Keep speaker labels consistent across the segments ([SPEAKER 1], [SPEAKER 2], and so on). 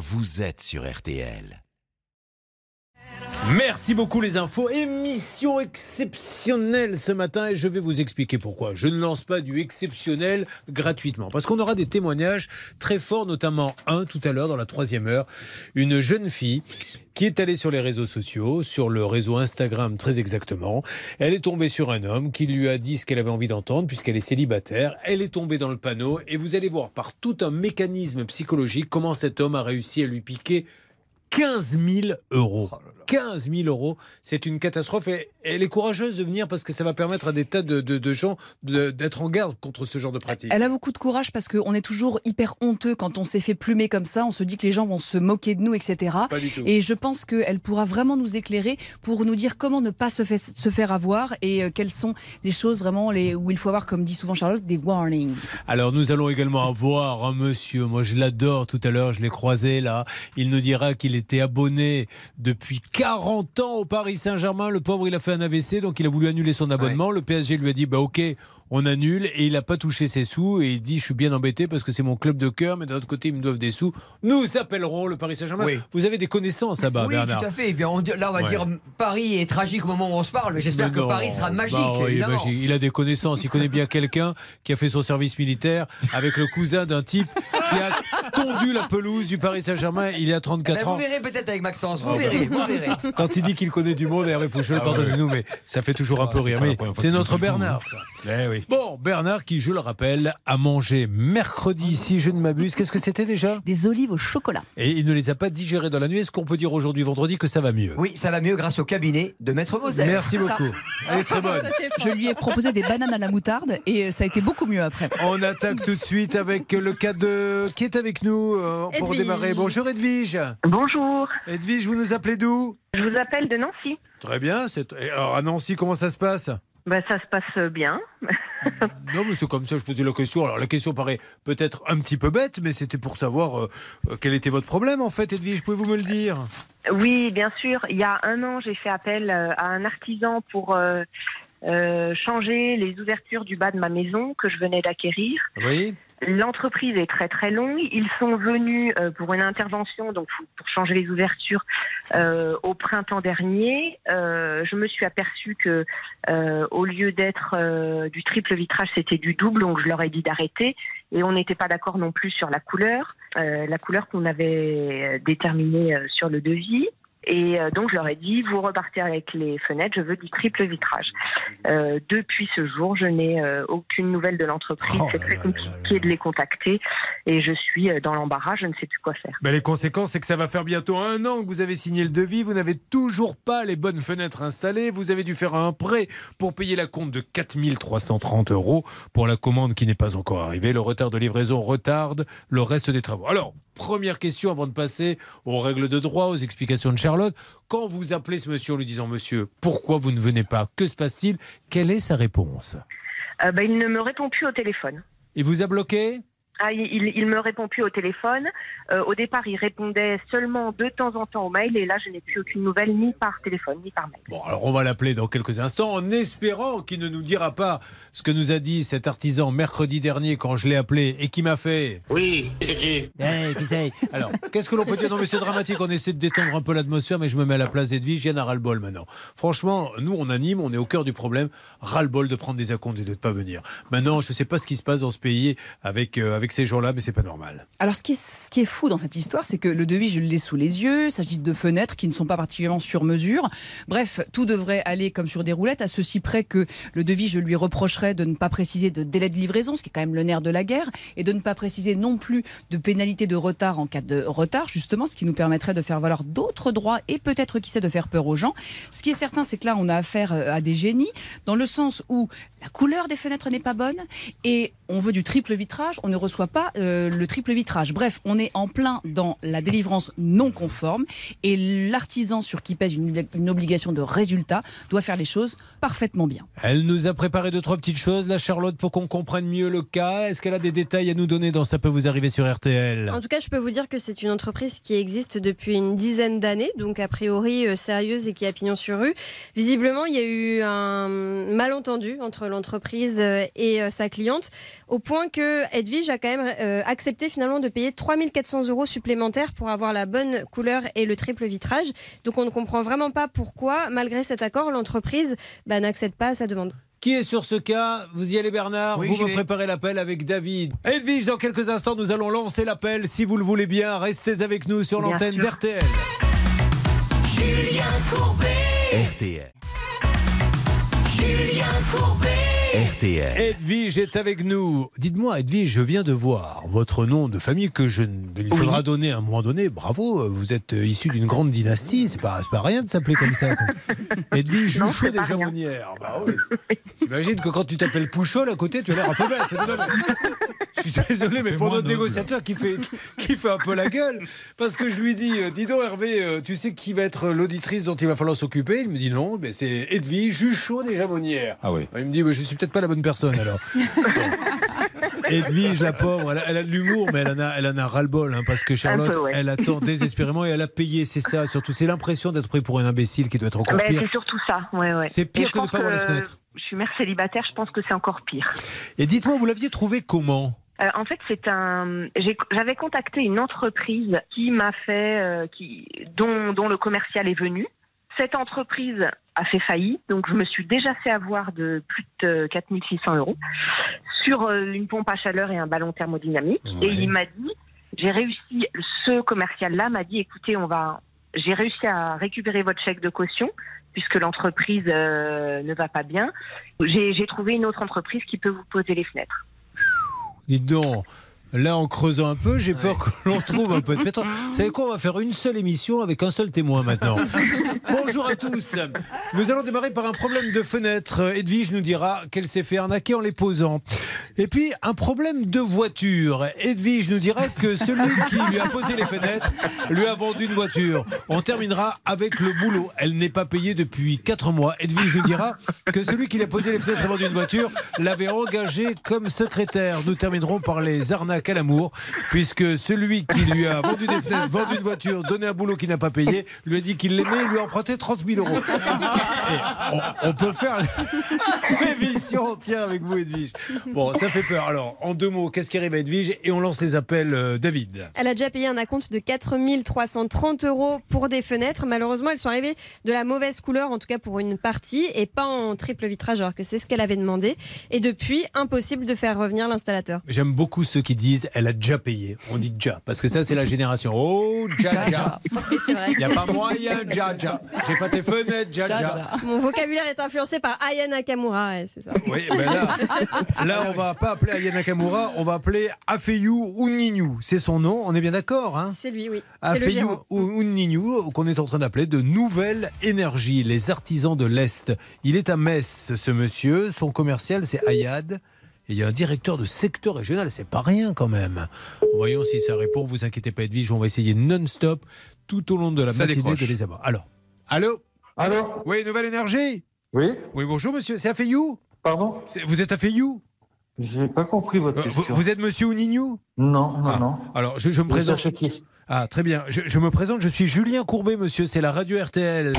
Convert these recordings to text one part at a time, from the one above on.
[SPEAKER 1] vous êtes sur RTL.
[SPEAKER 2] Merci beaucoup les infos. Émission exceptionnelle ce matin et je vais vous expliquer pourquoi. Je ne lance pas du exceptionnel gratuitement parce qu'on aura des témoignages très forts, notamment un tout à l'heure dans la troisième heure. Une jeune fille qui est allée sur les réseaux sociaux, sur le réseau Instagram très exactement. Elle est tombée sur un homme qui lui a dit ce qu'elle avait envie d'entendre puisqu'elle est célibataire. Elle est tombée dans le panneau et vous allez voir par tout un mécanisme psychologique comment cet homme a réussi à lui piquer 15 000 euros. 15 000 euros, c'est une catastrophe. Et elle est courageuse de venir parce que ça va permettre à des tas de, de- de gens de- d'être en garde contre ce genre de pratique.
[SPEAKER 3] Elle a beaucoup de courage parce qu'on est toujours hyper honteux quand on s'est fait plumer comme ça. On se dit que les gens vont se moquer de nous, etc.
[SPEAKER 2] Pas du tout.
[SPEAKER 3] Et je pense qu'elle pourra vraiment nous éclairer pour nous dire comment ne pas se, fait- se faire avoir et euh, quelles sont les choses vraiment les, où il faut avoir, comme dit souvent Charlotte, des warnings.
[SPEAKER 2] Alors nous allons également avoir un monsieur, moi je l'adore tout à l'heure, je l'ai croisé là, il nous dira qu'il était abonné depuis 40 ans au Paris Saint-Germain, le pauvre il a fait un AVC donc il a voulu annuler son abonnement, le PSG lui a dit bah ok on annule et il n'a pas touché ses sous et il dit je suis bien embêté parce que c'est mon club de cœur mais d'un autre côté ils me doivent des sous. Nous appellerons le Paris Saint-Germain.
[SPEAKER 4] Oui.
[SPEAKER 2] Vous avez des connaissances là-bas
[SPEAKER 4] oui,
[SPEAKER 2] Bernard
[SPEAKER 4] tout à fait. Eh bien, on là, on va
[SPEAKER 2] Ouais.
[SPEAKER 4] dire Paris est tragique au moment où on se parle. J'espère que Paris sera magique.
[SPEAKER 2] bah oui, magique. Il a des connaissances. Il connaît bien quelqu'un qui a fait son service militaire avec le cousin d'un type qui a tondu la pelouse du Paris Saint-Germain il y a
[SPEAKER 4] Eh
[SPEAKER 2] 34
[SPEAKER 4] ben,
[SPEAKER 2] ans.
[SPEAKER 4] vous verrez peut-être avec Maxence. Vous
[SPEAKER 2] Ah, bah.
[SPEAKER 4] verrez, vous verrez.
[SPEAKER 2] Quand il dit qu'il connaît du monde, Hervé Pouchol,
[SPEAKER 4] Ah,
[SPEAKER 2] pardonnez-nous, mais ça fait toujours un peu
[SPEAKER 5] c'est
[SPEAKER 2] rire. Mais c'est notre
[SPEAKER 5] fais le coup,
[SPEAKER 2] Bernard, ça. Bon, Bernard qui, je le rappelle, a mangé mercredi, si je ne m'abuse. Qu'est-ce que c'était déjà?
[SPEAKER 3] Des olives au chocolat.
[SPEAKER 2] Et il ne les a pas digérées dans la nuit. Est-ce qu'on peut dire aujourd'hui, vendredi, que ça va mieux?
[SPEAKER 4] Oui, ça va mieux grâce au cabinet de Maître Vauzel.
[SPEAKER 2] Merci beaucoup. Elle est très bonne.
[SPEAKER 3] Je lui ai proposé des bananes à la moutarde et euh, ça a été beaucoup mieux après.
[SPEAKER 2] On attaque tout de suite avec le cas de... Qui est avec nous euh, pour
[SPEAKER 6] Edwige.
[SPEAKER 2] démarrer Bonjour Edwige.
[SPEAKER 6] Bonjour,
[SPEAKER 2] Edwige, vous nous appelez d'où?
[SPEAKER 6] Je vous appelle de Nancy.
[SPEAKER 2] Très bien. Alors à Nancy, comment ça se passe?
[SPEAKER 6] Ben, ça se passe bien.
[SPEAKER 2] Non, mais c'est comme ça, je posais la question. Alors la question paraît peut-être un petit peu bête, mais c'était pour savoir euh, quel était votre problème en fait, Edwige. Pouvez-vous me le dire?
[SPEAKER 6] Oui, bien sûr. Il y a un an, j'ai fait appel euh, à un artisan pour euh, euh, changer les ouvertures du bas de ma maison que je venais d'acquérir.
[SPEAKER 2] Oui.
[SPEAKER 6] L'entreprise est très très longue. Ils sont venus euh, pour une intervention, donc pour changer les ouvertures euh, au printemps dernier. Euh, je me suis aperçue que au lieu d'être du triple vitrage, c'était du double, donc je leur ai dit d'arrêter. Et on n'était pas d'accord non plus sur la couleur, la couleur qu'on avait déterminée sur le devis. Et euh, donc je leur ai dit, vous repartez avec les fenêtres, je veux du triple vitrage. Euh, depuis ce jour, je n'ai euh, aucune nouvelle de l'entreprise.
[SPEAKER 2] Oh
[SPEAKER 6] C'est
[SPEAKER 2] là
[SPEAKER 6] très
[SPEAKER 2] là
[SPEAKER 6] compliqué de les contacter et je suis dans l'embarras, je ne sais plus quoi faire.
[SPEAKER 2] Ben, les conséquences, c'est que ça va faire bientôt un an que vous avez signé le devis, vous n'avez toujours pas les bonnes fenêtres installées, vous avez dû faire un prêt pour payer la compte de 4330 euros pour la commande qui n'est pas encore arrivée. Le retard de livraison retarde le reste des travaux. Alors, première question avant de passer aux règles de droit, aux explications de Charlotte. Quand vous appelez ce monsieur en lui disant Monsieur, pourquoi vous ne venez pas? Que se passe-t-il? Quelle est sa réponse?
[SPEAKER 6] Euh, ben, il ne me répond plus au téléphone.
[SPEAKER 2] Il vous a bloqué?
[SPEAKER 6] Ah, il, il, me répond plus au téléphone. Euh, au départ, il répondait seulement de temps en temps au mail et là, je n'ai plus aucune nouvelle ni par téléphone ni par mail.
[SPEAKER 2] Bon, alors on va l'appeler dans quelques instants en espérant qu'il ne nous dira pas ce que nous a dit cet artisan mercredi dernier quand je l'ai appelé et qui m'a fait.
[SPEAKER 7] Oui, c'est qui?
[SPEAKER 2] Eh, qui c'est? Alors, qu'est-ce que l'on peut dire? Non, mais c'est dramatique. On essaie de détendre un peu l'atmosphère, mais je me mets à la place d'Edwige. Yann a ras-le-bol maintenant. Franchement, nous, on anime, on est au cœur du problème. Ras-le-bol de prendre des acomptes et de ne pas venir. Maintenant, je ne sais pas ce qui se passe dans ce pays avec, euh, avec ces gens-là, mais c'est pas normal.
[SPEAKER 3] Alors, ce qui, est, ce qui est fou dans cette histoire, c'est que le devis, je l'ai sous les yeux. Il s'agit de fenêtres qui ne sont pas particulièrement sur mesure. Bref, tout devrait aller comme sur des roulettes, à ceci près que le devis, je lui reprocherais de ne pas préciser de délai de livraison, ce qui est quand même le nerf de la guerre, et de ne pas préciser non plus de pénalité de retard en cas de retard, justement, ce qui nous permettrait de faire valoir d'autres droits et peut-être, qui sait, de faire peur aux gens. Ce qui est certain, c'est que là, on a affaire euh, à des génies, dans le sens où la couleur des fenêtres n'est pas bonne et on veut du triple vitrage, on ne reçoit pas euh, le triple vitrage. Bref, on est en plein dans la délivrance non conforme et l'artisan sur qui pèse une, une obligation de résultat doit faire les choses parfaitement bien.
[SPEAKER 2] Elle nous a préparé deux, trois petites choses, la Charlotte, pour qu'on comprenne mieux le cas. Est-ce qu'elle a des détails à nous donner dans Ça peut vous arriver sur RTL
[SPEAKER 8] En tout cas, je peux vous dire que c'est une entreprise qui existe depuis une dizaine d'années, donc a priori euh, sérieuse et qui a pignon sur rue. Visiblement, il y a eu un malentendu entre l'entreprise euh, et euh, sa cliente, au point que Edwige a quand quand même euh, accepté finalement de payer 3400 euros supplémentaires pour avoir la bonne couleur et le triple vitrage. Donc on ne comprend vraiment pas pourquoi, malgré cet accord, l'entreprise bah, n'accède pas à sa demande.
[SPEAKER 2] Qui est sur ce cas? Vous y allez Bernard?
[SPEAKER 4] Oui,
[SPEAKER 2] Vous me
[SPEAKER 4] vais.
[SPEAKER 2] préparez l'appel avec David. Edwige, dans quelques instants, nous allons lancer l'appel. Si vous le voulez bien, restez avec nous sur l'antenne d'RTL.
[SPEAKER 1] RTL. RTL.
[SPEAKER 2] Edwige est avec nous. Dites-moi, Edwige, je viens de voir votre nom de famille que je, il faudra donner à un moment donné. Bravo, vous êtes euh, issu d'une grande dynastie. C'est pas, c'est pas rien de s'appeler comme ça. Edwige
[SPEAKER 6] c'est
[SPEAKER 2] des. Jamonnières. Bah oui. J'imagine que quand tu t'appelles Pouchol à côté, tu as l'air un peu bête. Je suis désolé, mais pour notre
[SPEAKER 5] noble.
[SPEAKER 2] négociateur qui fait, qui fait un peu la gueule, parce que je lui dis, euh, dis donc Hervé, euh, tu sais qui va être l'auditrice dont il va falloir s'occuper? Il me dit non, mais c'est Edwige Juchot des Jamonnières.
[SPEAKER 5] Ah oui.
[SPEAKER 2] Il me dit, mais je suis peut-être pas la bonne personne alors. Edwige, la pauvre, elle a, de l'humour, mais elle en a, elle en a ras-le-bol, hein, parce que Charlotte,
[SPEAKER 6] peu, ouais.
[SPEAKER 2] elle attend désespérément et elle a payé, c'est ça. Surtout, c'est l'impression d'être pris pour un imbécile qui doit être encore
[SPEAKER 6] Ben,
[SPEAKER 2] pire.
[SPEAKER 6] c'est surtout ça. Ouais, ouais.
[SPEAKER 2] C'est pire que de
[SPEAKER 6] pense
[SPEAKER 2] pas voir les fenêtres.
[SPEAKER 6] Je suis mère célibataire, je pense que c'est encore pire.
[SPEAKER 2] Et dites-moi, vous l'aviez trouvé comment?
[SPEAKER 6] Euh, en fait, c'est un. J'avais contacté une entreprise qui m'a fait, euh, qui, dont, dont le commercial est venu. Cette entreprise a fait faillite, donc je me suis déjà fait avoir de plus de 4600 euros sur euh, une pompe à chaleur et un ballon thermodynamique.
[SPEAKER 2] Ouais.
[SPEAKER 6] Et il m'a dit, j'ai réussi. Ce commercial-là m'a dit, écoutez, on va. J'ai réussi à récupérer votre chèque de caution puisque l'entreprise euh, ne va pas bien. J'ai j'ai trouvé une autre entreprise qui peut vous poser les fenêtres.
[SPEAKER 2] Dites donc. Là, en creusant un peu, j'ai peur que l'on trouve un peu de pétrole. Vous savez quoi On va faire une seule émission avec un seul témoin maintenant. Bonjour à tous. Nous allons démarrer par un problème de fenêtre. Edwige nous dira qu'elle s'est fait arnaquer en les posant. Et puis, un problème de voiture. Edwige nous dira que celui qui lui a posé les fenêtres lui a vendu une voiture. On terminera avec le boulot. Elle n'est pas payée depuis 4 mois. Edwige nous dira que celui qui lui a posé les fenêtres et vendu une voiture l'avait engagé comme secrétaire. Nous terminerons par les arnaques à l'amour, puisque celui qui lui a vendu des fenêtres, vendu une voiture, donné un boulot qu'il n'a pas payé, lui a dit qu'il l'aimait et lui a emprunté 30 000 euros. Et on, on peut faire l'émission entière avec vous, Edwige. Bon, ça fait peur. Alors, en deux mots, qu'est-ce qui arrive à Edwige Et on lance les appels, euh, David.
[SPEAKER 8] Elle a déjà payé un acompte de 4330 euros pour des fenêtres. Malheureusement, elles sont arrivées de la mauvaise couleur, en tout cas pour une partie, et pas en triple vitrage, alors que c'est ce qu'elle avait demandé. Et depuis, impossible de faire revenir l'installateur.
[SPEAKER 2] J'aime beaucoup ceux qui disent elle a déjà payé. On dit déjà, parce que ça, c'est la génération. Oh,
[SPEAKER 8] c'est vrai.
[SPEAKER 2] Il n'y a pas moyen, ja, ja. J'ai pas tes fenêtres, ja, ja.
[SPEAKER 8] Mon vocabulaire est influencé par Aya Nakamura, ouais, c'est ça.
[SPEAKER 2] Oui, ben là, là, on va pas appeler Aya Nakamura, on va appeler Afeyu Uninu. C'est son nom, on est bien d'accord, hein?
[SPEAKER 8] C'est lui, oui. Gérant.
[SPEAKER 2] Uninu, qu'on est en train d'appeler de Nouvelle Énergie, les artisans de l'Est. Il est à Metz, ce monsieur. Son commercial, c'est Ayad. Il y a un directeur de secteur régional, c'est pas rien quand même. Voyons si ça répond. Vous inquiétez pas, Edwige, on va essayer non-stop tout au long de la
[SPEAKER 5] Ça
[SPEAKER 2] matinée
[SPEAKER 5] décroche.
[SPEAKER 2] de les avoir. Alors, allô?
[SPEAKER 7] Allô?
[SPEAKER 2] Oui, Nouvelle Énergie?
[SPEAKER 7] Oui
[SPEAKER 2] Oui, bonjour monsieur, c'est Afeyu
[SPEAKER 7] Pardon?
[SPEAKER 2] Vous êtes Afeyu
[SPEAKER 7] J'ai pas compris votre
[SPEAKER 2] Euh, vous,
[SPEAKER 7] question.
[SPEAKER 2] vous êtes monsieur Uninu
[SPEAKER 7] Non, non,
[SPEAKER 2] Ah,
[SPEAKER 7] non.
[SPEAKER 2] Alors, je, je me
[SPEAKER 7] Vous
[SPEAKER 2] présente.
[SPEAKER 7] cherchez qui?
[SPEAKER 2] Ah, très bien. Je, je me présente, je suis Julien Courbet, monsieur. C'est la radio RTL.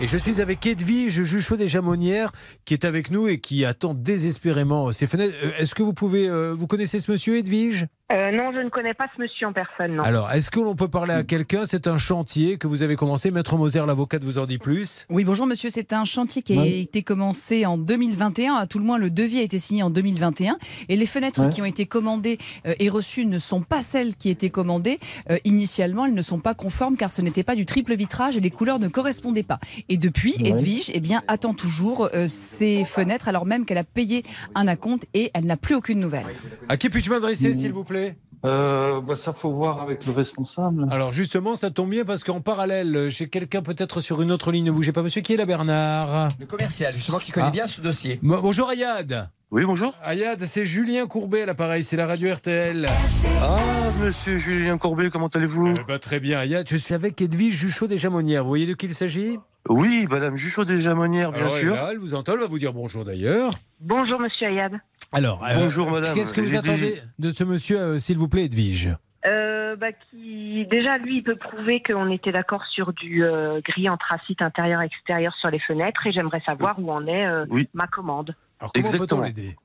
[SPEAKER 2] Et je suis avec Edwige Juchot des Jamonnières, qui est avec nous et qui attend désespérément ses fenêtres. Euh, Est-ce que vous pouvez. euh, vous connaissez ce monsieur, Edwige?
[SPEAKER 6] Euh, non, je ne connais pas ce monsieur en personne, non.
[SPEAKER 2] Alors, est-ce que l'on peut parler à quelqu'un? C'est un chantier que vous avez commencé. Maître Moser, l'avocate, vous en dit plus.
[SPEAKER 3] Oui, bonjour monsieur, c'est un chantier qui a
[SPEAKER 7] Ouais.
[SPEAKER 3] été commencé en 2021, à tout le moins le devis a été signé en 2021 et les fenêtres
[SPEAKER 7] Ouais.
[SPEAKER 3] qui ont été commandées euh, et reçues ne sont pas celles qui étaient commandées. Euh, initialement, elles ne sont pas conformes car ce n'était pas du triple vitrage et les couleurs ne correspondaient pas. Et depuis,
[SPEAKER 7] Ouais.
[SPEAKER 3] Edwige eh bien, attend toujours euh, ces fenêtres alors même qu'elle a payé un acompte et elle n'a plus aucune nouvelle.
[SPEAKER 2] À qui puis-je m'adresser, s'il vous plaît?
[SPEAKER 7] Euh, bah, Ça, faut voir avec le responsable.
[SPEAKER 2] Alors, justement, ça tombe bien parce qu'en parallèle, j'ai quelqu'un peut-être sur une autre ligne. Ne bougez pas, monsieur. Qui est là, Bernard
[SPEAKER 4] Le commercial, justement, qui connaît
[SPEAKER 2] Ah.
[SPEAKER 4] bien ce dossier.
[SPEAKER 2] Bon- Bonjour, Ayad.
[SPEAKER 9] Oui, bonjour.
[SPEAKER 2] Ayad, c'est Julien Courbet à l'appareil, c'est la radio RTL.
[SPEAKER 9] Ah, monsieur Julien Courbet, comment allez-vous
[SPEAKER 2] ben, très bien, Ayad. Je suis avec Edwige Juchot des Jamonnières. Vous voyez de qui il s'agit?
[SPEAKER 9] Oui, madame Juchot des Jamonnières, bien
[SPEAKER 2] Alors, elle
[SPEAKER 9] sûr.
[SPEAKER 2] là, elle vous entend, elle va vous dire bonjour d'ailleurs.
[SPEAKER 6] Bonjour, monsieur Ayad.
[SPEAKER 2] Alors, euh,
[SPEAKER 9] Bonjour, madame.
[SPEAKER 2] Qu'est-ce que vous
[SPEAKER 9] J'ai dit-
[SPEAKER 2] attendez de ce monsieur, euh, s'il vous plaît, Edwige
[SPEAKER 6] Euh, bah, qui, déjà, lui, il peut prouver qu'on était d'accord sur du euh, gris anthracite intérieur-extérieur sur les fenêtres et j'aimerais savoir où en est euh,
[SPEAKER 9] Oui.
[SPEAKER 6] ma commande.
[SPEAKER 2] Alors, comment peut-on
[SPEAKER 9] Exactement.
[SPEAKER 2] l'aider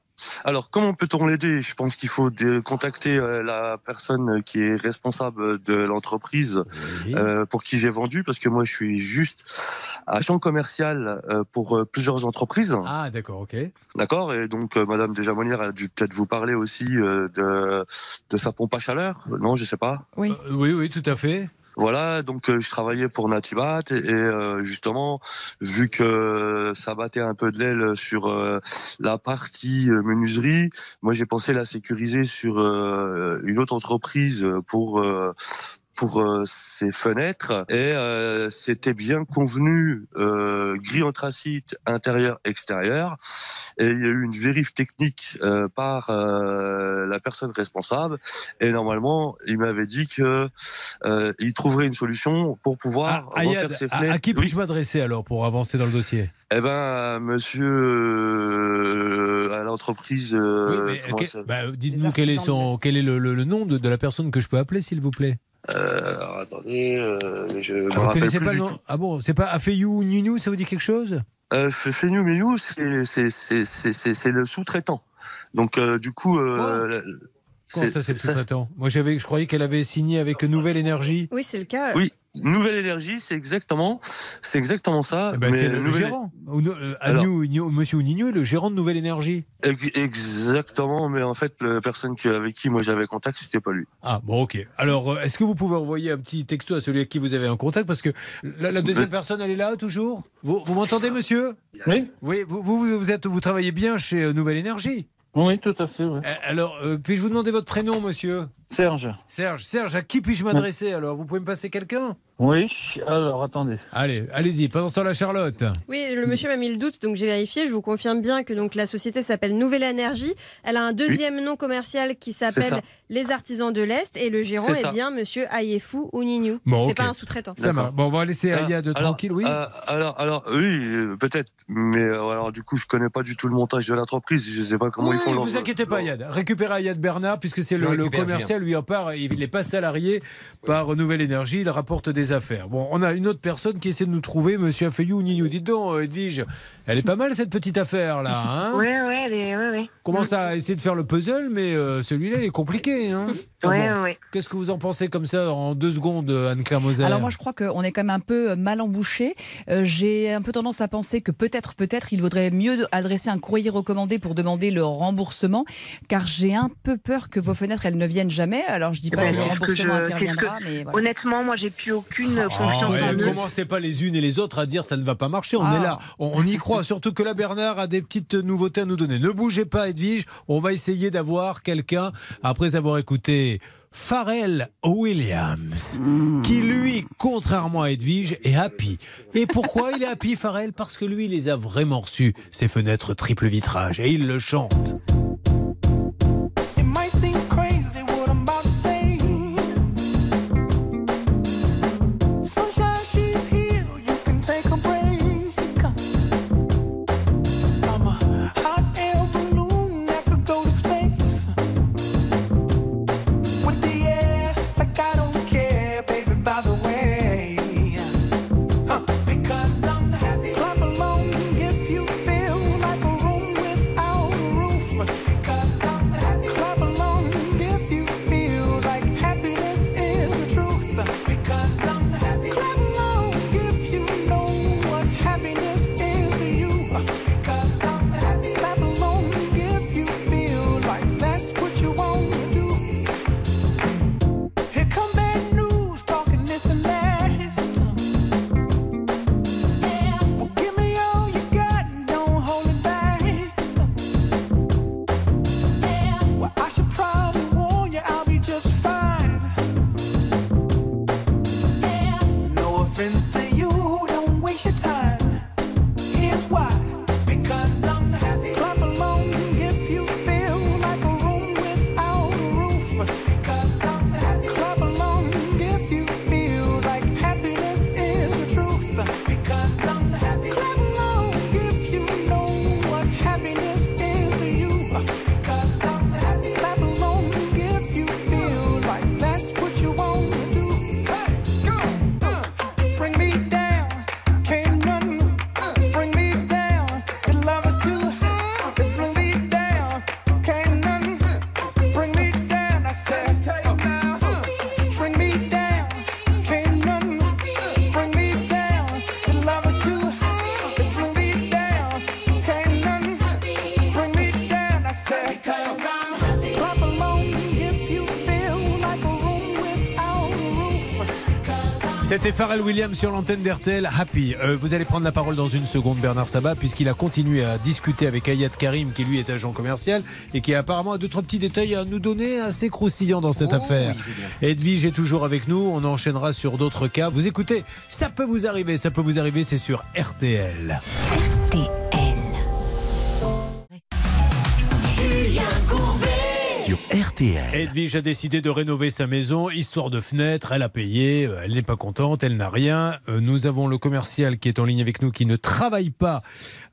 [SPEAKER 9] Alors, comment peut-on l'aider? Je pense qu'il faut dé- contacter euh, la personne qui est responsable de l'entreprise
[SPEAKER 2] Oui.
[SPEAKER 9] euh, pour qui j'ai vendu, parce que moi, je suis juste agent commercial euh, pour euh, plusieurs entreprises.
[SPEAKER 2] Ah, d'accord, ok.
[SPEAKER 9] D'accord? Et donc, euh, Madame Desjamonières a dû peut-être vous parler aussi euh, de, de sa pompe à chaleur? Non, je sais pas.
[SPEAKER 3] Oui.
[SPEAKER 2] Euh, oui, oui, tout à fait.
[SPEAKER 9] Voilà, donc euh, je travaillais pour Natibat et, euh, justement, vu que ça battait un peu de l'aile sur euh, la partie euh, menuiserie, moi j'ai pensé la sécuriser sur une autre entreprise pour pour euh, ces fenêtres et euh, c'était bien convenu euh, gris anthracite intérieur extérieur et il y a eu une vérif technique euh, par euh, la personne responsable et normalement il m'avait dit que euh, il trouverait une solution pour
[SPEAKER 2] Ah,
[SPEAKER 9] pouvoir
[SPEAKER 2] Ayad,
[SPEAKER 9] refaire ses
[SPEAKER 2] à,
[SPEAKER 9] fenêtres.
[SPEAKER 2] à qui
[SPEAKER 9] Oui.
[SPEAKER 2] puis-je m'adresser alors pour avancer dans le dossier?
[SPEAKER 9] Eh ben, monsieur, euh, à l'entreprise. euh,
[SPEAKER 2] Oui, bah, dites-nous quel est, son, quel est le, le- le nom de, de la personne que je peux appeler, s'il vous plaît.
[SPEAKER 9] Euh, alors, attendez, euh, je me
[SPEAKER 2] Ah, vous
[SPEAKER 9] rappelle
[SPEAKER 2] connaissez
[SPEAKER 9] plus
[SPEAKER 2] pas
[SPEAKER 9] du
[SPEAKER 2] le
[SPEAKER 9] tout.
[SPEAKER 2] nom Ah bon, c'est pas Afeyou Ninou, ça vous dit quelque chose?
[SPEAKER 9] Euh, F- Fenou Menou, c'est le sous-traitant. Donc euh, du coup, euh, la-
[SPEAKER 2] Comment ça, c'est le sous-traitant? Moi, j'avais, je croyais qu'elle avait signé avec Nouvelle Énergie.
[SPEAKER 8] Oui, c'est le cas.
[SPEAKER 9] Oui, Nouvelle Énergie, c'est exactement, c'est exactement ça.
[SPEAKER 2] Eh ben,
[SPEAKER 9] mais
[SPEAKER 2] c'est le,
[SPEAKER 9] Nouvelle-
[SPEAKER 2] gérant. Euh,
[SPEAKER 9] Alors-
[SPEAKER 2] Agnew- Igno- Monsieur Ounigno est le gérant de Nouvelle Énergie.
[SPEAKER 9] Ex- Exactement, mais en fait, la personne avec qui moi j'avais contact, c'était pas lui.
[SPEAKER 2] Ah bon, ok. Alors, euh, est-ce que vous pouvez envoyer un petit texto à celui avec qui vous avez un contact? Parce que la, la deuxième personne, elle est là toujours? Vous, vous m'entendez, monsieur?
[SPEAKER 7] Oui,
[SPEAKER 2] Oui, vous, vous, vous êtes, vous travaillez bien chez euh, Nouvelle Énergie?
[SPEAKER 7] oui, tout à fait. oui.
[SPEAKER 2] Alors, euh, puis-je vous demander votre prénom, monsieur?
[SPEAKER 7] Serge.
[SPEAKER 2] Serge. Serge, à qui puis-je m'adresser alors? Vous pouvez me passer quelqu'un?
[SPEAKER 7] Oui, alors attendez.
[SPEAKER 2] Allez, allez-y. Pendant ce temps-là, Charlotte.
[SPEAKER 8] Oui, le monsieur m'a mis le doute, donc j'ai vérifié. Je vous confirme bien que donc la société s'appelle Nouvelle Énergie. Elle a un deuxième nom commercial qui s'appelle Les Artisans de l'Est et le gérant est bien monsieur Ayefou Ouninou.
[SPEAKER 2] Bon,
[SPEAKER 8] C'est pas un sous-traitant.
[SPEAKER 2] Ça marche. Bon, on va laisser Ayad
[SPEAKER 9] alors,
[SPEAKER 2] tranquille, oui
[SPEAKER 9] euh, alors, alors, oui, euh, peut-être, mais euh, alors du coup, je connais pas du tout le montage de l'entreprise. Je sais pas comment
[SPEAKER 2] oui,
[SPEAKER 9] ils font. leur-
[SPEAKER 2] vous inquiétez pas, Ayad. Récupérez Ayad Bernard, puisque c'est le, commercial, lui en part, il n'est pas salarié par Nouvelle Énergie, il rapporte des affaires. Bon, on a une autre personne qui essaie de nous trouver, monsieur Afeyou Nino. Dites donc, euh, Edwige, elle est pas mal cette petite affaire là, hein
[SPEAKER 6] Oui, oui, elle est- oui, oui.
[SPEAKER 2] Commence à essayer de faire le puzzle, mais euh, celui-là, il est compliqué. Hein Ah
[SPEAKER 6] Oui,
[SPEAKER 2] bon.
[SPEAKER 6] oui.
[SPEAKER 2] Qu'est-ce que vous en pensez comme ça en deux secondes, Anne-Claire Moser
[SPEAKER 3] Alors moi je crois qu'on est quand même un peu mal embouché. Euh, J'ai un peu tendance à penser que peut-être, peut-être, il vaudrait mieux adresser un courrier recommandé pour demander le remboursement, car j'ai un peu peur que vos fenêtres elles ne viennent jamais. Alors je dis
[SPEAKER 6] Eh
[SPEAKER 3] pas
[SPEAKER 6] ben,
[SPEAKER 3] que le
[SPEAKER 6] que
[SPEAKER 3] remboursement
[SPEAKER 6] je-
[SPEAKER 3] interviendra, mais voilà.
[SPEAKER 6] Honnêtement, moi, j'ai plus aucune
[SPEAKER 2] Ah,
[SPEAKER 6] confiance en eux.
[SPEAKER 2] commencez pas les unes et les autres à dire ça ne va pas marcher. On
[SPEAKER 3] Ah.
[SPEAKER 2] est là, on, on y croit. Surtout que là, Bernard a des petites nouveautés à nous donner. Ne bougez pas, Edwige. On va essayer d'avoir quelqu'un après avoir écouté. Pharrell Williams, qui lui, contrairement à Edwige, est happy. Et pourquoi il est happy, Pharrell? Parce que lui, il les a vraiment reçus, ces fenêtres triple vitrage, et il le chante. C'était Pharrell Williams sur l'antenne d'RTL Happy. Euh, vous allez prendre la parole dans une seconde, Bernard Sabat, puisqu'il a continué à discuter avec Ayat Karim, qui lui est agent commercial et qui apparemment a deux, trois petits détails à nous donner assez croustillants dans cette
[SPEAKER 4] Oh,
[SPEAKER 2] affaire.
[SPEAKER 4] oui.
[SPEAKER 2] Edwige est toujours avec nous. On enchaînera sur d'autres cas. Vous écoutez, ça peut vous arriver, ça peut vous arriver, c'est sur RTL.
[SPEAKER 1] Sur RTL.
[SPEAKER 2] Edwige a décidé de rénover sa maison, histoire de fenêtre. Elle a payé, elle n'est pas contente, elle n'a rien. Euh, Nous avons le commercial qui est en ligne avec nous, qui ne travaille pas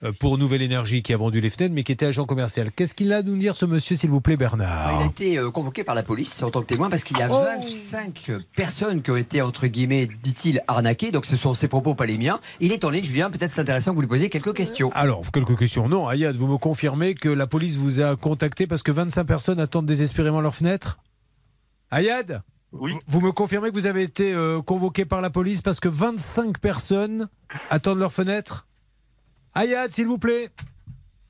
[SPEAKER 2] euh, pour Nouvelle Énergie, qui a vendu les fenêtres, mais qui était agent commercial. Qu'est-ce qu'il a à nous dire, ce monsieur, s'il vous plaît,
[SPEAKER 4] Ah, Il a
[SPEAKER 2] Bernard
[SPEAKER 4] été euh, convoqué par la police en tant que témoin parce qu'il y a
[SPEAKER 2] Oh
[SPEAKER 4] 25 personnes qui ont été, entre guillemets, dit-il, arnaquées. Donc ce sont ses propos, pas les miens. Il est en ligne, Julien. Peut-être c'est intéressant que vous lui posiez quelques questions.
[SPEAKER 2] Alors, quelques questions. Non, Ayad, vous me confirmez que la police vous a contacté parce que 25 personnes attendent désespérément leur fenêtre. Ayad
[SPEAKER 9] Oui.
[SPEAKER 2] Vous me confirmez que vous avez été euh, convoqué par la police parce que 25 personnes attendent leur fenêtre? Ayad, s'il vous plaît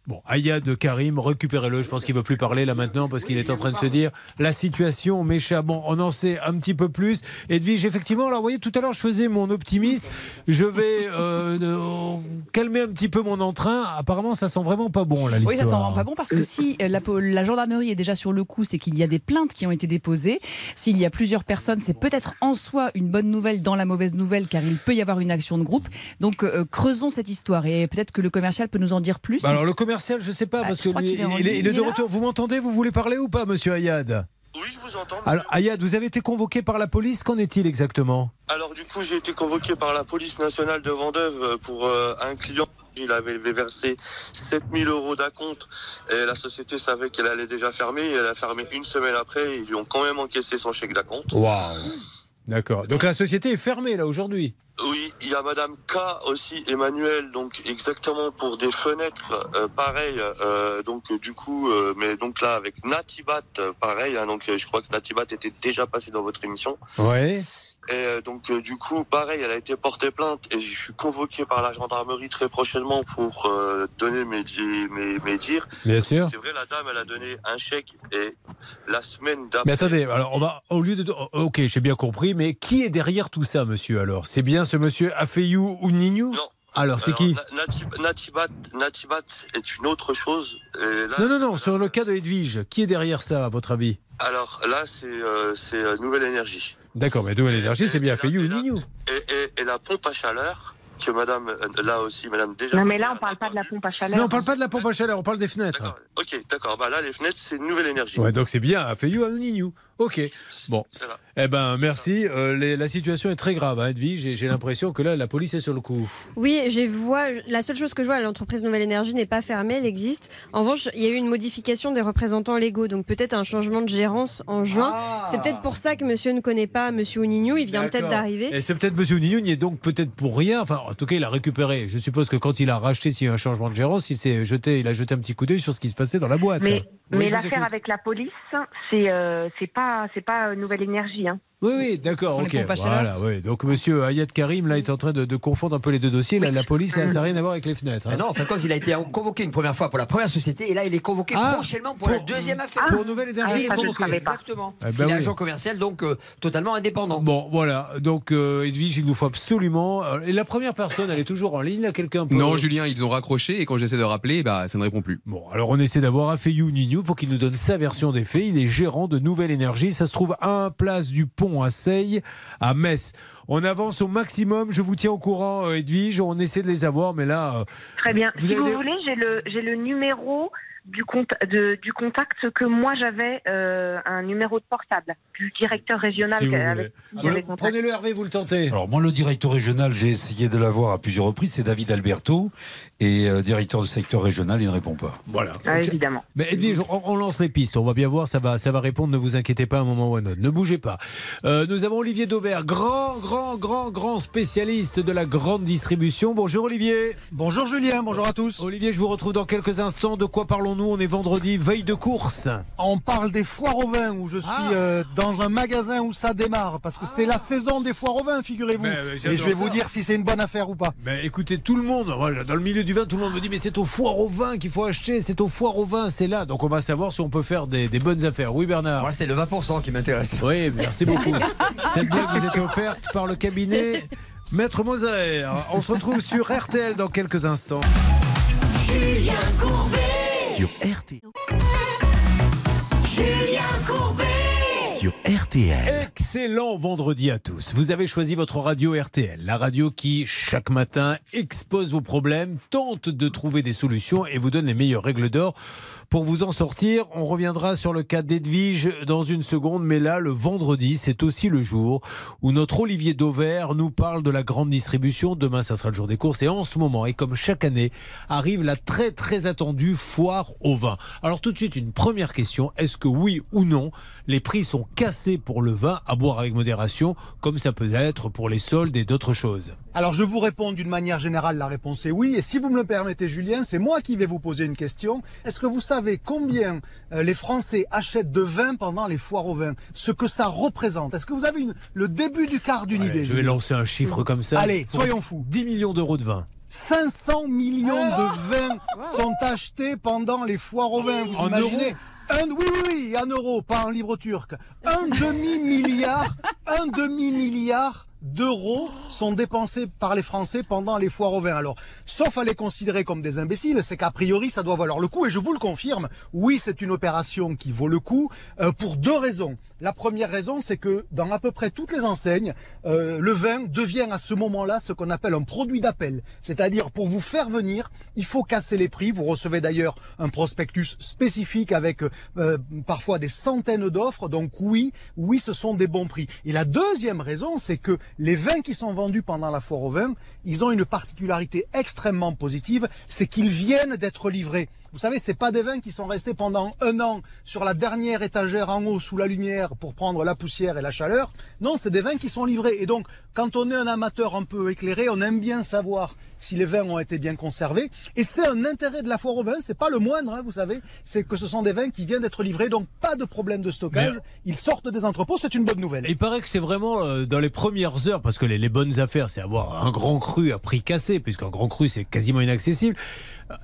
[SPEAKER 2] Bon, Ayad Karim, récupérez-le. Je pense qu'il ne veut plus parler là maintenant parce qu'il est en train de se dire la situation m'échappe. Bon, on en sait un petit peu plus. Edwige, effectivement, alors vous voyez, tout à l'heure, je faisais mon optimiste. Je vais euh, euh, calmer un petit peu mon entrain. Apparemment, ça sent vraiment pas bon, là,
[SPEAKER 3] Oui,
[SPEAKER 2] l'histoire.
[SPEAKER 3] ça sent vraiment pas bon parce que si euh, la, gendarmerie est déjà sur le coup, c'est qu'il y a des plaintes qui ont été déposées. S'il y a plusieurs personnes, c'est peut-être en soi une bonne nouvelle dans la mauvaise nouvelle car il peut y avoir une action de groupe. Donc euh, creusons cette histoire et peut-être que le commercial peut nous en dire plus.
[SPEAKER 2] Bah alors, le commercial, je sais pas,
[SPEAKER 3] Ah,
[SPEAKER 2] parce que lui, il, est,
[SPEAKER 3] ligne.
[SPEAKER 2] il est
[SPEAKER 3] Il
[SPEAKER 2] de
[SPEAKER 3] est
[SPEAKER 2] retour. Vous m'entendez? Vous voulez parler ou pas, monsieur Ayad?
[SPEAKER 9] Oui, je vous entends.
[SPEAKER 2] Alors, Ayad, vous avez été convoqué par la police. Qu'en est-il exactement?
[SPEAKER 9] Alors du coup, j'ai été convoqué par la police nationale de Vendeuve pour euh, un client. Il avait versé 7000 euros d'acompte et la société savait qu'elle allait déjà fermer. Et elle a fermé une semaine après. Ils lui ont quand même encaissé son chèque d'acompte.
[SPEAKER 2] Waouh D'accord. Donc la société est fermée, là, aujourd'hui?
[SPEAKER 9] Oui, il y a Madame K aussi, Emmanuel, donc exactement pour des fenêtres, euh, pareil. euh, donc euh, du coup, euh, mais donc là avec Natibat, euh, pareil. hein, donc euh, je crois que Natibat était déjà passé dans votre émission.
[SPEAKER 2] Ouais.
[SPEAKER 9] Et euh, donc euh, du coup, pareil, elle a été portée plainte et je suis convoqué par la gendarmerie très prochainement pour euh, donner mes, di- mes, mes dires.
[SPEAKER 2] Bien sûr.
[SPEAKER 9] C'est vrai, la dame, elle a donné un chèque et la semaine d'après.
[SPEAKER 2] Mais attendez, alors on va au lieu de oh, ok, j'ai bien compris, mais qui est derrière tout ça, monsieur Alors, c'est bien ce monsieur Afeyou ou Nignou
[SPEAKER 9] Non.
[SPEAKER 2] Alors, c'est qui?
[SPEAKER 9] Na- Nati- Natibat, Natibat est une autre chose. Là-
[SPEAKER 2] Non, non, non. Sur le cas de Edwige, qui est derrière ça, à votre avis?
[SPEAKER 9] Alors là, c'est c'est euh, Nouvelle Énergie.
[SPEAKER 2] D'accord, mais Nouvelle Énergie, c'est bien Afeyou ou Nignou
[SPEAKER 9] Et, et, et la pompe à chaleur, que madame, euh, là aussi, madame déjà.
[SPEAKER 6] Non, mais là, on parle pas de la pompe à chaleur.
[SPEAKER 2] Non, on parle pas de la pompe à chaleur, on parle des fenêtres.
[SPEAKER 9] D'accord. Ok, d'accord. Bah là, les fenêtres, c'est Nouvelle Énergie.
[SPEAKER 2] Ouais, donc c'est bien Afeyou ou Nignou. Ok. Bon.
[SPEAKER 9] Voilà.
[SPEAKER 2] Eh ben, merci. Euh, les- la situation est très grave, hein, Edwige. J'ai l'impression que là, la police est sur le coup.
[SPEAKER 8] Oui, j'ai vois, la seule chose que je vois, l'entreprise Nouvelle Énergie n'est pas fermée, elle existe. En revanche, il y a eu une modification des représentants légaux, donc peut-être un changement de gérance en juin. C'est peut-être pour ça que monsieur ne connaît pas monsieur Ounignou, il vient peut-être d'arriver.
[SPEAKER 2] Et c'est peut-être Monsieur Nignou, il est donc peut-être pour rien. Enfin, en tout cas, il a récupéré. Je suppose que quand il a racheté, s'il y a eu un changement de gérance, il s'est jeté, il a jeté un petit coup d'œil sur ce qui se passait dans la boîte.
[SPEAKER 6] Mais,
[SPEAKER 2] Oui,
[SPEAKER 6] mais
[SPEAKER 2] je vous
[SPEAKER 6] l'affaire
[SPEAKER 2] écoute.
[SPEAKER 6] avec la police, c'est euh, c'est c'est pas Nouvelle Énergie. Hein.
[SPEAKER 2] Oui, oui, d'accord, ok. Voilà, oui. Donc, Monsieur Ayat Karim, là, est en train de, de confondre un peu les deux dossiers. Là, la police, ça n'a rien à voir avec les fenêtres. hein.
[SPEAKER 4] Ah non, en fin de compte, il a été convoqué une première fois pour la première société et là, il est convoqué
[SPEAKER 2] Ah,
[SPEAKER 4] prochainement pour, la deuxième affaire.
[SPEAKER 2] Pour Nouvelle Énergie,
[SPEAKER 6] Ah,
[SPEAKER 2] il est convoqué.
[SPEAKER 4] Exactement.
[SPEAKER 2] Ah bah
[SPEAKER 4] qu'il est
[SPEAKER 2] oui.
[SPEAKER 4] agent commercial, donc euh, totalement indépendant.
[SPEAKER 2] Bon, voilà. Donc, euh, Edwige, il nous faut absolument. euh, Et la première personne, elle est toujours en ligne, là, quelqu'un peut.
[SPEAKER 10] Non, Julien, ils ont raccroché et quand j'essaie de rappeler, bah, ça ne répond plus.
[SPEAKER 2] Bon, alors on essaie d'avoir Afeyou Nignou pour qu'il nous donne sa version des faits. Il est gérant de Nouvelle Énergie. Ça se trouve à un place du pont à Seille, à Metz. On avance au maximum. Je vous tiens au courant, euh, Edwige. On essaie de les avoir, mais là. euh,
[SPEAKER 6] Très bien.
[SPEAKER 2] Vous
[SPEAKER 6] si vous
[SPEAKER 2] des-
[SPEAKER 6] voulez, j'ai le j'ai le numéro du compte de, du contact que moi j'avais euh, un numéro de portable du directeur régional
[SPEAKER 2] si
[SPEAKER 6] avec.
[SPEAKER 2] Prenez-le, Hervé, vous le tentez.
[SPEAKER 11] Alors moi, le directeur régional, j'ai essayé de l'avoir à plusieurs reprises, c'est David Alberto, et euh, directeur du secteur régional, il ne répond pas.
[SPEAKER 2] Voilà.
[SPEAKER 6] Ah, évidemment.
[SPEAKER 2] Mais Edwige, on, on lance les pistes. On va bien voir, ça va, ça va répondre. Ne vous inquiétez pas un moment ou un autre. Ne bougez pas. Euh, nous avons Olivier Dauvert, grand, grand, grand, grand spécialiste de la grande distribution. Bonjour Olivier.
[SPEAKER 12] Bonjour Julien, bonjour à tous.
[SPEAKER 2] Olivier, je vous retrouve dans quelques instants. De quoi parlons-nous? Nous On est vendredi, veille de course.
[SPEAKER 12] On parle des foires au vin où je suis
[SPEAKER 2] Ah.
[SPEAKER 12] euh, dans un magasin où ça démarre parce que c'est la saison des foires au vin, figurez-vous.
[SPEAKER 2] Mais, mais
[SPEAKER 12] Et je vais
[SPEAKER 2] ça.
[SPEAKER 12] vous dire si c'est une bonne affaire ou pas.
[SPEAKER 2] Ben, écoutez, tout le monde, dans le milieu du vin, tout le monde me dit mais c'est au foire au vin qu'il faut acheter, c'est au foire au vin, c'est là. Donc on va savoir si on peut faire des, des bonnes affaires. Oui Bernard
[SPEAKER 4] Moi, c'est le 20% qui m'intéresse.
[SPEAKER 2] Oui, merci beaucoup. Cette blague vous était offerte par le cabinet Maître Moser. On se retrouve sur RTL dans quelques instants.
[SPEAKER 1] Julien Courbet sur RTL. Julien Courbet sur RTL.
[SPEAKER 2] Excellent vendredi à tous. Vous avez choisi votre radio RTL, la radio qui, chaque matin, expose vos problèmes, tente de trouver des solutions et vous donne les meilleures règles d'or pour vous en sortir. On reviendra sur le cas d'Edwige dans une seconde, mais là, le vendredi, c'est aussi le jour où notre Olivier Dauvert nous parle de la grande distribution. Demain, ça sera le jour des courses. Et en ce moment, et comme chaque année, arrive la très très attendue foire au vin. Alors tout de suite, une première question. Est-ce que oui ou non, les prix sont cassés pour le vin à boire avec modération, comme ça peut être pour les soldes et d'autres choses
[SPEAKER 12] Alors je vous réponds d'une manière générale, la réponse est oui. Et si vous me le permettez Julien, c'est moi qui vais vous poser une question. Est-ce que vous savez combien euh, les Français achètent de vin pendant les foires au vin? Ce que ça représente? Est-ce que vous avez une- le début du quart d'une idée
[SPEAKER 2] Je vais lancer un chiffre comme ça.
[SPEAKER 12] Allez, soyons fous.
[SPEAKER 2] 10 millions d'euros de vin.
[SPEAKER 12] 500 millions de vins sont achetés pendant les foires au vin. Vous
[SPEAKER 2] En
[SPEAKER 12] imaginez?
[SPEAKER 2] euros
[SPEAKER 12] un, oui, oui, oui, en euros, pas en livres turcs. Un demi-milliard, un demi-milliard d'euros sont dépensés par les Français pendant les foires au vin. Alors, sauf à les considérer comme des imbéciles, c'est qu'a priori, ça doit valoir le coup. Et je vous le confirme, oui, c'est une opération qui vaut le coup euh, pour deux raisons. La première raison, c'est que dans à peu près toutes les enseignes, euh, le vin devient à ce moment-là ce qu'on appelle un produit d'appel. C'est-à-dire, pour vous faire venir, il faut casser les prix. Vous recevez d'ailleurs un prospectus spécifique avec euh, parfois des centaines d'offres. Donc oui, oui, ce sont des bons prix. Et la deuxième raison, c'est que les vins qui sont vendus pendant la foire au vin, ils ont une particularité extrêmement positive, c'est qu'ils viennent d'être livrés. Vous savez, c'est pas des vins qui sont restés pendant un an sur la dernière étagère en haut sous la lumière pour prendre la poussière et la chaleur. Non, c'est des vins qui sont livrés. Et donc, quand on est un amateur un peu éclairé, on aime bien savoir si les vins ont été bien conservés. Et c'est un intérêt de la foire au vin, c'est pas le moindre, hein, vous savez, c'est que ce sont des vins qui viennent d'être livrés, donc pas de problème de stockage.
[SPEAKER 2] Mais-
[SPEAKER 12] Ils sortent des entrepôts, c'est une bonne nouvelle.
[SPEAKER 2] Il paraît que c'est vraiment euh, dans les premières heures, parce que les, les bonnes affaires, c'est avoir un grand cru à prix cassé, puisqu'un grand cru, c'est quasiment inaccessible.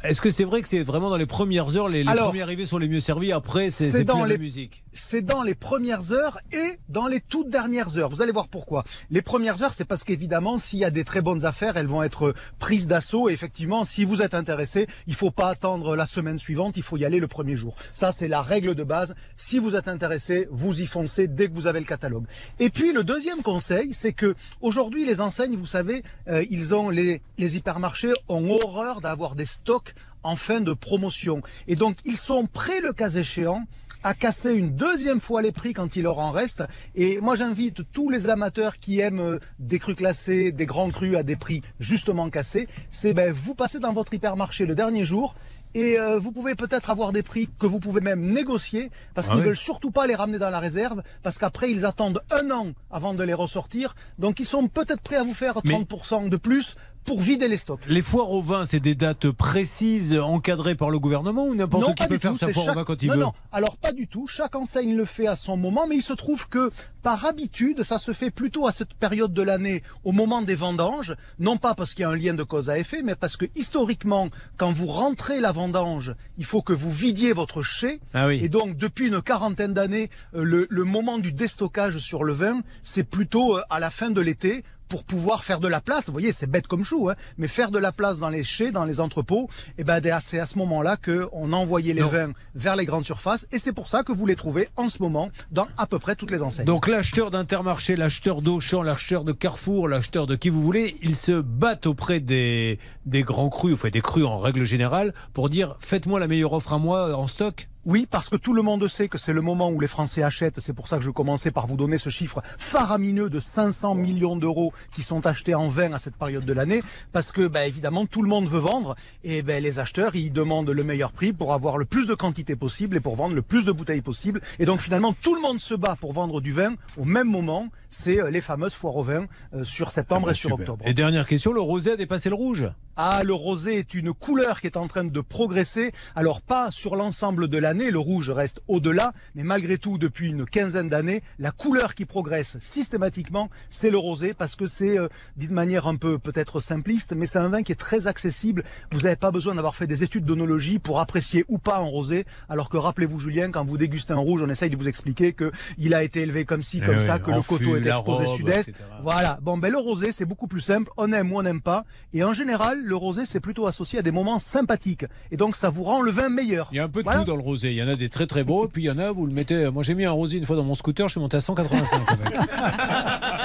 [SPEAKER 2] Est-ce que c'est vrai que c'est vraiment dans les premières heures, les, les
[SPEAKER 12] Alors,
[SPEAKER 2] premiers arrivés sont les mieux servis, après, c'est
[SPEAKER 12] c'est dans
[SPEAKER 2] plus la
[SPEAKER 12] les-
[SPEAKER 2] musique?
[SPEAKER 12] C'est dans les premières heures et dans les toutes dernières heures. Vous allez voir pourquoi. Les premières heures, c'est parce qu'évidemment, s'il y a des très bonnes affaires, elles vont être prises d'assaut. Et effectivement, si vous êtes intéressé, il faut pas attendre la semaine suivante, il faut y aller le premier jour. Ça, c'est la règle de base. Si vous êtes intéressé, vous y foncez dès que vous avez le catalogue. Et puis, le deuxième conseil, c'est que aujourd'hui, les enseignes, vous savez, euh, ils ont les, les hypermarchés ont horreur d'avoir des stocks en fin de promotion. Et donc, ils sont prêts, le cas échéant, à casser une deuxième fois les prix quand il leur en reste. Et moi, j'invite tous les amateurs qui aiment euh, des crus classés, des grands crus à des prix justement cassés, c'est ben, vous passez dans votre hypermarché le dernier jour et euh, vous pouvez peut-être avoir des prix que vous pouvez même négocier parce
[SPEAKER 2] Ah
[SPEAKER 12] qu'ils
[SPEAKER 2] ouais.
[SPEAKER 12] veulent surtout pas les ramener dans la réserve parce qu'après ils attendent un an avant de les ressortir. Donc ils sont peut-être prêts à vous faire
[SPEAKER 2] Mais-
[SPEAKER 12] 30% de plus pour vider les stocks.
[SPEAKER 2] Les foires au vin, c'est des dates précises, encadrées par le gouvernement, ou n'importe qui peut faire
[SPEAKER 12] tout,
[SPEAKER 2] sa foire au vin quand il
[SPEAKER 12] non,
[SPEAKER 2] veut
[SPEAKER 12] Non, alors pas du tout. Chaque enseigne le fait à son moment, mais il se trouve que par habitude, ça se fait plutôt à cette période de l'année, au moment des vendanges, non pas parce qu'il y a un lien de cause à effet, mais parce que historiquement, quand vous rentrez la vendange, il faut que vous vidiez votre chai.
[SPEAKER 2] Ah oui.
[SPEAKER 12] Et donc, depuis une quarantaine d'années, euh, le, le moment du déstockage sur le vin, c'est plutôt euh, à la fin de l'été pour pouvoir faire de la place. Vous voyez, c'est bête comme chou, hein, mais faire de la place dans les chais, dans les entrepôts, et ben c'est à ce moment-là que on envoyait les vins vers les grandes surfaces, et c'est pour ça que vous les trouvez en ce moment dans à peu près toutes les enseignes.
[SPEAKER 2] Donc l'acheteur d'Intermarché, l'acheteur d'Auchan, l'acheteur de Carrefour, l'acheteur de qui vous voulez, ils se battent auprès des, des grands crus, enfin des crus en règle générale, pour dire faites-moi la meilleure offre à moi en stock.
[SPEAKER 12] Oui, parce que tout le monde sait que c'est le moment où les Français achètent. C'est pour ça que je commençais par vous donner ce chiffre faramineux de 500 millions d'euros qui sont achetés en vin à cette période de l'année. Parce que, ben, évidemment, tout le monde veut vendre. Et ben, les acheteurs, ils demandent le meilleur prix pour avoir le plus de quantité possible et pour vendre le plus de bouteilles possible. Et donc, finalement, tout le monde se bat pour vendre du vin au même moment. C'est euh, les fameuses foires au vin euh, sur septembre et sur
[SPEAKER 2] Super.
[SPEAKER 12] octobre.
[SPEAKER 2] Et dernière question, le rosé a dépassé le rouge?
[SPEAKER 12] Ah, le rosé est une couleur qui est en train de progresser. Alors pas sur l'ensemble de l'année, le rouge reste au-delà, mais malgré tout, depuis une quinzaine d'années, la couleur qui progresse systématiquement, c'est le rosé, parce que c'est, euh, dit de manière un peu peut-être simpliste, mais c'est un vin qui est très accessible. Vous n'avez pas besoin d'avoir fait des études d'onologie pour apprécier ou pas un rosé, alors que rappelez-vous Julien, quand vous dégustez un rouge, on essaye de vous expliquer que il a été élevé comme ci,
[SPEAKER 2] Eh
[SPEAKER 12] comme
[SPEAKER 2] oui,
[SPEAKER 12] ça, que le coteau
[SPEAKER 2] fût,
[SPEAKER 12] est exposé sud-est. Voilà. Bon, ben le rosé, c'est beaucoup plus simple. On aime ou on n'aime pas. Et en général, le rosé, c'est plutôt associé à des moments sympathiques. Et donc, ça vous rend le vin meilleur.
[SPEAKER 2] Il y a un peu de
[SPEAKER 12] Voilà.
[SPEAKER 2] tout dans le rosé. Il y en a des très très beaux, puis il y en a, vous le mettez. Moi j'ai mis un rosé une fois dans mon scooter, je suis monté à 185 avec.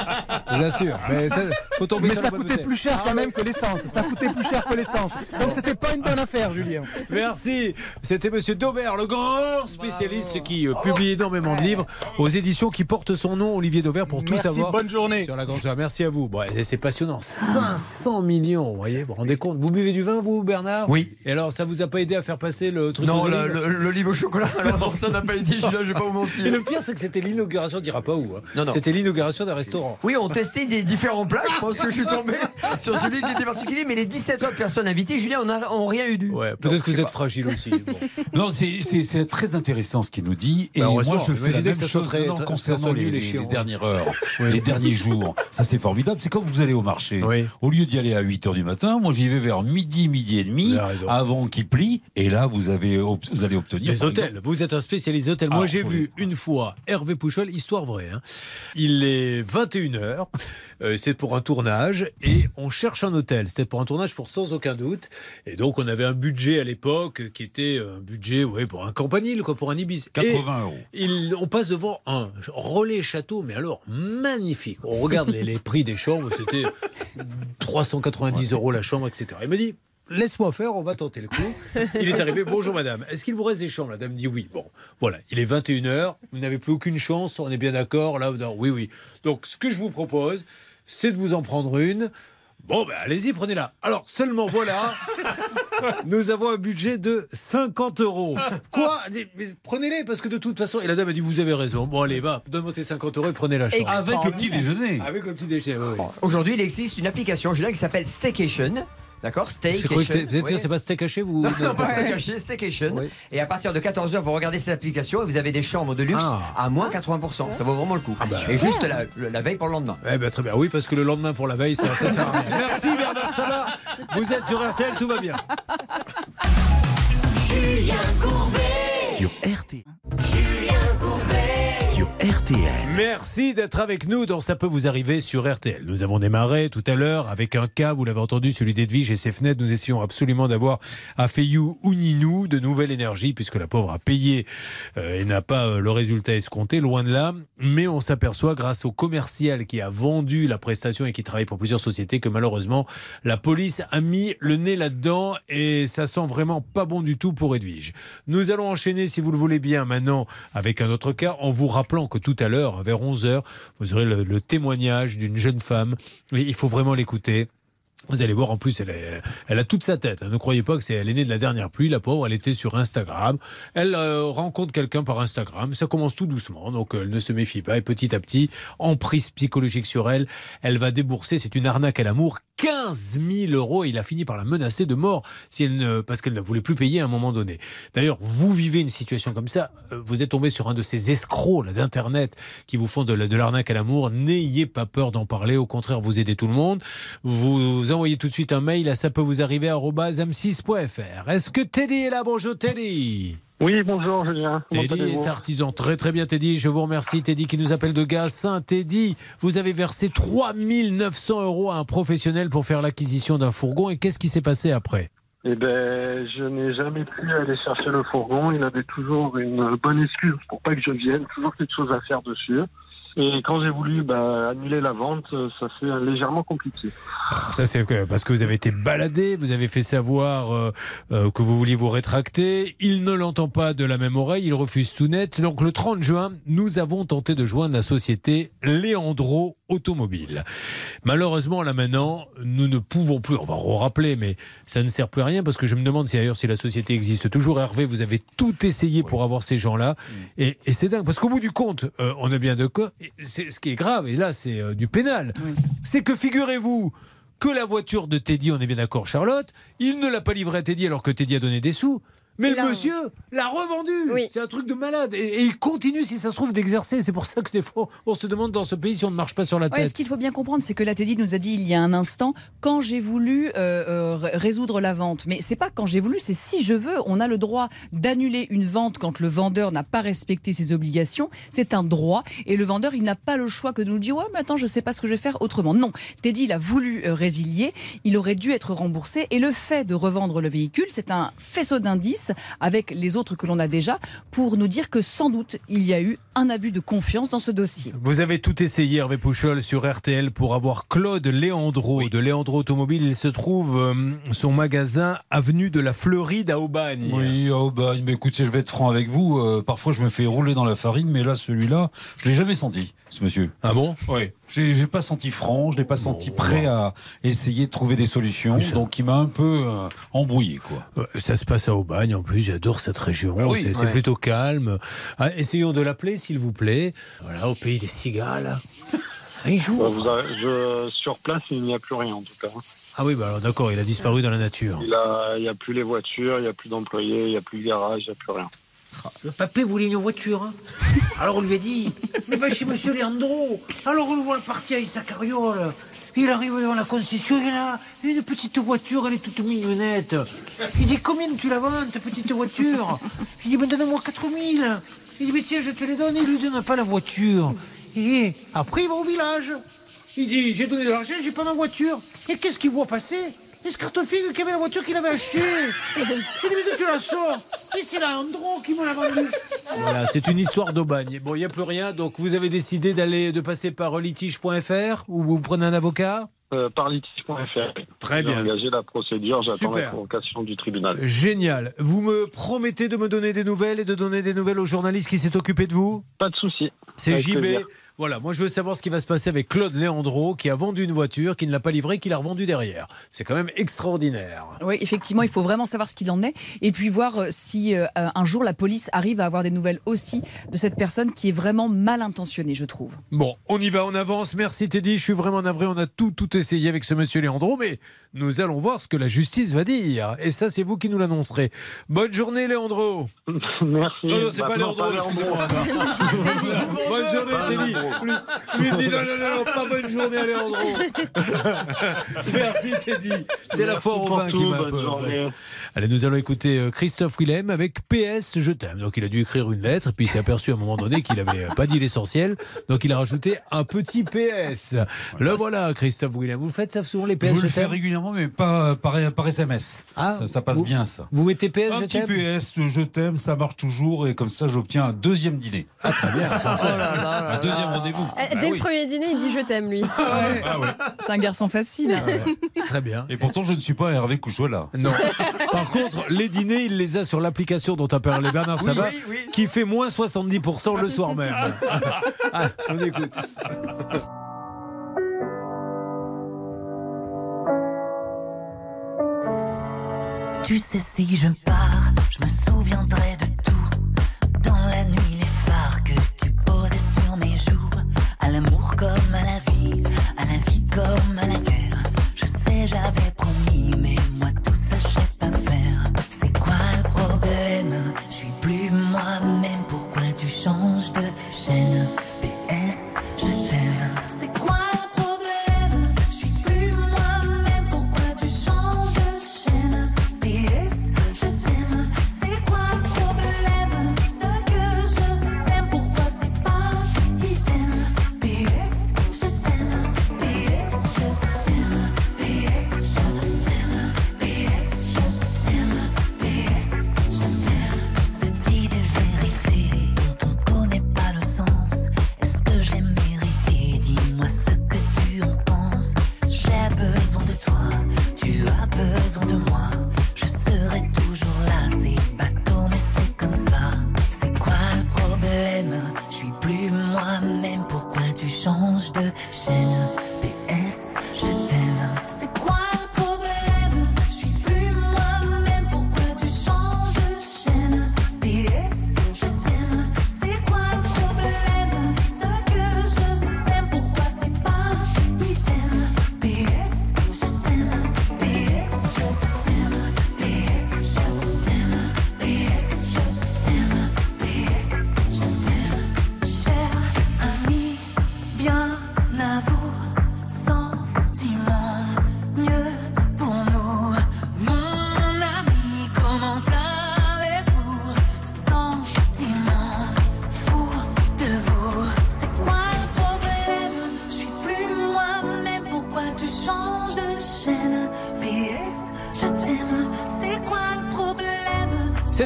[SPEAKER 2] Vous assure. Mais ça, faut tomber
[SPEAKER 12] Mais ça coûtait plus cher quand même que l'essence. Ça coûtait plus cher que l'essence. Donc, c'était pas une bonne affaire, Julien.
[SPEAKER 2] Merci. C'était Monsieur Dauvert, le grand spécialiste qui euh, publie énormément de livres aux éditions qui portent son nom, Olivier Dauvert, pour tout
[SPEAKER 12] Merci,
[SPEAKER 2] savoir.
[SPEAKER 12] bonne journée.
[SPEAKER 2] Sur la grande histoire. Merci à vous. Bon, c'est passionnant. 500 millions, vous voyez. Vous vous rendez compte Vous buvez du vin, vous, Bernard?
[SPEAKER 4] Oui.
[SPEAKER 2] Et alors, ça vous a pas aidé à faire passer le truc
[SPEAKER 4] Non, le-
[SPEAKER 2] olives
[SPEAKER 4] le- l'olive au chocolat, alors ça n'a pas été, Julien, je vais pas vous mentir.
[SPEAKER 2] Et le pire, c'est que c'était l'inauguration, on dira pas où. hein.
[SPEAKER 4] Non, non.
[SPEAKER 2] C'était l'inauguration d'un restaurant.
[SPEAKER 4] Oui, on testait des différents plats. Je pense que je suis tombé sur celui qui était particulier. Mais les 17 autres personnes invitées, Julien, on n'a rien eu du.
[SPEAKER 2] Ouais, peut-être que vous êtes fragile aussi. Bon.
[SPEAKER 11] Non, c'est- très intéressant ce qu'il nous dit. Et
[SPEAKER 2] Bah,
[SPEAKER 11] moi, je fais la même
[SPEAKER 2] que ça soit
[SPEAKER 11] chose
[SPEAKER 2] très-
[SPEAKER 11] non,
[SPEAKER 2] très-
[SPEAKER 11] concernant les, dernières heures, les derniers jours. Ça, c'est formidable. C'est comme vous allez au marché.
[SPEAKER 2] Oui.
[SPEAKER 11] Au lieu d'y aller à 8 heures du matin, moi, j'y vais vers midi, midi et demi, avant qu'il plie. Et là, vous, avez, vous allez obtenir.
[SPEAKER 2] Les hôtels,
[SPEAKER 11] exemple-
[SPEAKER 2] vous êtes un spécialiste hôtel. Moi,
[SPEAKER 11] Ah,
[SPEAKER 2] j'ai vu une fois Hervé Pouchol, histoire vraie. hein. Il est 21h, c'est pour un tournage, et on cherche un hôtel. C'était pour un tournage pour sans aucun doute. Et donc, on avait un budget à l'époque qui était un budget ouais, pour un campanile, quoi, pour un Ibis.
[SPEAKER 11] 80 euros.
[SPEAKER 2] Et il- on passe devant un relais château, mais alors magnifique. On regarde les, les prix des chambres, c'était 390 euros la chambre, etc. Il me dit. Laisse-moi faire, on va tenter le coup. Il est arrivé, bonjour madame, est-ce qu'il vous reste des chambres? La dame dit oui. Bon, voilà, il est 21h, vous n'avez plus aucune chance, on est bien d'accord Là, vous dites, oui, oui. Donc, ce que je vous propose, c'est de vous en prendre une. Bon, ben allez-y, prenez-la. Alors, seulement voilà, nous avons un budget de 50 euros. Quoi? Mais Prenez-les, parce que de toute façon, et la dame a dit, vous avez raison. Bon, allez, va, donne-moi tes 50 euros et prenez la chambre.
[SPEAKER 11] Avec le petit déjeuner.
[SPEAKER 2] Avec le petit déjeuner, oui.
[SPEAKER 4] Aujourd'hui, il existe une application, Julien, qui s'appelle Staycation. D'accord Staycation.
[SPEAKER 2] c'est- vous êtes sûr, c'est pas haché vous
[SPEAKER 4] Non, non, pas Staycation, Staycation.
[SPEAKER 2] Oui.
[SPEAKER 4] Et à partir de 14h, vous regardez cette application et vous avez des chambres de luxe
[SPEAKER 2] Ah.
[SPEAKER 4] à moins 80%. Ça vaut vraiment le coup.
[SPEAKER 2] bah.
[SPEAKER 4] et juste la, la veille pour le lendemain.
[SPEAKER 2] Eh ben, très bien, oui, parce que le lendemain pour la veille, ça, ça sert à rien. Merci Bernard Sabat. Vous êtes sur RTL, tout va bien.
[SPEAKER 1] Julien Courbet sur RTL. Julien RTL.
[SPEAKER 2] Merci d'être avec nous dans Ça peut vous arriver sur RTL. Nous avons démarré tout à l'heure avec un cas, vous l'avez entendu, celui d'Edwige et ses fenêtres. Nous essayons absolument d'avoir à Feyou ou Ninou de nouvelle énergie, puisque la pauvre a payé euh, et n'a pas euh, le résultat escompté, loin de là. Mais on s'aperçoit, grâce au commercial qui a vendu la prestation et qui travaille pour plusieurs sociétés, que malheureusement, la police a mis le nez là-dedans et ça sent vraiment pas bon du tout pour Edwige. Nous allons enchaîner, si vous le voulez bien, maintenant avec un autre cas, en vous rappelant que tout à l'heure, vers 11h, vous aurez le, témoignage d'une jeune femme. Il faut vraiment l'écouter. Vous allez voir, en plus, elle, a toute sa tête. hein. Ne croyez pas que c'est elle est née de la dernière pluie. La pauvre, elle était sur Instagram. Elle euh, rencontre quelqu'un par Instagram. Ça commence tout doucement, donc euh, elle ne se méfie pas. Et petit à petit, emprise psychologique sur elle, elle va débourser. C'est une arnaque à l'amour. 15 000 euros. Il a fini par la menacer de mort parce qu'elle ne voulait plus payer à un moment donné. D'ailleurs, vous vivez une situation comme ça. euh, Vous êtes tombé sur un de ces escrocs d'Internet qui vous font de, de l'arnaque à l'amour. N'ayez pas peur d'en parler. Au contraire, vous aidez tout le monde. Vous envoyez tout de suite un mail à ça peut vous arriver m6.fr. Est-ce que Teddy est là? Bonjour Teddy.
[SPEAKER 7] Oui, bonjour Julien.
[SPEAKER 2] Teddy est artisan. Très très bien Teddy. Je vous remercie Teddy qui nous appelle de Gassin. Teddy, vous avez versé 3900 euros à un professionnel pour faire l'acquisition d'un fourgon. Et qu'est-ce qui s'est passé après?
[SPEAKER 7] Eh ben, je n'ai jamais pu aller chercher le fourgon. Il avait toujours une bonne excuse pour pas que je vienne, toujours quelque chose à faire dessus. Et quand j'ai voulu bah, annuler la vente, euh, ça s'est légèrement compliqué.
[SPEAKER 2] Ça, c'est parce que vous avez été baladé, vous avez fait savoir euh, euh, que vous vouliez vous rétracter. Il ne l'entend pas de la même oreille, il refuse tout net. Donc le 30 juin, nous avons tenté de joindre la société Léandro Automobile. Malheureusement, là maintenant, nous ne pouvons plus, on va rappeler, mais ça ne sert plus à rien parce que je me demande si d'ailleurs si la société existe toujours. Hervé, vous avez tout essayé pour avoir ces gens-là. Et, et c'est dingue parce qu'au bout du compte, euh, on a bien de quoi. c'est- Ce qui est grave, et là c'est euh, du pénal, c'est que figurez-vous que la voiture de Teddy, on est bien d'accord, Charlotte, il ne l'a pas livrée à Teddy alors que Teddy a donné des sous. Mais le monsieur l'a revendu. C'est un truc de malade. Et, et il continue, si ça se trouve, d'exercer. C'est pour ça que des fois, on se demande dans ce pays si on ne marche pas sur la
[SPEAKER 3] Ouais, ce
[SPEAKER 2] tête.
[SPEAKER 3] qu'il faut bien comprendre, c'est que la Teddy nous a dit il y a un instant, quand j'ai voulu euh, euh, ré- résoudre la vente. Mais c'est pas quand j'ai voulu, c'est si je veux. On a le droit d'annuler une vente quand le vendeur n'a pas respecté ses obligations. C'est un droit. Et le vendeur, il n'a pas le choix que de nous dire ouais, mais attends, je sais pas ce que je vais faire autrement. Non, Teddy, il a voulu euh, résilier. Il aurait dû être remboursé. Et le fait de revendre le véhicule, c'est un faisceau d'indices avec les autres que l'on a déjà pour nous dire que sans doute il y a eu un abus de confiance dans ce dossier.
[SPEAKER 2] Vous avez tout essayé, Hervé Pouchol, sur RTL pour avoir Claude Léandro de Léandro Automobile. Il se trouve euh, son magasin avenue de la Fleuride à Aubagne.
[SPEAKER 11] Oui, à Aubagne. Mais écoutez, je vais être franc avec vous. euh, parfois, je me fais rouler dans la farine, mais là, celui-là, je l'ai jamais senti, ce monsieur.
[SPEAKER 2] Ah bon?
[SPEAKER 11] Oui. J'ai j'ai pas senti franc, je l'ai pas senti prêt à essayer de trouver des solutions. Donc, il m'a un peu euh, embrouillé, quoi.
[SPEAKER 2] Euh, Ça se passe à Aubagne, en plus, j'adore cette région.
[SPEAKER 11] Ah oui,
[SPEAKER 2] c'est plutôt calme. Ah, essayons de l'appeler, s'il vous plaît. Voilà, au pays des cigales. Ah, il joue.
[SPEAKER 7] Vous avez- je- sur place, il n'y a plus rien en tout cas.
[SPEAKER 2] Ah oui, bah alors d'accord, il a disparu dans la nature.
[SPEAKER 7] Il n'y a plus les voitures, il n'y a plus d'employés, il n'y a plus de garage, il n'y a plus rien.
[SPEAKER 13] Le papé voulait une voiture. hein. Alors on lui a dit Mais va chez monsieur Leandro. Alors on le voit partir avec sa carriole. Il arrive devant la concession, il a une petite voiture, elle est toute mignonnette. Il dit Combien tu la vends, ta petite voiture? Il dit Mais donne-moi 4000. Il dit Mais tiens, je te les donne. Il lui donne pas la voiture. Et après, il va au village. Il dit J'ai donné de l'argent, j'ai pas ma voiture. Et qu'est-ce qu'il voit passer? C'est ce cartoffigue qui avait la voiture qu'il avait achetée. Il dit Mais tu la sors? Et c'est Leandro qui me l'a vendue.
[SPEAKER 2] Voilà, c'est une histoire d'Aubagne. Bon, il n'y a plus rien, donc vous avez décidé d'aller de passer par litige.fr ou vous prenez un avocat?
[SPEAKER 7] Euh, par litige.fr.
[SPEAKER 2] Très bien.
[SPEAKER 7] J'ai engagé la procédure, j'attends la convocation du tribunal.
[SPEAKER 2] Génial. Vous me promettez de me donner des nouvelles et de donner des nouvelles au journaliste qui s'est occupé de vous?
[SPEAKER 7] Pas de souci.
[SPEAKER 2] C'est JB.
[SPEAKER 7] plaisir.
[SPEAKER 2] Voilà, moi je veux savoir ce qui va se passer avec Claude Léandro qui a vendu une voiture, qui ne l'a pas livrée, qui l'a revendue derrière. C'est quand même extraordinaire.
[SPEAKER 3] Oui, effectivement, il faut vraiment savoir ce qu'il en est et puis voir euh, si euh, un jour la police arrive à avoir des nouvelles aussi de cette personne qui est vraiment mal intentionnée, je trouve.
[SPEAKER 2] Bon, on y va, on avance. Merci Teddy, je suis vraiment navré. On a tout, tout essayé avec ce monsieur Léandro, mais nous allons voir ce que la justice va dire. Et ça, c'est vous qui nous l'annoncerez. Bonne journée, Léandro.
[SPEAKER 7] Merci.
[SPEAKER 2] Non, non, c'est pas Léandro,
[SPEAKER 7] pas
[SPEAKER 2] excusez-moi. Bonne journée, Teddy. Lui, dit non, non, non, non, pas bonne journée à Léandro. Merci, Teddy. C'est la vin
[SPEAKER 7] tout,
[SPEAKER 2] qui m'a. Allez, nous allons écouter euh, Christophe Willem avec PS Je t'aime. Donc, il a dû écrire une lettre, puis il s'est aperçu à un moment donné qu'il n'avait pas dit l'essentiel. Donc, il a rajouté un petit PS. Le voilà, Christophe Willem. Vous faites ça souvent, les PS
[SPEAKER 11] je
[SPEAKER 2] Je,
[SPEAKER 11] le fais régulièrement, mais pas par, par SMS.
[SPEAKER 2] Ah,
[SPEAKER 11] ça, ça passe
[SPEAKER 2] vous-
[SPEAKER 11] bien, ça.
[SPEAKER 2] Vous mettez PS
[SPEAKER 11] Un
[SPEAKER 2] Je
[SPEAKER 11] petit
[SPEAKER 2] t'aime
[SPEAKER 11] PS, je t'aime, ça marche toujours, et comme ça, j'obtiens un deuxième dîner.
[SPEAKER 2] Ah, très bien.
[SPEAKER 11] un deuxième rendez-vous.
[SPEAKER 8] Euh,
[SPEAKER 11] Bah
[SPEAKER 8] Dès
[SPEAKER 11] oui.
[SPEAKER 8] le premier dîner, il dit je t'aime, lui.
[SPEAKER 11] Ah ouais.
[SPEAKER 3] C'est un garçon facile.
[SPEAKER 2] Très bien.
[SPEAKER 11] Et pourtant, je ne suis pas Hervé Couchola.
[SPEAKER 2] Non. Par contre, les dîners, il les a sur l'application dont a parlé Bernard
[SPEAKER 11] Oui,
[SPEAKER 2] Sabat,
[SPEAKER 11] oui, oui.
[SPEAKER 2] qui fait moins 70% le soir même. Ah, on écoute.
[SPEAKER 14] Tu sais, si je pars, je me souviendrai de Je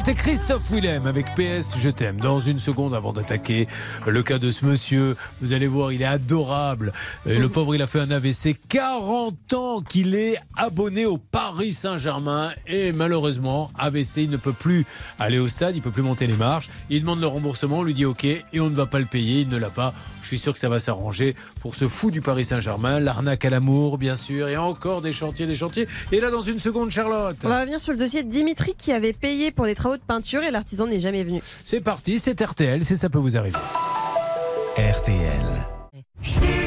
[SPEAKER 2] C'était Christophe Willem avec PS Je t'aime. Dans une seconde avant d'attaquer le cas de ce monsieur, vous allez voir, il est adorable. Et le pauvre, il a fait un AVC. 40 ans qu'il est abonné au Paris Saint-Germain. Et malheureusement, AVC, il ne peut plus aller au stade, il peut plus monter les marches. Il demande le remboursement, on lui dit OK et on ne va pas le payer, il ne l'a pas. Je suis sûr que ça va s'arranger pour ce fou du Paris Saint-Germain. L'arnaque à l'amour, bien sûr. Et encore des chantiers, des chantiers. Et là, dans une seconde, Charlotte.
[SPEAKER 8] On va revenir sur le dossier de Dimitri qui avait payé pour des travaux de peinture et l'artisan n'est jamais venu.
[SPEAKER 2] C'est parti, c'est RTL, c'est ça peut vous arriver.
[SPEAKER 1] RTL.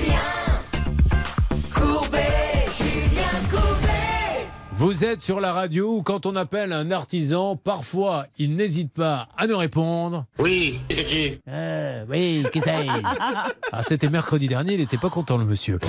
[SPEAKER 2] Vous êtes sur la radio où quand on appelle un artisan, parfois il n'hésite pas à nous répondre.
[SPEAKER 15] Oui, c'est qui?
[SPEAKER 2] Euh, oui, qui c'est? Ah, c'était mercredi dernier, il n'était pas content le monsieur.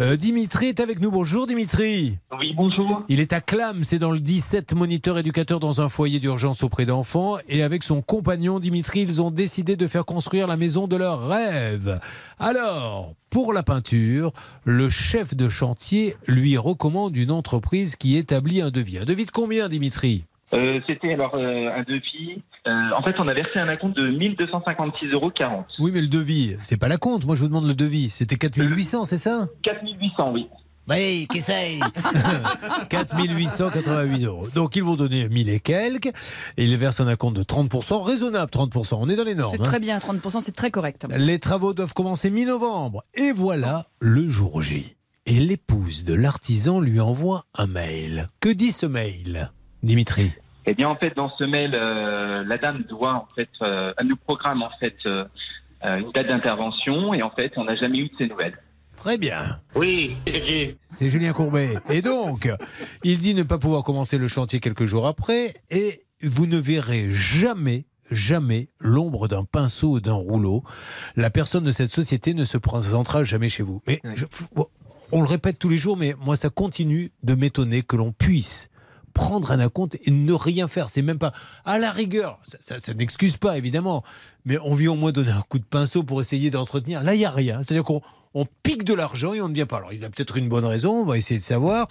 [SPEAKER 2] Euh, Dimitri est avec nous. Bonjour Dimitri.
[SPEAKER 15] Oui, bonjour.
[SPEAKER 2] Il est à Clam, c'est dans le 17, moniteur éducateur dans un foyer d'urgence auprès d'enfants. Et avec son compagnon Dimitri, ils ont décidé de faire construire la maison de leur rêve. Alors, pour la peinture, le chef de chantier lui recommande une entreprise qui un devis. Un devis de combien, Dimitri
[SPEAKER 15] Euh, C'était alors euh, un devis. euh, en fait, on a versé un acompte de 1256,40 euros.
[SPEAKER 2] Oui, mais le devis, c'est pas la compte. Moi, je vous demande le devis. C'était 4800, c'est ça
[SPEAKER 15] 4800, oui.
[SPEAKER 2] Oui, qui c'est 4888 euros. Donc, ils vont donner 1000 et quelques. Et ils versent un acompte de 30%, raisonnable 30%. On est dans les normes.
[SPEAKER 3] C'est
[SPEAKER 2] hein.
[SPEAKER 3] très bien, 30%, c'est très correct.
[SPEAKER 2] Les travaux doivent commencer mi-novembre. Et voilà le jour J. Et l'épouse de l'artisan lui envoie un mail. Que dit ce mail, Dimitri?
[SPEAKER 15] Eh bien, en fait, dans ce mail, euh, la dame doit, en fait, euh, elle nous programme, en fait, euh, une date d'intervention et, en fait, on n'a jamais eu de ses nouvelles.
[SPEAKER 2] Très bien.
[SPEAKER 15] Oui, c'est qui
[SPEAKER 2] C'est Julien Courbet. Et donc, il dit ne pas pouvoir commencer le chantier quelques jours après et vous ne verrez jamais jamais l'ombre d'un pinceau ou d'un rouleau. La personne de cette société ne se présentera jamais chez vous. Mais je- on le répète tous les jours, mais moi ça continue de m'étonner que l'on puisse prendre un acompte et ne rien faire. C'est même pas à la rigueur. Ça, ça- ça n'excuse pas évidemment, mais on vient au moins donner un coup de pinceau pour essayer d'entretenir. Là, il y a rien. C'est-à-dire qu'on on pique de l'argent et on ne vient pas. Alors, il a peut-être une bonne raison. On va essayer de savoir.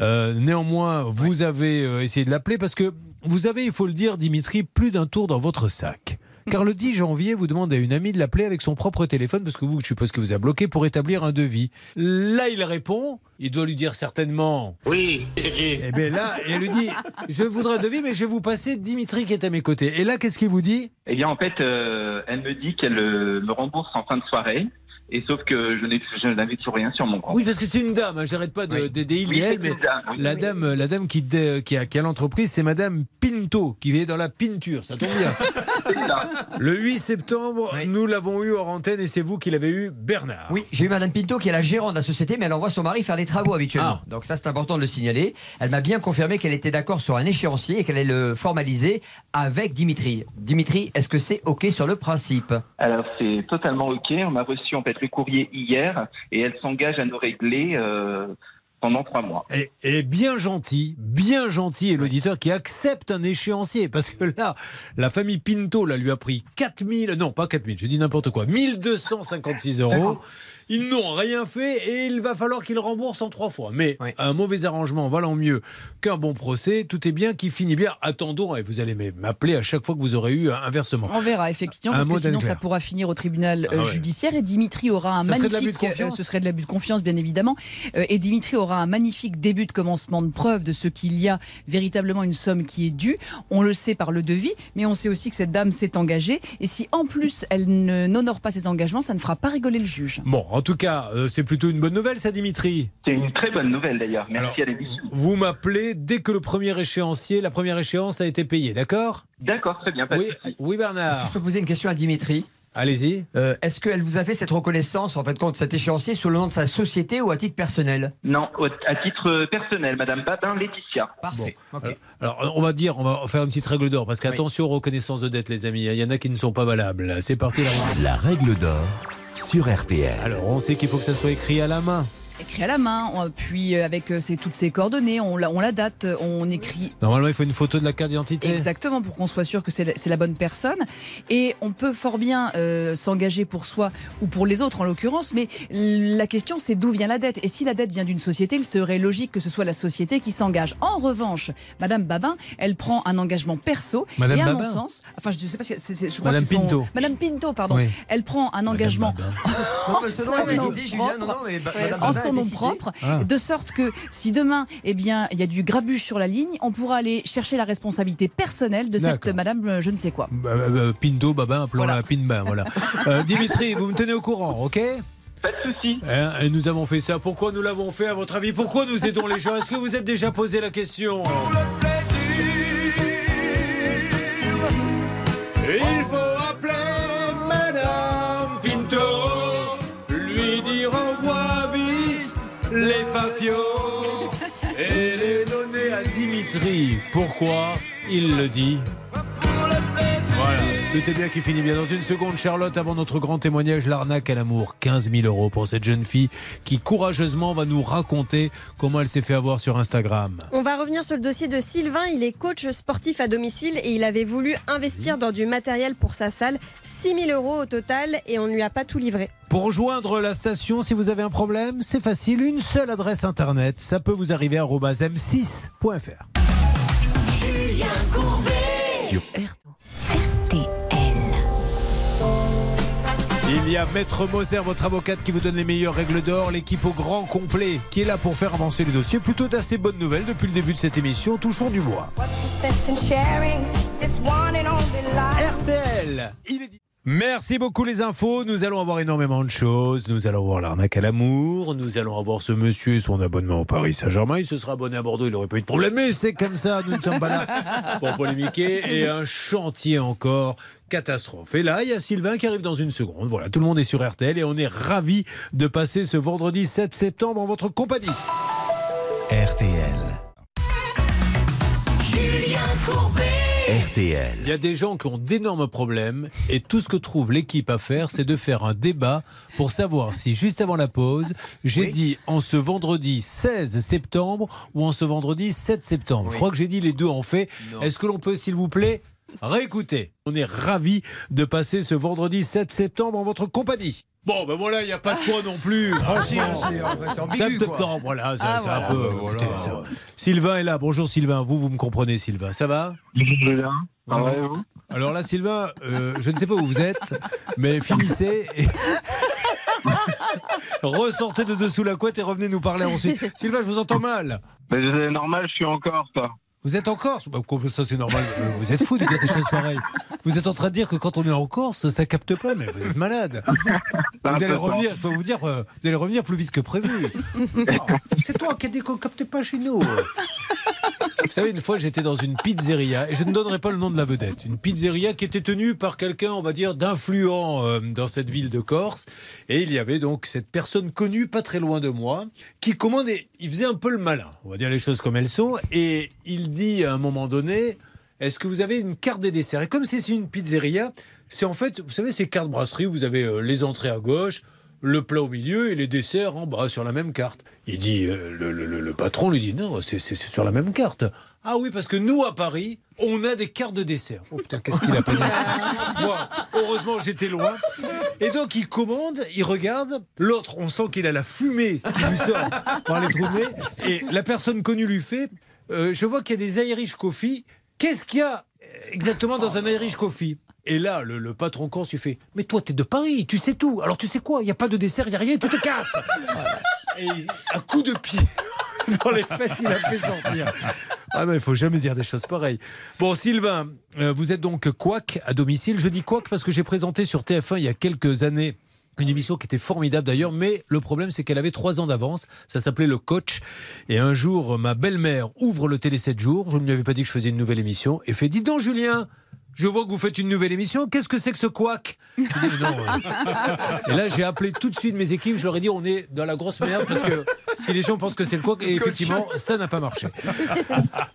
[SPEAKER 2] Euh, néanmoins, vous avez euh, essayé de l'appeler parce que vous avez, il faut le dire, Dimitri, plus d'un tour dans votre sac. Car le 10 janvier, vous demandez à une amie de l'appeler avec son propre téléphone, parce que vous, je suppose que vous a bloqué pour établir un devis. Là, il répond, il doit lui dire certainement
[SPEAKER 15] Oui, c'est qui
[SPEAKER 2] eh bien là, et elle lui dit Je voudrais un devis, mais je vais vous passer Dimitri qui est à mes côtés. Et là, qu'est-ce qu'il vous dit?
[SPEAKER 15] Eh bien, en fait, euh, elle me dit qu'elle euh, me rembourse en fin de soirée. Et sauf que je n'ai- je n'avais toujours rien sur mon compte.
[SPEAKER 2] Oui, parce que c'est une dame, hein, j'arrête pas de- d'aider il
[SPEAKER 15] Oui,
[SPEAKER 2] et elle, mais
[SPEAKER 15] une dame, oui.
[SPEAKER 2] la, dame, la dame qui, dé- qui a, qui a l'entreprise, c'est Madame Pinto, qui est dans la peinture, ça tombe bien. Le 8 septembre, nous l'avons eu hors antenne et c'est vous qui l'avez eu, Bernard.
[SPEAKER 4] Oui, j'ai eu Madame Pinto qui est la gérante de la société, mais elle envoie son mari faire des travaux habituellement. Donc ça, c'est important de le signaler. Elle m'a bien confirmé qu'elle était d'accord sur un échéancier et qu'elle allait le formaliser avec Dimitri. Dimitri, est-ce que c'est OK sur le principe?
[SPEAKER 15] Alors c'est totalement ok. On a reçu en fait le courrier hier et elle s'engage à nous régler euh, pendant trois mois.
[SPEAKER 2] Et, et bien gentil, bien gentil est l'auditeur qui accepte un échéancier. Parce que là, la famille Pinto là, lui a pris 4000, non pas 4000, je dis n'importe quoi, 1256 euros. Ils n'ont rien fait et il va falloir qu'ils remboursent en trois fois. Mais un mauvais arrangement valant mieux qu'un bon procès. Tout est bien qui finit bien. Attendons, et vous allez m'appeler à chaque fois que vous aurez eu un inversement.
[SPEAKER 3] On verra effectivement,
[SPEAKER 2] Un
[SPEAKER 3] parce que sinon ça pourra finir au tribunal euh,
[SPEAKER 2] Ah ouais.
[SPEAKER 3] judiciaire et Dimitri aura un
[SPEAKER 2] Ça serait de l'abus de
[SPEAKER 3] magnifique,
[SPEAKER 2] confiance
[SPEAKER 3] euh, ce serait de l'abus de confiance bien évidemment, Euh, et Dimitri aura un magnifique début de commencement de preuve de ce qu'il y a véritablement une somme qui est due. On le sait par le devis, mais on sait aussi que cette dame s'est engagée et si en plus elle ne- n'honore pas ses engagements, ça ne fera pas rigoler le juge.
[SPEAKER 2] Bon, en tout cas, euh, c'est plutôt une bonne nouvelle, ça, Dimitri.
[SPEAKER 15] C'est une très bonne nouvelle d'ailleurs. Merci à l'émission.
[SPEAKER 2] Vous m'appelez dès que le premier échéancier, la première échéance a été payée, d'accord?
[SPEAKER 15] D'accord, très bien.
[SPEAKER 2] Oui, Bernard.
[SPEAKER 4] Est-ce que je peux poser une question à Dimitri?
[SPEAKER 2] Allez-y.
[SPEAKER 4] Euh, Est-ce qu'elle vous a fait cette reconnaissance, en fait, compte cet échéancier, sous le nom de sa société ou à titre personnel?
[SPEAKER 15] Non, à titre euh, personnel, Madame Babin Laetitia.
[SPEAKER 4] Parfait.
[SPEAKER 2] Alors, alors, on va dire, on va faire une petite règle d'or, parce qu'attention aux reconnaissances de dette, les amis. Il y en a qui ne sont pas valables. C'est parti, la
[SPEAKER 1] La règle d'or sur RTL.
[SPEAKER 2] Alors, on sait qu'il faut que ça soit écrit à la main.
[SPEAKER 3] Écrit à la main, on- puis euh, avec euh, ses- toutes ses coordonnées, on la, on la date, on écrit
[SPEAKER 2] Normalement, il faut une photo de la carte d'identité.
[SPEAKER 3] Exactement, pour qu'on soit sûr que c'est la, c'est la bonne personne. Et on peut fort bien euh, s'engager pour soi ou pour les autres en l'occurrence, mais la question c'est d'où vient la dette? Et si la dette vient d'une société, il serait logique que ce soit la société qui s'engage. En revanche, Madame Babin, elle prend un engagement perso.
[SPEAKER 2] Madame
[SPEAKER 3] et à
[SPEAKER 2] Babin
[SPEAKER 3] mon sens, enfin je sais pas si c'est, je crois
[SPEAKER 2] Madame
[SPEAKER 3] que c'est son-
[SPEAKER 2] Pinto.
[SPEAKER 3] Madame Pinto, pardon.
[SPEAKER 2] Oui.
[SPEAKER 3] Elle prend un engagement en en son
[SPEAKER 4] a
[SPEAKER 3] nom
[SPEAKER 4] décidé.
[SPEAKER 3] propre,
[SPEAKER 2] Ah.
[SPEAKER 3] de sorte que si demain, eh bien, il y a du grabuge sur la ligne, on pourra aller chercher la responsabilité personnelle de cette. Madame euh, je ne sais quoi.
[SPEAKER 2] Bah, bah, bah, Pinto, Babin, appelons-la Pinbain. Voilà. Euh, Dimitri, vous me tenez au courant, ok
[SPEAKER 15] Pas de souci.
[SPEAKER 2] Hein, et nous avons fait ça. Pourquoi nous l'avons fait, à votre avis? Pourquoi nous aidons les gens? Est-ce que vous êtes déjà posé la question? Il faut appeler et les donner à Dimitri. Pourquoi il le dit? Est bien qui finit bien. Dans une seconde, Charlotte, avant notre grand témoignage, l'arnaque à l'amour. 15 000 euros pour cette jeune fille qui courageusement va nous raconter comment elle s'est fait avoir sur Instagram.
[SPEAKER 8] On va revenir sur le dossier de Sylvain. Il est coach sportif à domicile et il avait voulu investir dans du matériel pour sa salle. 6 000 euros au total et on ne lui a pas tout livré.
[SPEAKER 2] Pour rejoindre la station, si vous avez un problème, c'est facile. Une seule adresse internet. Ça peut vous arriver à m6.fr.
[SPEAKER 5] Julien Courbet.
[SPEAKER 2] Sur Il y a Maître Moser, votre avocate, qui vous donne les meilleures règles d'or, l'équipe au grand complet, qui est là pour faire avancer les dossiers. Plutôt d'assez bonnes nouvelles depuis le début de cette émission. Touchons du bois. RTL, il est dit. Merci beaucoup les infos. Nous allons avoir énormément de choses. Nous allons voir l'arnaque à l'amour. Nous allons avoir ce monsieur et son abonnement au Paris Saint-Germain. Il se sera abonné à Bordeaux, il n'aurait pas eu de problème. Mais c'est comme ça, nous ne sommes pas là pour polémiquer. Et un chantier encore. Catastrophe. Et là, il y a Sylvain qui arrive dans une seconde. Voilà, tout le monde est sur RTL et on est ravis de passer ce vendredi 7 septembre en votre compagnie.
[SPEAKER 1] RTL.
[SPEAKER 5] Julien Courbet.
[SPEAKER 1] RTL.
[SPEAKER 2] Il y a des gens qui ont d'énormes problèmes et tout ce que trouve l'équipe à faire, c'est de faire un débat pour savoir si juste avant la pause, j'ai dit en ce vendredi 16 septembre ou en ce vendredi 7 septembre. Je crois que j'ai dit les deux en fait. Est-ce que l'on peut, s'il vous plaît, réécouter On est ravis de passer ce vendredi 7 septembre en votre compagnie. Bon, ben voilà, il n'y a pas de quoi non plus. Franchement,
[SPEAKER 4] c'est- c'est
[SPEAKER 2] 7
[SPEAKER 4] ambigu, quoi.
[SPEAKER 2] septembre, voilà, c'est
[SPEAKER 4] Ah,
[SPEAKER 2] un peu. Écoutez, ça va. Sylvain est là. Bonjour Sylvain. Vous, vous me comprenez, Sylvain. Ça va?
[SPEAKER 7] Vous?
[SPEAKER 2] Alors là, Sylvain, euh, je ne sais pas où vous êtes, mais finissez et ressortez de dessous la couette et revenez nous parler ensuite. Sylvain, je vous entends mal.
[SPEAKER 7] Mais c'est normal, je suis en Corse.
[SPEAKER 2] Vous êtes en Corse Bah, Ça, c'est normal. Euh, Vous êtes fou de dire des choses pareilles. Vous êtes en train de dire que quand on est en Corse, ça capte pas, mais vous êtes malade. Vous allez revenir, je peux vous dire, euh, vous allez revenir plus vite que prévu. Oh, c'est toi qui as dit qu'on capte pas chez nous. Vous savez, une fois, j'étais dans une pizzeria, et je ne donnerai pas le nom de la vedette, une pizzeria qui était tenue par quelqu'un, on va dire, d'influent euh, dans cette ville de Corse. Et il y avait donc cette personne connue, pas très loin de moi, qui commandait, il faisait un peu le malin, on va dire les choses comme elles sont, et il dit à un moment donné, est-ce que vous avez une carte des desserts? Et comme c'est une pizzeria, c'est en fait, vous savez, ces cartes brasserie, vous avez euh, les entrées à gauche, le plat au milieu et les desserts en bas sur la même carte. Il dit, euh, le, le- patron lui dit, non, c'est sur la même carte. Ah oui, parce que nous, à Paris, on a des cartes de dessert. Oh putain, qu'est-ce qu'il a pas dit? Moi, heureusement, j'étais loin. Et donc, il commande, il regarde. L'autre, on sent qu'il a la fumée qui lui sort par les trous de nez. Et la personne connue lui fait, euh, je vois qu'il y a des Irish Coffee. Qu'est-ce qu'il y a exactement dans un Irish Coffee? Et là, le, le patron corse lui fait Mais toi, t'es de Paris, tu sais tout. Alors, tu sais quoi? Il n'y a pas de dessert, il n'y a rien, tu te casses. Et un coup de pied dans les fesses, il a fait sortir. Ah non, il faut jamais dire des choses pareilles. Bon, Sylvain, euh, vous êtes donc quack à domicile. Je dis quack parce que j'ai présenté sur TF1 il y a quelques années une émission qui était formidable d'ailleurs, mais le problème c'est qu'elle avait trois ans d'avance. Ça s'appelait Le Coach. Et un jour, ma belle-mère ouvre le télé 7 jours. Je ne lui avais pas dit que je faisais une nouvelle émission et fait Dis donc, Julien, je vois que vous faites une nouvelle émission. Qu'est-ce que c'est que ce couac? Je dis, mais non, euh. Et là, j'ai appelé tout de suite mes équipes. Je leur ai dit, on est dans la grosse merde parce que si les gens pensent que c'est le couac, et effectivement, ça n'a pas marché.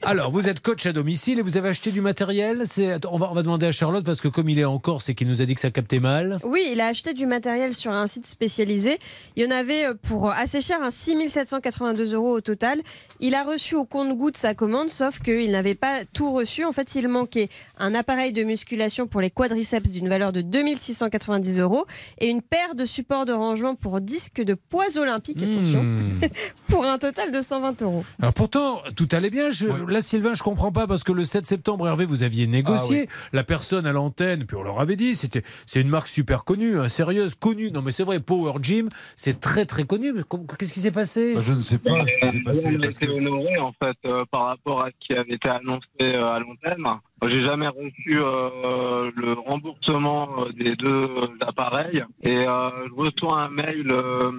[SPEAKER 2] Alors, vous êtes coach à domicile et vous avez acheté du matériel. On va, on va demander à Charlotte parce que comme il est en Corse et qu'il nous a dit que ça captait mal.
[SPEAKER 8] Oui, il a acheté du matériel sur un site spécialisé. Il y en avait euh, pour assez cher, hein, 6 782 euros au total. Il a reçu au compte-goutte sa commande, sauf qu'il n'avait pas tout reçu. En fait, il manquait un appareil de musculation pour les quadriceps d'une valeur de 2690 euros et une paire de supports de rangement pour disques de poids olympiques, attention,
[SPEAKER 2] Hmm.
[SPEAKER 8] pour un total de 120 euros.
[SPEAKER 2] Alors pourtant, tout allait bien. Je, Là, Sylvain, je comprends pas parce que le 7 septembre, Hervé, vous aviez négocié. La personne à l'antenne, puis on leur avait dit, c'était, c'est une marque super connue, hein, sérieuse, connue. Non, mais c'est vrai, Power Gym, c'est très très connu. Mais qu'est-ce qui s'est passé?
[SPEAKER 11] Je ne sais pas ce qui s'est passé.
[SPEAKER 7] On a
[SPEAKER 11] parce
[SPEAKER 7] été
[SPEAKER 11] que-
[SPEAKER 7] honoré en fait euh, par rapport à ce qui avait été annoncé euh, à l'antenne. J'ai jamais reçu euh, le remboursement euh, des deux appareils et euh, je reçois un mail. euh,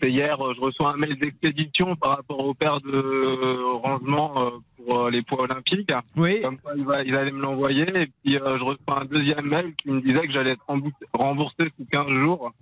[SPEAKER 7] c'est hier, je reçois un mail d'expédition par rapport au paire de rangement pour les poids olympiques.
[SPEAKER 2] Oui.
[SPEAKER 7] Comme quoi, il, va- il allait me l'envoyer. Et puis, je reçois un deuxième mail qui me disait que j'allais être remboursé, sous 15 jours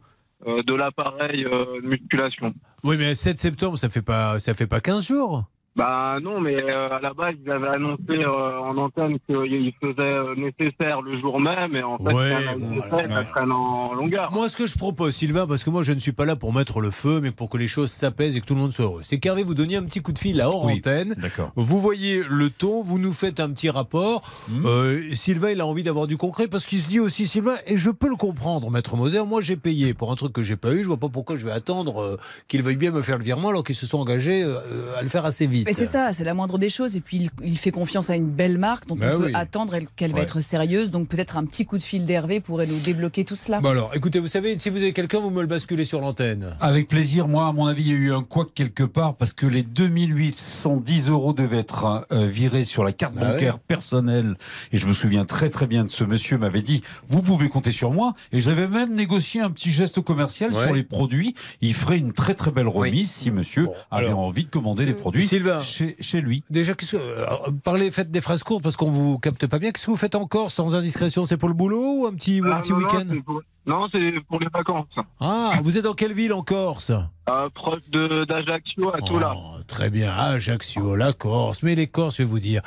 [SPEAKER 7] de l'appareil de musculation.
[SPEAKER 2] Oui, mais 7 septembre, ça fait pas, ça fait pas 15 jours.
[SPEAKER 7] Bah non, mais euh, à la base, ils avaient annoncé euh, en antenne qu'ils faisaient euh, nécessaire le jour même, et en fait,
[SPEAKER 2] Ouais,
[SPEAKER 7] ça,
[SPEAKER 2] bon,
[SPEAKER 7] ça, ça traîne en longueur.
[SPEAKER 2] Moi, ce que je propose, Sylvain, parce que moi, je ne suis pas là pour mettre le feu, mais pour que les choses s'apaisent et que tout le monde soit heureux, c'est qu'Hervé vous donniez un petit coup de fil à hors antenne.
[SPEAKER 11] D'accord.
[SPEAKER 2] Vous voyez le ton, vous nous faites un petit rapport. Euh, Sylvain, il a envie d'avoir du concret parce qu'il se dit aussi, Sylvain, et je peux le comprendre, Maître Moser, moi j'ai payé pour un truc que j'ai pas eu, je vois pas pourquoi je vais attendre euh, qu'il veuille bien me faire le virement alors qu'ils se sont engagés euh, à le faire assez vite.
[SPEAKER 3] Mais c'est ça, c'est la moindre des choses. Et puis, il, il fait confiance à une belle marque, donc
[SPEAKER 2] Bah
[SPEAKER 3] on peut attendre elle- qu'elle va être sérieuse. Donc, peut-être un petit coup de fil d'Hervé pourrait nous débloquer tout cela.
[SPEAKER 2] Bon alors, écoutez, vous savez, si vous avez quelqu'un, vous me le basculez sur l'antenne.
[SPEAKER 11] Avec plaisir, moi, à mon avis, il y a eu un couac quelque part parce que les 2810 euros devaient être euh, virés sur la carte
[SPEAKER 2] Ah
[SPEAKER 11] bancaire
[SPEAKER 2] ouais.
[SPEAKER 11] personnelle. Et je me souviens très très bien de ce monsieur m'avait dit, vous pouvez compter sur moi. Et j'avais même négocié un petit geste commercial
[SPEAKER 2] Ouais.
[SPEAKER 11] sur les produits. Il ferait une très très belle remise si monsieur avait
[SPEAKER 2] alors.
[SPEAKER 11] envie de commander les produits
[SPEAKER 2] Sylvain.
[SPEAKER 11] Chez, chez lui.
[SPEAKER 2] Déjà, qu'est-ce que, euh, parlez, faites des phrases courtes parce qu'on vous capte pas bien. Qu'est-ce que vous faites encore sans indiscrétion? C'est pour le boulot ou un petit, ou un
[SPEAKER 7] Ah,
[SPEAKER 2] petit week-end?
[SPEAKER 7] Non, c'est pour les vacances.
[SPEAKER 2] Ah, vous êtes dans quelle ville en Corse?
[SPEAKER 7] Euh, proche d'Ajaccio à Toula.
[SPEAKER 2] Oh, Très bien, Ajaccio, la Corse. Mais les Corses, je vais vous dire,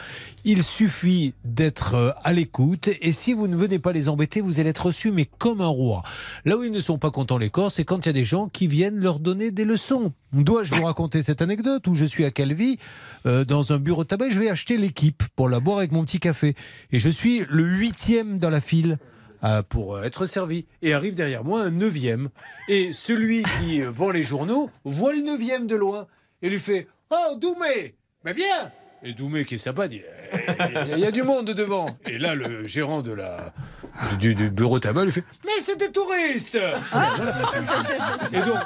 [SPEAKER 2] il suffit d'être euh, à l'écoute et si vous ne venez pas les embêter, vous allez être reçu mais comme un roi. Là où ils ne sont pas contents les Corses, c'est quand il y a des gens qui viennent leur donner des leçons. Dois-je vous raconter cette anecdote où je suis à Calvi euh, dans un bureau de tabac, je vais acheter l'équipe pour la boire avec mon petit café et je suis le huitième dans la file. Euh, pour euh, être servi. Et arrive derrière moi un neuvième. Et celui qui euh, vend les journaux voit le neuvième de loin et lui fait Oh, Doumé Mais viens Et Doumé, qui est sympa, dit Il y a du monde devant. Et là, le gérant de la, du, du bureau tabac lui fait Mais c'est des touristes Et donc,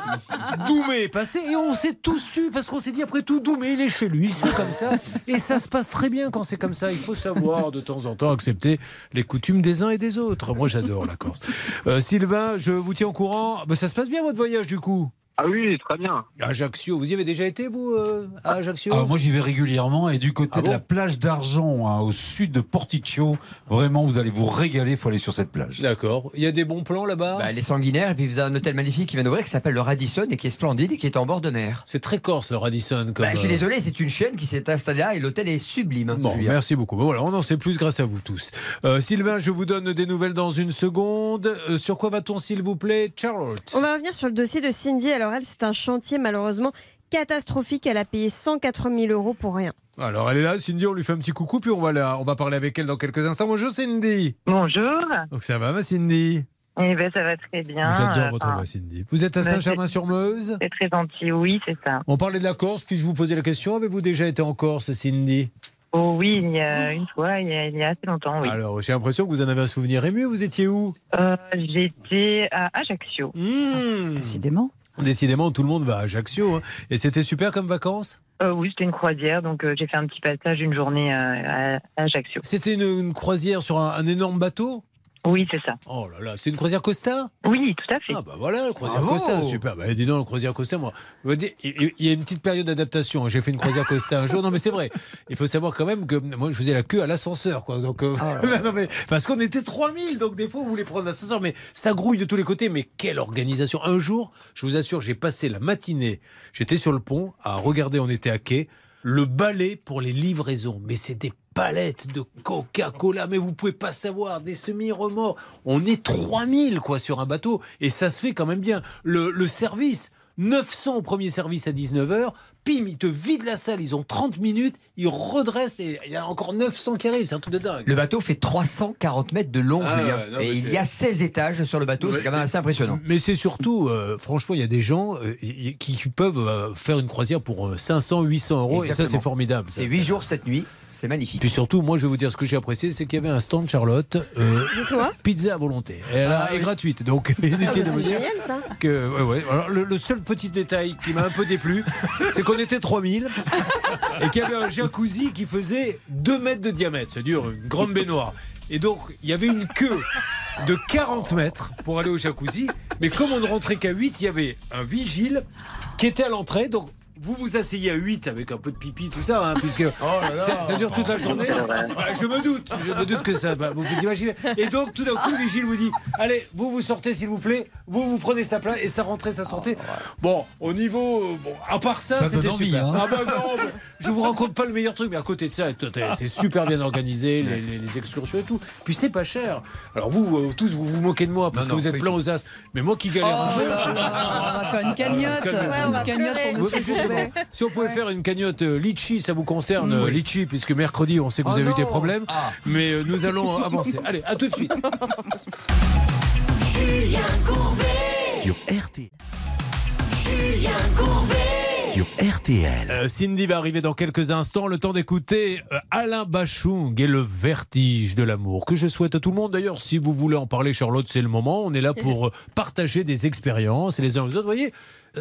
[SPEAKER 2] Doumé est passé et on s'est tous tu parce qu'on s'est dit après tout, Doumé, il est chez lui, c'est comme ça. Et ça se passe très bien quand c'est comme ça. Il faut savoir de temps en temps accepter les coutumes des uns et des autres. Moi, j'adore la Corse. Euh, Sylvain, je vous tiens au courant. Ben, ça se passe bien votre voyage du coup?
[SPEAKER 7] Ah oui, très bien.
[SPEAKER 2] Ajaccio, vous y avez déjà été vous euh, à Ajaccio
[SPEAKER 11] Ah, moi j'y vais régulièrement et du côté
[SPEAKER 2] Ah
[SPEAKER 11] de
[SPEAKER 2] bon
[SPEAKER 11] la plage d'Argent hein, au sud de Porticcio, vraiment vous allez vous régaler, il faut aller sur cette plage.
[SPEAKER 2] D'accord. Il y a des bons plans là-bas?
[SPEAKER 4] Bah, les sanguinaires, et puis vous avez un hôtel magnifique qui vient d'ouvrir qui s'appelle le Radisson et qui est splendide et qui est en bord de mer.
[SPEAKER 2] C'est très corse le Radisson. Comme,
[SPEAKER 4] Bah, je suis
[SPEAKER 2] euh,
[SPEAKER 4] désolé, c'est une chaîne qui s'est installée là et l'hôtel est sublime. hein,
[SPEAKER 2] Bon,
[SPEAKER 4] Julien.
[SPEAKER 2] merci beaucoup. Ben voilà, on en sait plus grâce à vous tous. Euh, Sylvain, je vous donne des nouvelles dans une seconde. Euh, sur quoi va-t-on, s'il vous plaît, Charlotte
[SPEAKER 8] On va revenir sur le dossier de Cindy. Alors elle, c'est un chantier malheureusement catastrophique. Elle a payé 104 000 euros pour rien.
[SPEAKER 2] Alors, elle est là, Cindy, on lui fait un petit coucou, puis on va, la- on va parler avec elle dans quelques instants. Bonjour, Cindy.
[SPEAKER 16] Bonjour.
[SPEAKER 2] Donc, ça va, ma Cindy?
[SPEAKER 16] Eh ben, ça va très bien.
[SPEAKER 2] J'adore
[SPEAKER 16] Euh,
[SPEAKER 2] votre voix, Cindy. Vous êtes à
[SPEAKER 16] bah,
[SPEAKER 2] Saint-Germain-sur-Meuse?
[SPEAKER 16] C'est très gentil, oui, c'est ça.
[SPEAKER 2] On parlait de la Corse, puis je vous posais la question avez-vous déjà été en Corse, Cindy?
[SPEAKER 16] Oh oui, il y a une fois, il y a, il y a assez longtemps, oui.
[SPEAKER 2] Alors, j'ai l'impression que vous en avez un souvenir ému. Vous étiez où?
[SPEAKER 16] Euh, J'étais à Ajaccio.
[SPEAKER 3] Décidément.
[SPEAKER 2] Décidément, tout le monde va à Ajaccio. hein. Et c'était super comme vacances?
[SPEAKER 16] Euh, oui, c'était une croisière, donc euh, j'ai fait un petit passage une journée euh, à, à Ajaccio.
[SPEAKER 2] C'était une, une croisière sur un, un énorme bateau?
[SPEAKER 16] Oui, c'est ça.
[SPEAKER 2] Oh là là, c'est une croisière Costa
[SPEAKER 16] Oui, tout à fait.
[SPEAKER 2] Ah bah voilà, le croisière. Costa, super. Bah dis donc, le croisière Costa, moi, il y a une petite période d'adaptation. J'ai fait une croisière Costa un jour. Non mais c'est vrai. Il faut savoir quand même que moi, je faisais la queue à l'ascenseur, quoi. Donc, euh, non, mais, parce qu'on était 3000, donc des fois, vous voulez prendre l'ascenseur, mais ça grouille de tous les côtés. Mais quelle organisation Un jour, je vous assure, j'ai passé la matinée. J'étais sur le pont à regarder, on était à quai, le balai pour les livraisons. Mais c'est des palettes de Coca-Cola, mais vous pouvez pas savoir, des semi-remords. On est 3000 quoi sur un bateau et ça se fait quand même bien. Le, le service, 900 au premier service à 19h, pim, ils te vident la salle, ils ont 30 minutes, ils redressent et il y a encore 900 qui arrivent, c'est un truc de dingue.
[SPEAKER 4] Le bateau fait 340 mètres de long,
[SPEAKER 2] Ah
[SPEAKER 4] Julien.
[SPEAKER 2] ouais, non,
[SPEAKER 4] et
[SPEAKER 2] mais
[SPEAKER 4] il y a 16 étages sur le bateau, c'est quand même assez impressionnant.
[SPEAKER 2] Mais c'est surtout, euh, franchement, il y a des gens euh, qui peuvent euh, faire une croisière pour euh, 500, 800 euros et ça c'est formidable.
[SPEAKER 4] C'est 8 jours, 7 nuits, c'est magnifique.
[SPEAKER 2] Puis surtout, moi je vais vous dire ce que j'ai apprécié, c'est qu'il y avait un stand Charlotte, euh, pizza à volonté. Et elle
[SPEAKER 4] Ah
[SPEAKER 2] est gratuite, donc
[SPEAKER 8] Ah,
[SPEAKER 2] inutile de
[SPEAKER 8] c'est
[SPEAKER 2] vous dire
[SPEAKER 8] génial ça.
[SPEAKER 2] que ouais, ouais. Alors, le, le seul petit détail qui m'a un peu déplu, c'est qu'on était 3000 et qu'il y avait un jacuzzi qui faisait 2 mètres de diamètre, c'est-à-dire une grande baignoire. Et donc, il y avait une queue de 40 mètres pour aller au jacuzzi. Mais comme on ne rentrait qu'à 8, il y avait un vigile qui était à l'entrée. Donc, vous vous asseyez à 8 avec un peu de pipi, tout ça, hein, puisque ça, ça dure toute la journée. Bah, je me doute, je me doute que ça. bah, vous pouvez imaginer. Et donc, tout d'un coup, le vigile vous dit Allez, vous vous sortez, s'il vous plaît. Vous vous prenez sa place et ça rentrait, ça sortait. Bon, au niveau. Bon, à part ça,
[SPEAKER 11] Ça
[SPEAKER 2] c'était super.
[SPEAKER 11] hein.
[SPEAKER 2] Ah bah non, je vous raconte pas le meilleur truc, mais à côté de ça, c'est super bien organisé, les, les- les excursions et tout. Puis c'est pas cher. Alors vous, tous, vous vous moquez de moi parce
[SPEAKER 17] Non,
[SPEAKER 2] que
[SPEAKER 17] non,
[SPEAKER 2] vous êtes plein aux as. Mais moi qui galère un
[SPEAKER 3] Oh
[SPEAKER 2] peu.
[SPEAKER 3] là là, on va faire une cagnotte.
[SPEAKER 2] Calme-vous.
[SPEAKER 3] Ouais, on va
[SPEAKER 8] Une
[SPEAKER 3] cagnotte
[SPEAKER 8] pleurer.
[SPEAKER 3] pour
[SPEAKER 2] Ouais,
[SPEAKER 3] Monsieur
[SPEAKER 2] si on pouvait faire une cagnotte euh, litchi, ça vous concerne, euh, litchi, puisque mercredi, on sait que vous
[SPEAKER 4] Oh
[SPEAKER 2] avez eu des problèmes.
[SPEAKER 4] Ah.
[SPEAKER 2] Mais euh, nous allons avancer. Allez, à tout de suite.
[SPEAKER 18] Julien Courbet,
[SPEAKER 1] Sur RT.
[SPEAKER 18] Julien Courbet.
[SPEAKER 1] Sur RTL.
[SPEAKER 2] Euh, Cindy va arriver dans quelques instants. Le temps d'écouter euh, Alain Bachung et le vertige de l'amour que je souhaite à tout le monde. D'ailleurs, si vous voulez en parler, Charlotte, c'est le moment. On est là pour partager des expériences et les uns aux autres. Vous voyez,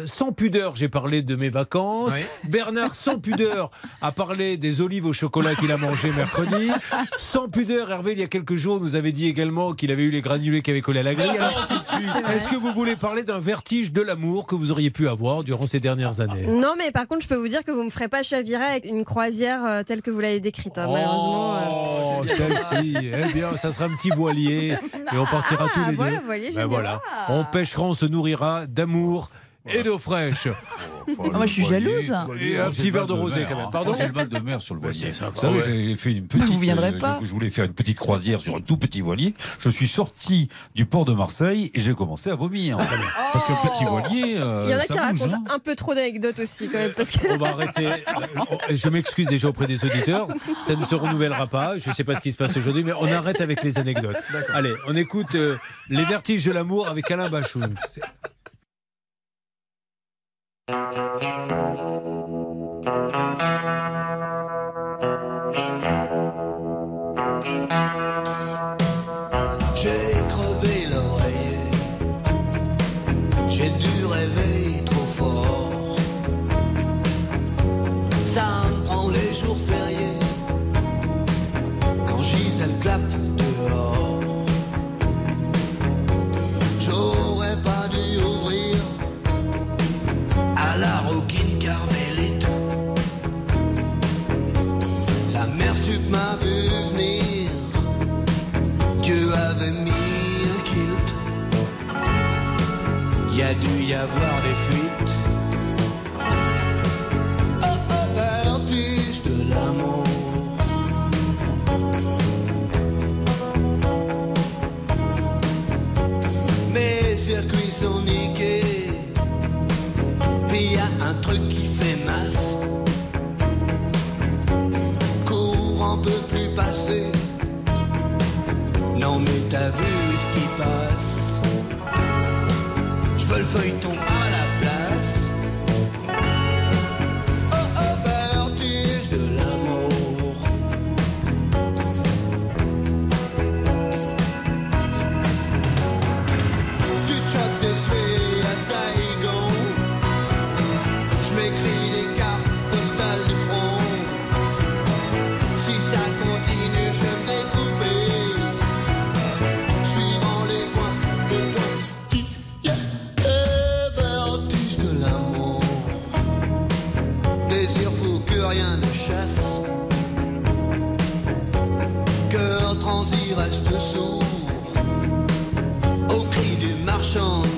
[SPEAKER 2] sans pudeur, j'ai parlé de mes vacances.
[SPEAKER 4] Oui.
[SPEAKER 2] Bernard, sans pudeur, a parlé des olives au chocolat qu'il a mangé mercredi. Sans pudeur, Hervé, il y a quelques jours, nous avait dit également qu'il avait eu les granulés qui avaient collé à la grille. Alors, est-ce que vous voulez parler d'un vertige de l'amour que vous auriez pu avoir durant ces dernières années?
[SPEAKER 8] Non, mais par contre, je peux vous dire que vous me ferez pas chavirer avec une croisière euh, telle que vous l'avez décrite. hein, malheureusement. euh.
[SPEAKER 2] Oh, celle-ci. Eh bien, ça sera un petit voilier et on partira
[SPEAKER 8] Ah,
[SPEAKER 2] tous les
[SPEAKER 8] voilà,
[SPEAKER 2] deux.
[SPEAKER 8] voilier,
[SPEAKER 2] Ben voilà. On pêchera, on se nourrira d'amour et d'eau fraîche.
[SPEAKER 3] Ah, moi, je suis jalouse.
[SPEAKER 2] Et un petit verre de rosé quand même. Pardon
[SPEAKER 11] J'ai le mal de mer sur le voilier.
[SPEAKER 2] ça,
[SPEAKER 11] Vous savez,
[SPEAKER 2] ouais.
[SPEAKER 11] j'ai fait une petite.
[SPEAKER 3] Vous viendrez
[SPEAKER 11] euh,
[SPEAKER 3] pas.
[SPEAKER 11] Je, voulais faire une petite croisière sur un tout petit voilier. Je suis sorti du port de Marseille et j'ai commencé à vomir. Parce qu'un petit voilier. euh,
[SPEAKER 8] Il y en a qui
[SPEAKER 11] bouge,
[SPEAKER 8] racontent
[SPEAKER 11] hein.
[SPEAKER 8] un peu trop d'anecdotes aussi, quand même. Parce que...
[SPEAKER 2] On va arrêter. Je m'excuse déjà auprès des auditeurs. Ça ne se renouvellera pas. Je ne sais pas ce qui se passe aujourd'hui, mais on arrête avec les anecdotes. Allez, on écoute euh, Les vertiges de l'amour avec Alain Bachoun. C'est-
[SPEAKER 19] J'ai Je veux le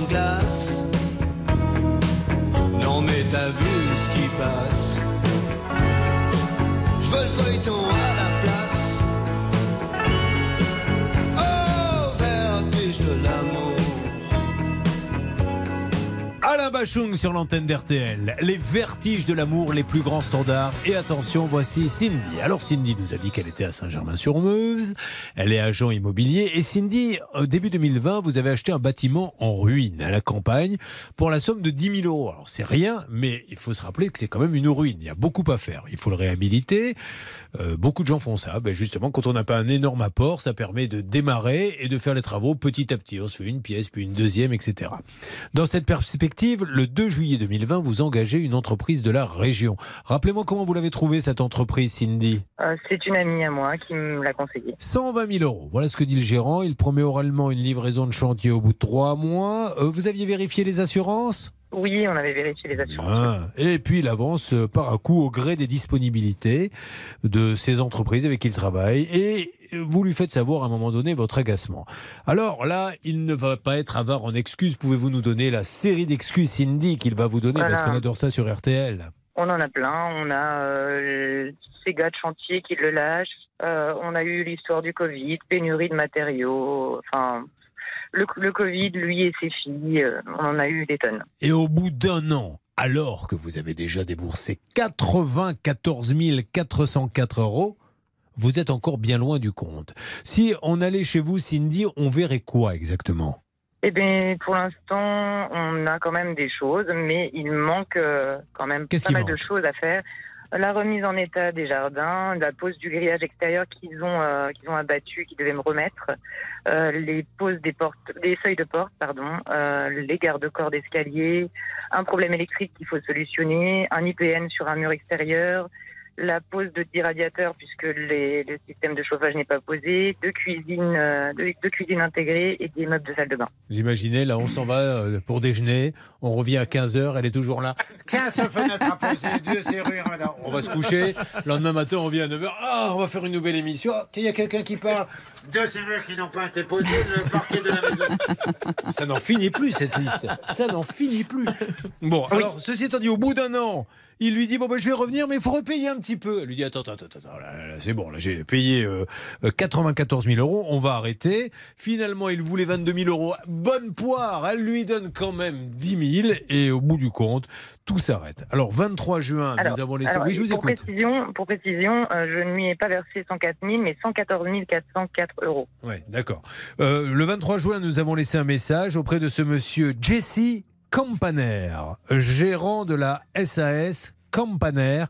[SPEAKER 5] glace. Non mais t'as vu ce qui passe.
[SPEAKER 2] Bachung sur l'antenne d'RTL. Les vertiges de l'amour, les plus grands standards. Et attention, voici Cindy. Alors Cindy nous a dit qu'elle était à Saint-Germain-sur-Meuse. Elle est agent immobilier. Et Cindy, début 2020, vous avez acheté un bâtiment en ruine à la campagne pour la somme de 10 000 euros. Alors c'est rien, mais il faut se rappeler que c'est quand même une ruine. Il y a beaucoup à faire. Il faut le réhabiliter. Euh, beaucoup de gens font ça. Ben justement, quand on n'a pas un énorme apport, ça permet de démarrer et de faire les travaux petit à petit. On se fait une pièce, puis une deuxième, etc. Dans cette perspective, le 2 juillet 2020, vous engagez une entreprise de la région. Rappelez-moi comment vous l'avez trouvée cette entreprise, Cindy.
[SPEAKER 16] Euh, c'est une amie à moi qui me l'a conseillé.
[SPEAKER 2] 120 000 euros. Voilà ce que dit le gérant. Il promet oralement une livraison de chantier au bout de trois mois. Euh, vous aviez vérifié les assurances?
[SPEAKER 16] Oui, on avait vérifié les assurances.
[SPEAKER 2] Ah, Et puis il avance euh, par à coup au gré des disponibilités de ces entreprises avec qui il travaille. Et vous lui faites savoir à un moment donné votre agacement. Alors là, il ne va pas être avare en excuses. Pouvez-vous nous donner la série d'excuses, Cindy, qu'il va vous donner? Parce
[SPEAKER 16] Voilà.
[SPEAKER 2] qu'on adore ça sur RTL.
[SPEAKER 16] On en a plein. On a euh, ces gars de chantier qui le lâchent. Euh, on a eu l'histoire du Covid, pénurie de matériaux. Enfin, le, le Covid, lui et ses filles, euh, on en a eu des tonnes.
[SPEAKER 2] Et au bout d'un an, alors que vous avez déjà déboursé 94 404 euros, vous êtes encore bien loin du compte. Si on allait chez vous, Cindy, on verrait quoi exactement?
[SPEAKER 16] Eh bien, pour l'instant, on a quand même des choses, mais il manque euh, quand même pas mal de choses à faire. La remise en état des jardins, la pose du grillage extérieur qu'ils ont euh, qu'ils ont abattu, qu'ils devaient me remettre, euh, les poses des portes, des seuils de porte, pardon, euh, les garde-corps d'escalier, un problème électrique qu'il faut solutionner, un IPN sur un mur extérieur, la pose de 10 radiateurs puisque les- le système de chauffage n'est pas posé, deux cuisines, euh, deux, deux cuisines intégrées et des meubles de salle de bain.
[SPEAKER 2] Vous imaginez, là, on s'en va euh, pour déjeuner, on revient à 15h, elle est toujours là. 15 fenêtres à poser, deux serrures, madame. On va se coucher, le lendemain matin, on revient à 9h. Ah, on va faire une nouvelle émission. Ah, tiens, il y a quelqu'un qui parle.
[SPEAKER 13] Deux serrures qui n'ont pas été posées, le parquet de la maison.
[SPEAKER 2] Ça n'en finit plus, cette liste. Ça n'en finit plus. Bon, alors, ceci étant dit, au bout d'un an, il lui dit Bon, ben, je vais revenir, mais il faut repayer un petit peu. Elle lui dit Attends, attends, attends, attends, là, là, là, c'est bon, là, j'ai payé euh, euh, 94 000 euros, on va arrêter. Finalement, il voulait 22 000 euros. Bonne poire, elle lui donne quand même 10 000, et au bout du compte, tout s'arrête. Alors, 23 juin,
[SPEAKER 16] Alors-
[SPEAKER 2] nous avons laissé.
[SPEAKER 16] alors,
[SPEAKER 2] oui, je vous
[SPEAKER 16] pour
[SPEAKER 2] écoute.
[SPEAKER 16] Précision, pour précision, euh, je ne lui ai pas versé 104 000, mais 114 404 euros.
[SPEAKER 2] Ouais, d'accord. Euh, le 23 juin, nous avons laissé un message auprès de ce monsieur Jesse Campaner, gérant de la SAS Campaner,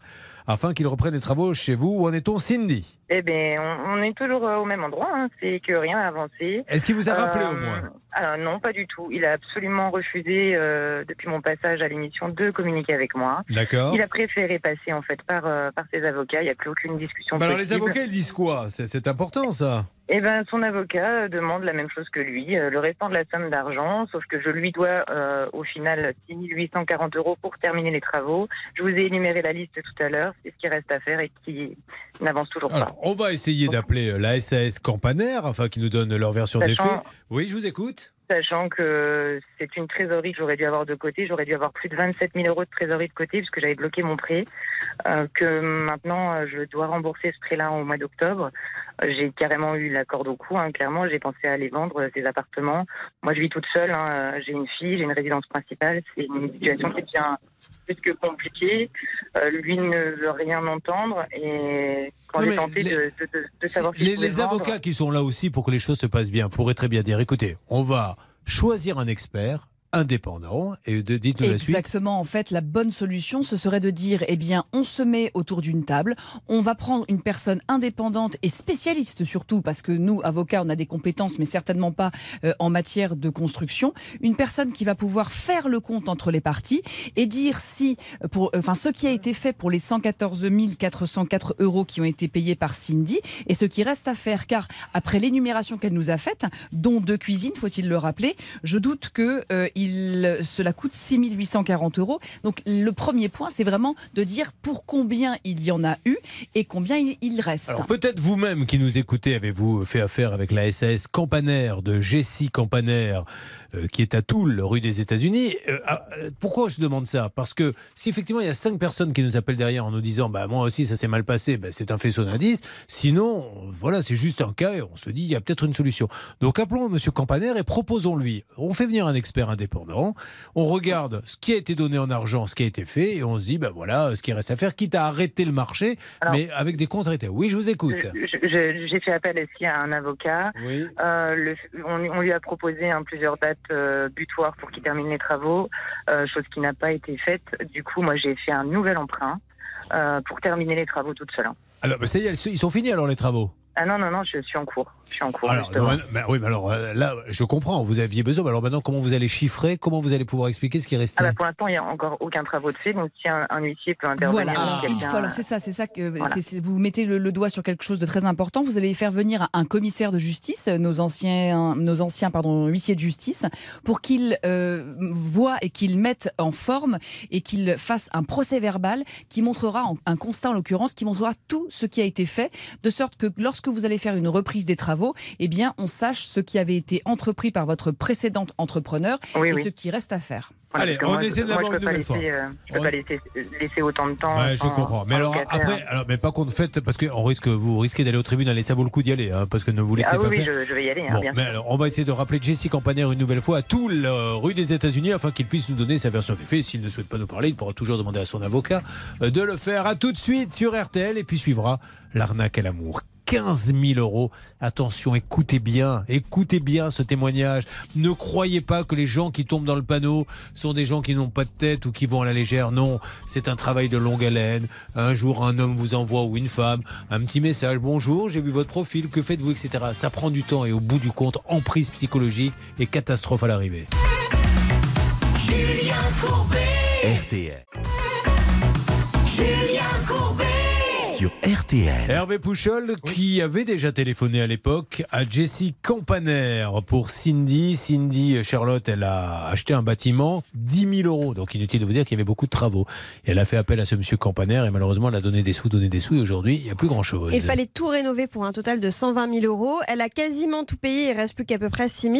[SPEAKER 2] afin qu'il reprenne les travaux chez vous. Où en est-on, Cindy?
[SPEAKER 16] Eh bien, on, on est toujours euh, au même endroit, hein, c'est que rien n'a avancé.
[SPEAKER 2] Est-ce qu'il vous a rappelé
[SPEAKER 16] Euh,
[SPEAKER 2] au moins
[SPEAKER 16] alors, Non, pas du tout. Il a absolument refusé, euh, depuis mon passage à l'émission, de communiquer avec moi.
[SPEAKER 2] D'accord.
[SPEAKER 16] Il a préféré passer en fait par, euh, par ses avocats. Il n'y a plus aucune discussion
[SPEAKER 2] Bah alors, les avocats, ils disent quoi? C'est c'est important, ça.
[SPEAKER 16] Eh ben, son avocat euh, demande la même chose que lui, euh, le restant de la somme d'argent, sauf que je lui dois euh, au final 6 840 euros pour terminer les travaux. Je vous ai énuméré la liste tout à l'heure, c'est ce qui reste à faire et qui n'avance toujours pas.
[SPEAKER 2] On va essayer d'appeler euh, la SAS Campaner, afin qu'ils nous donnent leur version des faits. Oui, je vous écoute.
[SPEAKER 16] Sachant que c'est une trésorerie que j'aurais dû avoir de côté, j'aurais dû avoir plus de 27 000 euros de trésorerie de côté puisque j'avais bloqué mon prêt, euh, que maintenant euh, je dois rembourser ce prêt-là au mois d'octobre. Euh, J'ai carrément eu la corde au cou, hein, clairement, j'ai pensé à aller vendre euh, ces appartements. Moi je vis toute seule, hein, euh, j'ai une fille, j'ai une résidence principale, c'est une situation qui devient plus que compliquée. Euh, lui ne veut rien entendre et quand j'ai tenté
[SPEAKER 2] les-
[SPEAKER 16] de, de- de- savoir si
[SPEAKER 2] Les, les avocats qui sont là aussi pour que les choses se passent bien pourraient très bien dire écoutez, on va choisir un expert indépendant et dites-nous la suite.
[SPEAKER 3] Exactement. En fait, la bonne solution, ce serait de dire, eh bien, on se met autour d'une table, on va prendre une personne indépendante et spécialiste surtout, parce que nous, avocats, on a des compétences, mais certainement pas euh, en matière de construction. Une personne qui va pouvoir faire le compte entre les parties et dire si, euh, pour, enfin, ce qui a été fait pour les 114 404 euros qui ont été payés par Cindy et ce qui reste à faire, car après l'énumération qu'elle nous a faite, dont deux cuisines, faut-il le rappeler, je doute que euh, il cela coûte 6 840 euros. Donc le premier point, c'est vraiment de dire pour combien il y en a eu et combien il, reste.
[SPEAKER 2] Peut-être vous-même qui nous écoutez, avez-vous fait affaire avec la SAS Campaner de Jessie Campaner, euh, qui est à Toul, rue des États-Unis. Euh, ah, euh, pourquoi je demande ça? Parce que si effectivement il y a cinq personnes qui nous appellent derrière en nous disant bah moi aussi ça s'est mal passé, bah, c'est un faisceau d'indices. Sinon, voilà, c'est juste un cas et on se dit il y a peut-être une solution. Donc appelons Monsieur Campaner et proposons-lui. On fait venir un expert indépendant, on regarde ce qui a été donné en argent, ce qui a été fait et on se dit bah voilà ce qui reste à faire, quitte à arrêter le marché,
[SPEAKER 16] Alors-
[SPEAKER 2] mais avec des contre-états. Oui, je vous écoute.
[SPEAKER 16] J'ai fait appel aussi à un avocat. Euh, le- on, on lui a proposé hein, plusieurs dates euh, butoirs pour qu'il termine les travaux, euh, chose qui n'a pas été faite. Du coup, moi, j'ai fait un nouvel emprunt pour terminer les travaux toute seule.
[SPEAKER 2] Alors, bah, ça y est, ils sont finis alors les travaux?
[SPEAKER 16] Ah non, non, non, je suis en cours. Je suis en cours.
[SPEAKER 2] Alors,
[SPEAKER 16] justement.
[SPEAKER 2] non, mais- oui, mais alors euh, là, je comprends, vous aviez besoin. mais Alors maintenant, comment vous allez chiffrer Comment vous allez pouvoir expliquer ce qui est resté?
[SPEAKER 16] Ah bah, pour l'instant, il n'y a encore aucun travaux de fait, donc si un, un huissier peut intervenir.
[SPEAKER 3] Voilà, il faut- alors, c'est ça, c'est ça que
[SPEAKER 16] Voilà.
[SPEAKER 3] vous mettez le, le doigt sur quelque chose de très important. Vous allez faire venir un, commissaire de justice, nos anciens, nos anciens pardon, huissiers de justice, pour qu'il euh, voit et qu'il mette en forme et qu'il fasse un procès verbal qui montrera un constat en l'occurrence qui montrera tout ce qui a été fait, de sorte que lorsque vous allez faire une reprise des travaux, eh bien on sache ce qui avait été entrepris par votre précédent entrepreneur
[SPEAKER 16] Oui,
[SPEAKER 3] et
[SPEAKER 16] oui.
[SPEAKER 3] ce qui reste à faire.
[SPEAKER 16] Voilà,
[SPEAKER 2] Allez,
[SPEAKER 16] que
[SPEAKER 2] on
[SPEAKER 16] moi,
[SPEAKER 2] essaie de l'avoir
[SPEAKER 16] je
[SPEAKER 2] une
[SPEAKER 16] peux pas
[SPEAKER 2] nouvelle fois.
[SPEAKER 16] laisser, euh, Je peux
[SPEAKER 2] On-
[SPEAKER 16] pas laisser, laisser autant de temps.
[SPEAKER 2] Ouais, je comprends. Mais alors après, alors, mais pas contre fait, parce que on risque, vous risquez d'aller au tribunal et ça vaut le coup d'y aller, hein, parce que ne vous laissez
[SPEAKER 16] Ah
[SPEAKER 2] pas
[SPEAKER 16] oui, oui,
[SPEAKER 2] faire.
[SPEAKER 16] je, je vais y aller, hein,
[SPEAKER 2] Bon,
[SPEAKER 16] bien
[SPEAKER 2] mais
[SPEAKER 16] sûr.
[SPEAKER 2] alors, on va essayer de rappeler Jesse Campaner une nouvelle fois à Toul, euh, rue des États-Unis, afin qu'il puisse nous donner sa version des faits. S'il ne souhaite pas nous parler, il pourra toujours demander à son avocat euh, de le faire. À tout de suite sur RTL, et puis suivra l'arnaque à l'amour. 15 000 euros. Attention, écoutez bien, écoutez bien ce témoignage. Ne croyez pas que les gens qui tombent dans le panneau sont des gens qui n'ont pas de tête ou qui vont à la légère. Non, c'est un travail de longue haleine. Un jour, un homme vous envoie ou une femme un petit message. Bonjour, j'ai vu votre profil, que faites-vous, etc. Ça prend du temps et au bout du compte, emprise psychologique et catastrophe à l'arrivée.
[SPEAKER 5] Julien Courbet.
[SPEAKER 1] RTL. Sur RTL.
[SPEAKER 2] Hervé Pouchol, qui avait déjà téléphoné à l'époque à Jessie Campaner pour Cindy. Cindy Charlotte, elle a acheté un bâtiment, 10 000 euros. Donc inutile de vous dire qu'il y avait beaucoup de travaux. Et elle a fait appel à ce monsieur Campaner et malheureusement, elle a donné des sous, donné des sous. Et aujourd'hui, il n'y a plus grand-chose.
[SPEAKER 8] Il fallait tout rénover pour un total de 120 000 euros. Elle a quasiment tout payé, il reste plus qu'à peu près 6 000.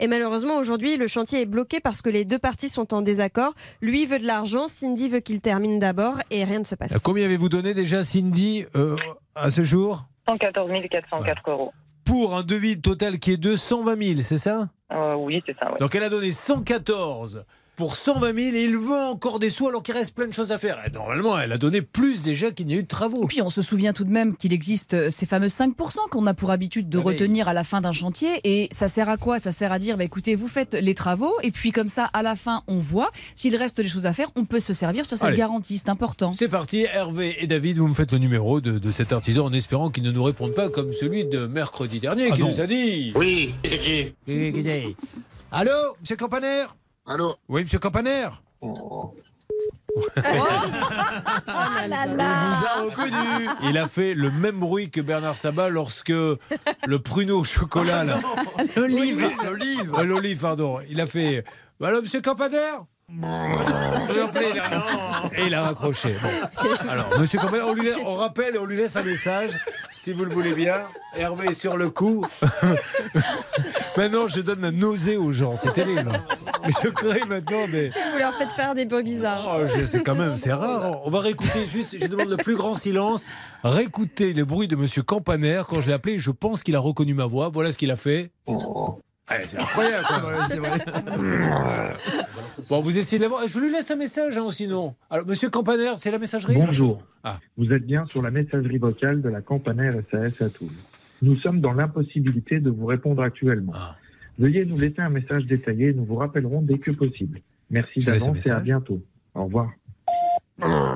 [SPEAKER 8] Et malheureusement, aujourd'hui, le chantier est bloqué parce que les deux parties sont en désaccord. Lui veut de l'argent, Cindy veut qu'il termine d'abord et rien ne se passe.
[SPEAKER 2] Euh, Combien avez-vous donné déjà, Cindy, euh, à ce jour
[SPEAKER 16] 114 404 euros.
[SPEAKER 2] Pour un devis total qui est de 120 000, c'est ça?
[SPEAKER 16] Euh, oui, c'est ça, ouais.
[SPEAKER 2] Donc elle a donné 114 pour 120 000 et il veut encore des sous alors qu'il reste plein de choses à faire. Et normalement, elle a donné plus déjà qu'il n'y a eu de travaux.
[SPEAKER 3] Et puis on se souvient tout de même qu'il existe euh, ces fameux 5% qu'on a pour habitude de
[SPEAKER 2] Ah
[SPEAKER 3] retenir à la fin d'un chantier. Et ça sert à quoi? Ça sert à dire, bah, écoutez, vous faites les travaux et puis comme ça, à la fin, on voit. S'il reste des choses à faire, on peut se servir sur cette
[SPEAKER 2] Allez.
[SPEAKER 3] garantie. C'est important.
[SPEAKER 2] C'est parti, Hervé et David, vous me faites le numéro de, de cet artisan en espérant qu'il ne nous réponde pas comme celui de mercredi dernier
[SPEAKER 11] Ah
[SPEAKER 2] qui
[SPEAKER 11] non.
[SPEAKER 2] nous a dit.
[SPEAKER 5] Oui, c'est qui?
[SPEAKER 2] Allô, monsieur Campaner?
[SPEAKER 5] Allô
[SPEAKER 2] Oui, monsieur Campaner
[SPEAKER 5] Oh.
[SPEAKER 8] Ah là
[SPEAKER 2] Il
[SPEAKER 8] là.
[SPEAKER 2] vous a reconnu. Il a fait le même bruit que Bernard Sabat lorsque le pruneau au chocolat, là.
[SPEAKER 3] L'olive.
[SPEAKER 2] L'olive, pardon. Il a fait. Voilà, monsieur Campaner Il a- Et il a raccroché. Bon. Alors, monsieur Campaner, on, lui on rappelle et on lui laisse un message, si vous le voulez bien. Hervé est sur le coup. maintenant, je donne la nausée aux gens. C'est terrible. Mais je crée maintenant des.
[SPEAKER 8] Vous leur faites faire des bruits bizarres.
[SPEAKER 2] Oh, je sais quand même, c'est rare. On va réécouter juste, je demande le plus grand silence. Réécouter le bruit de Monsieur Campaner. Quand je l'ai appelé, je pense qu'il a reconnu ma voix. Voilà ce qu'il a fait. Ouais, c'est incroyable. quoi. Bon, vous essayez de l'avoir. Je lui laisse un message, hein, sinon. Alors, Monsieur Campaner, c'est la messagerie?
[SPEAKER 20] Bonjour.
[SPEAKER 2] Ah.
[SPEAKER 20] Vous êtes bien sur la messagerie vocale de la Campaner SAS à Toul. Nous sommes dans l'impossibilité de vous répondre actuellement.
[SPEAKER 2] Ah.
[SPEAKER 20] Veuillez nous laisser un message détaillé, nous vous rappellerons dès que possible. Merci
[SPEAKER 2] Je laisse un
[SPEAKER 20] d'avance et à
[SPEAKER 2] message.
[SPEAKER 20] bientôt. Au revoir.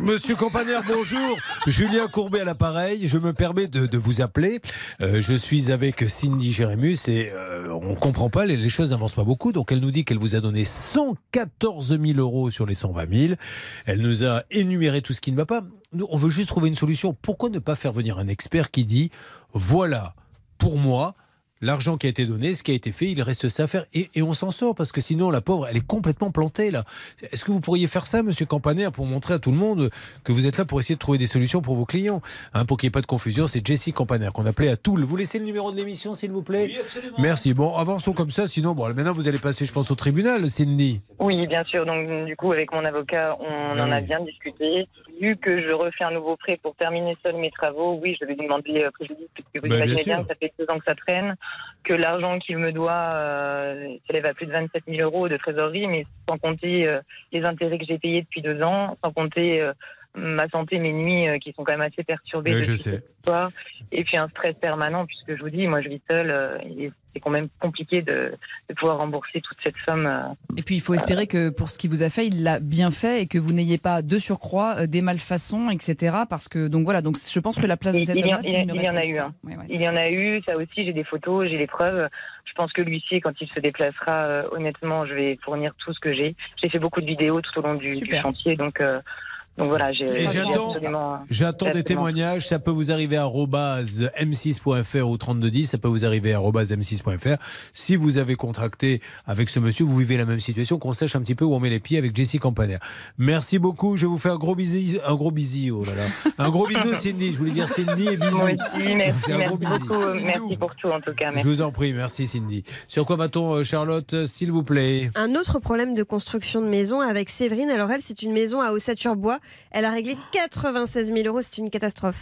[SPEAKER 2] Monsieur Campaner, bonjour. Julien Courbet à l'appareil. Je me permets de, vous appeler. Euh, je suis avec Cindy Jérémus et euh, on comprend pas, les choses n'avancent pas beaucoup. Donc elle nous dit qu'elle vous a donné 114 000 euros sur les 120 000. Elle nous a énuméré tout ce qui ne va pas. Nous, on veut juste trouver une solution. Pourquoi ne pas faire venir un expert qui dit voilà, pour moi, l'argent qui a été donné, ce qui a été fait, il reste ça à faire. Et, et on s'en sort parce que sinon, la pauvre, elle est complètement plantée là. Est-ce que vous pourriez faire ça, monsieur Campaner, pour montrer à tout le monde que vous êtes là pour essayer de trouver des solutions pour vos clients? Hein, Pour qu'il n'y ait pas de confusion, c'est Jessie Campaner qu'on appelait à Toul. Vous laissez le numéro de l'émission, s'il vous plaît? Merci. Bon, avançons comme ça, sinon, bon, maintenant vous allez passer, je pense, au tribunal, Cindy.
[SPEAKER 16] Oui, bien sûr. Donc, du coup, avec mon avocat, on en a bien discuté. Vu que je refais un nouveau prêt pour terminer seul mes travaux, oui, je vais lui demander euh, préjudice, puisque vous
[SPEAKER 2] Bah,
[SPEAKER 16] imaginez
[SPEAKER 2] bien
[SPEAKER 16] bien que ça fait deux ans que ça traîne, que l'argent qu'il me doit euh, s'élève à plus de 27 000 euros de trésorerie, mais sans compter euh, les intérêts que j'ai payés depuis deux ans, sans compter euh, ma santé, mes nuits euh, qui sont quand même assez perturbées.
[SPEAKER 2] Oui, je sais.
[SPEAKER 16] cette histoire. Et puis un stress permanent, puisque je vous dis, moi je vis seule, euh, et c'est quand même compliqué de, de pouvoir rembourser toute cette somme. euh,
[SPEAKER 3] Et puis il faut espérer que pour ce qui vous a fait, il l'a bien fait et que vous n'ayez pas de surcroît euh, des malfaçons, etc. Parce que donc voilà, donc je pense que la place de
[SPEAKER 16] Il,
[SPEAKER 3] cet
[SPEAKER 16] il y, en-
[SPEAKER 3] homme-là, c'est
[SPEAKER 16] il y-
[SPEAKER 3] une
[SPEAKER 16] il y en a eu un.
[SPEAKER 3] Ouais, ouais,
[SPEAKER 16] il y en a eu, ça aussi, j'ai des photos, j'ai les preuves. Je pense que l'huissier, quand il se déplacera, euh, honnêtement, je vais fournir tout ce que j'ai. J'ai fait beaucoup de vidéos tout au long du, du chantier, donc, euh, donc voilà, j'ai.
[SPEAKER 2] J'attends, des témoignages. Ça peut vous arriver à arobase m6.fr ou 3210. Ça peut vous arriver à arobase m6.fr. Si vous avez contracté avec ce monsieur, vous vivez la même situation, qu'on sache un petit peu où on met les pieds avec Jessie Campaner. Merci beaucoup. Je vous fais un gros bisou. Un gros bisou, oh là là. Un gros bisou, Cindy. Je voulais dire Cindy et bisous.
[SPEAKER 16] Moi aussi, merci,
[SPEAKER 2] un gros
[SPEAKER 16] beaucoup. euh, Merci pour tout, en tout cas.
[SPEAKER 2] Je vous en prie. Merci, Cindy. Sur quoi va-t-on, euh, Charlotte, euh, s'il vous plaît?
[SPEAKER 8] Un autre problème de construction de maison avec Séverine. Alors elle, c'est une maison à Ossature-Bois. Elle a réglé 96 000 euros. C'est une catastrophe.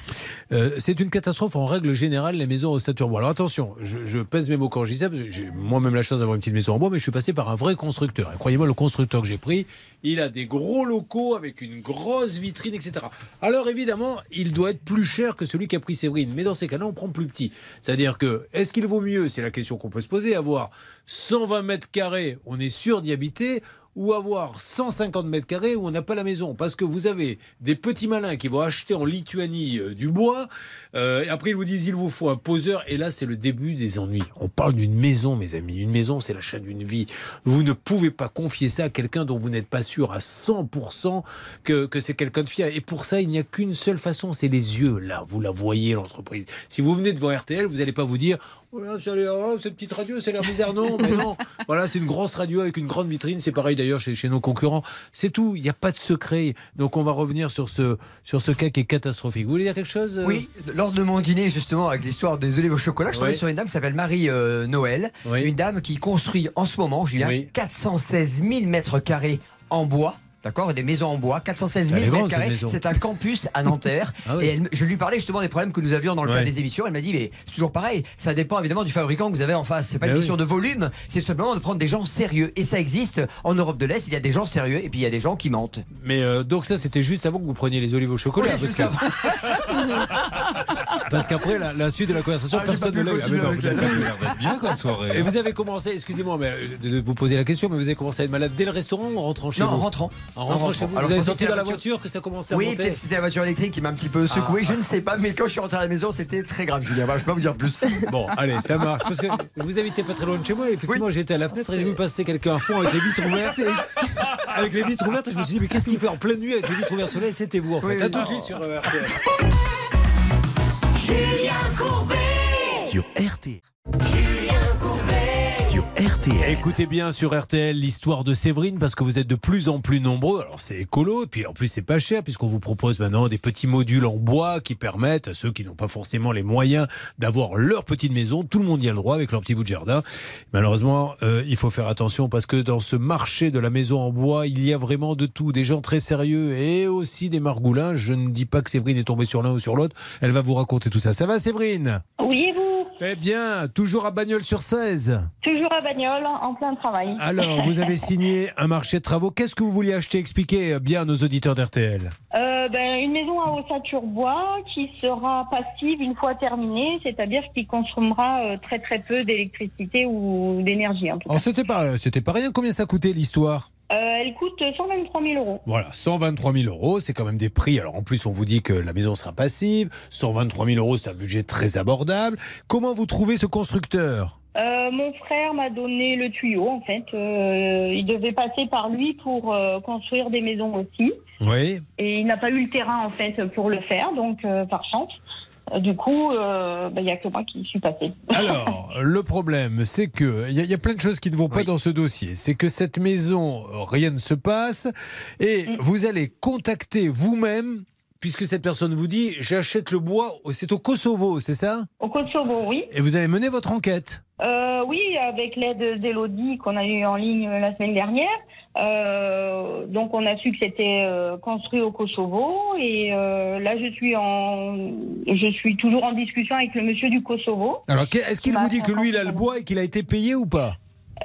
[SPEAKER 2] Euh, c'est une catastrophe en règle générale, les maisons au Saturne bois. Alors attention, je, pèse mes mots quand je dis ça, j'ai moi-même la chance d'avoir une petite maison en bois, mais je suis passé par un vrai constructeur. Et croyez-moi, le constructeur que j'ai pris, il a des gros locaux avec une grosse vitrine, etc. Alors évidemment, il doit être plus cher que celui qui a pris Séverine. Mais dans ces cas-là, on prend plus petit. C'est-à-dire que, est-ce qu'il vaut mieux, c'est la question qu'on peut se poser, avoir 120 mètres carrés, on est sûr d'y habiter, ou avoir 150 mètres carrés où on n'a pas la maison. Parce que vous avez des petits malins qui vont acheter en Lituanie euh, du bois, euh, et après ils vous disent il vous faut un poseur, et là c'est le début des ennuis. On parle d'une maison, mes amis. Une maison, c'est l'achat d'une vie. Vous ne pouvez pas confier ça à quelqu'un dont vous n'êtes pas sûr à 100% que, c'est quelqu'un de fier. Et pour ça, il n'y a qu'une seule façon, c'est les yeux. Là, vous la voyez, l'entreprise. Si vous venez devant RTL, vous n'allez pas vous dire voilà, oh, cette petite radio, ça a l'air bizarre. Non, mais non. Voilà, c'est une grosse radio avec une grande vitrine. C'est pareil d'ailleurs chez, chez nos concurrents. C'est tout. Il n'y a pas de secret. Donc on va revenir sur ce, sur ce cas qui est catastrophique. Vous voulez dire quelque chose euh
[SPEAKER 4] Oui, lors de mon dîner, justement, avec l'histoire des olives au chocolat, je suis tombé
[SPEAKER 2] Oui.
[SPEAKER 4] sur une dame qui s'appelle Marie euh, Noël. Une dame qui construit en ce moment, Julien, 416 000 mètres carrés en bois. D'accord, des maisons en bois, 416 000
[SPEAKER 2] Elle est grande,
[SPEAKER 4] mètres carrés. C'est un campus à Nanterre.
[SPEAKER 2] Ah oui.
[SPEAKER 4] Et elle- je lui parlais justement des problèmes que nous avions dans le
[SPEAKER 2] Ouais.
[SPEAKER 4] cadre des émissions. Elle m'a dit, mais c'est toujours pareil. Ça dépend évidemment du fabricant que vous avez en face. C'est pas
[SPEAKER 2] Ben
[SPEAKER 4] une
[SPEAKER 2] oui.
[SPEAKER 4] question de volume. C'est tout simplement de prendre des gens sérieux. Et ça existe en Europe de l'Est. Il y a des gens sérieux et puis il y a des gens qui mentent.
[SPEAKER 2] Mais euh, donc ça, c'était juste avant que vous preniez les olives au chocolat.
[SPEAKER 4] Oui,
[SPEAKER 2] parce
[SPEAKER 4] juste
[SPEAKER 2] que- Parce qu'après, la, la suite de la conversation,
[SPEAKER 11] Ah,
[SPEAKER 2] personne ne l'a eu. Ah,
[SPEAKER 11] bien comme soirée.
[SPEAKER 2] Et vous avez commencé, excusez-moi mais, euh, de de vous poser la question, mais vous avez commencé à être malade dès le restaurant ou en rentrant chez
[SPEAKER 4] Non,
[SPEAKER 2] vous?
[SPEAKER 4] en rentrant.
[SPEAKER 2] En rentrant
[SPEAKER 4] En
[SPEAKER 2] chez vous.
[SPEAKER 4] Alors,
[SPEAKER 2] vous avez senti
[SPEAKER 4] que
[SPEAKER 2] dans la voiture que ça commençait à
[SPEAKER 4] Oui,
[SPEAKER 2] monter
[SPEAKER 4] peut-être c'était la voiture électrique qui m'a un petit peu secoué, je ne sais pas, mais quand je suis rentré à la maison, c'était très grave, Julien. Je peux pas vous dire plus.
[SPEAKER 2] Bon, allez, ça marche. Parce que vous habitez pas très loin de chez moi. et Effectivement, j'étais à la fenêtre et j'ai vu passer quelqu'un à fond avec les vitres ouvertes. Avec les vitres ouvertes, et je me suis dit, mais qu'est-ce qu'il fait en pleine nuit avec les vitres ouvertes soleil? C'était vous, en fait.
[SPEAKER 5] Oui,
[SPEAKER 2] à
[SPEAKER 5] oui.
[SPEAKER 2] tout de suite sur euh, RTL.
[SPEAKER 5] Julien Courbet
[SPEAKER 1] Sur RTL. Sur RTL.
[SPEAKER 2] Écoutez bien sur RTL l'histoire de Séverine parce que vous êtes de plus en plus nombreux. Alors c'est écolo et puis en plus c'est pas cher puisqu'on vous propose maintenant des petits modules en bois qui permettent à ceux qui n'ont pas forcément les moyens d'avoir leur petite maison, tout le monde y a le droit avec leur petit bout de jardin. Malheureusement, euh, il faut faire attention parce que dans ce marché de la maison en bois, il y a vraiment de tout, des gens très sérieux et aussi des margoulins. Je ne dis pas que Séverine est tombée sur l'un ou sur l'autre. Elle va vous raconter tout ça. Ça va Séverine?
[SPEAKER 21] Oui, vous
[SPEAKER 2] Eh bien, toujours à Bagnoles sur 16.
[SPEAKER 21] Toujours à Bagnoles, en plein travail.
[SPEAKER 2] Alors, vous avez signé un marché de travaux. Qu'est-ce que vous vouliez acheter? Expliquez bien à nos auditeurs d'RTL.
[SPEAKER 21] Euh, ben, une maison à Ossature-Bois qui sera passive une fois terminée, c'est-à-dire qui consommera euh, très très peu d'électricité ou d'énergie. en tout cas.
[SPEAKER 2] Alors, c'était pas, c'était pas rien. Combien ça coûtait l'histoire?
[SPEAKER 21] Euh, elle coûte 123 000 euros.
[SPEAKER 2] Voilà, 123 000 euros, c'est quand même des prix. Alors en plus, on vous dit que la maison sera passive. 123 000 euros, c'est un budget très abordable. Comment vous trouvez ce constructeur?
[SPEAKER 21] Euh, mon frère m'a donné le tuyau en fait. Euh, il devait passer par lui pour euh, construire des maisons aussi.
[SPEAKER 2] Oui.
[SPEAKER 21] Et il n'a pas eu le terrain en fait pour le faire, donc par chance. Euh, Du coup, euh, bah, il n'y a que moi qui suis passée.
[SPEAKER 2] Alors, le problème, c'est que il y, a- il y a plein de choses qui ne vont pas dans ce dossier. C'est que cette maison, euh, rien ne se passe, et
[SPEAKER 21] Mm.
[SPEAKER 2] vous allez contacter vous-même, puisque cette personne vous dit, j'achète le bois, c'est au Kosovo, c'est ça?
[SPEAKER 21] Au Kosovo, oui.
[SPEAKER 2] Et vous avez mené votre enquête.
[SPEAKER 21] Euh, oui, avec l'aide d'Elodie qu'on a eu en ligne la semaine dernière. Euh, donc on a su que c'était euh, construit au Kosovo et euh, là je suis en je suis toujours en discussion avec le monsieur du Kosovo.
[SPEAKER 2] Alors, est-ce qu'il
[SPEAKER 21] Bah,
[SPEAKER 2] vous dit que lui, il a le bois et qu'il a été payé ou pas?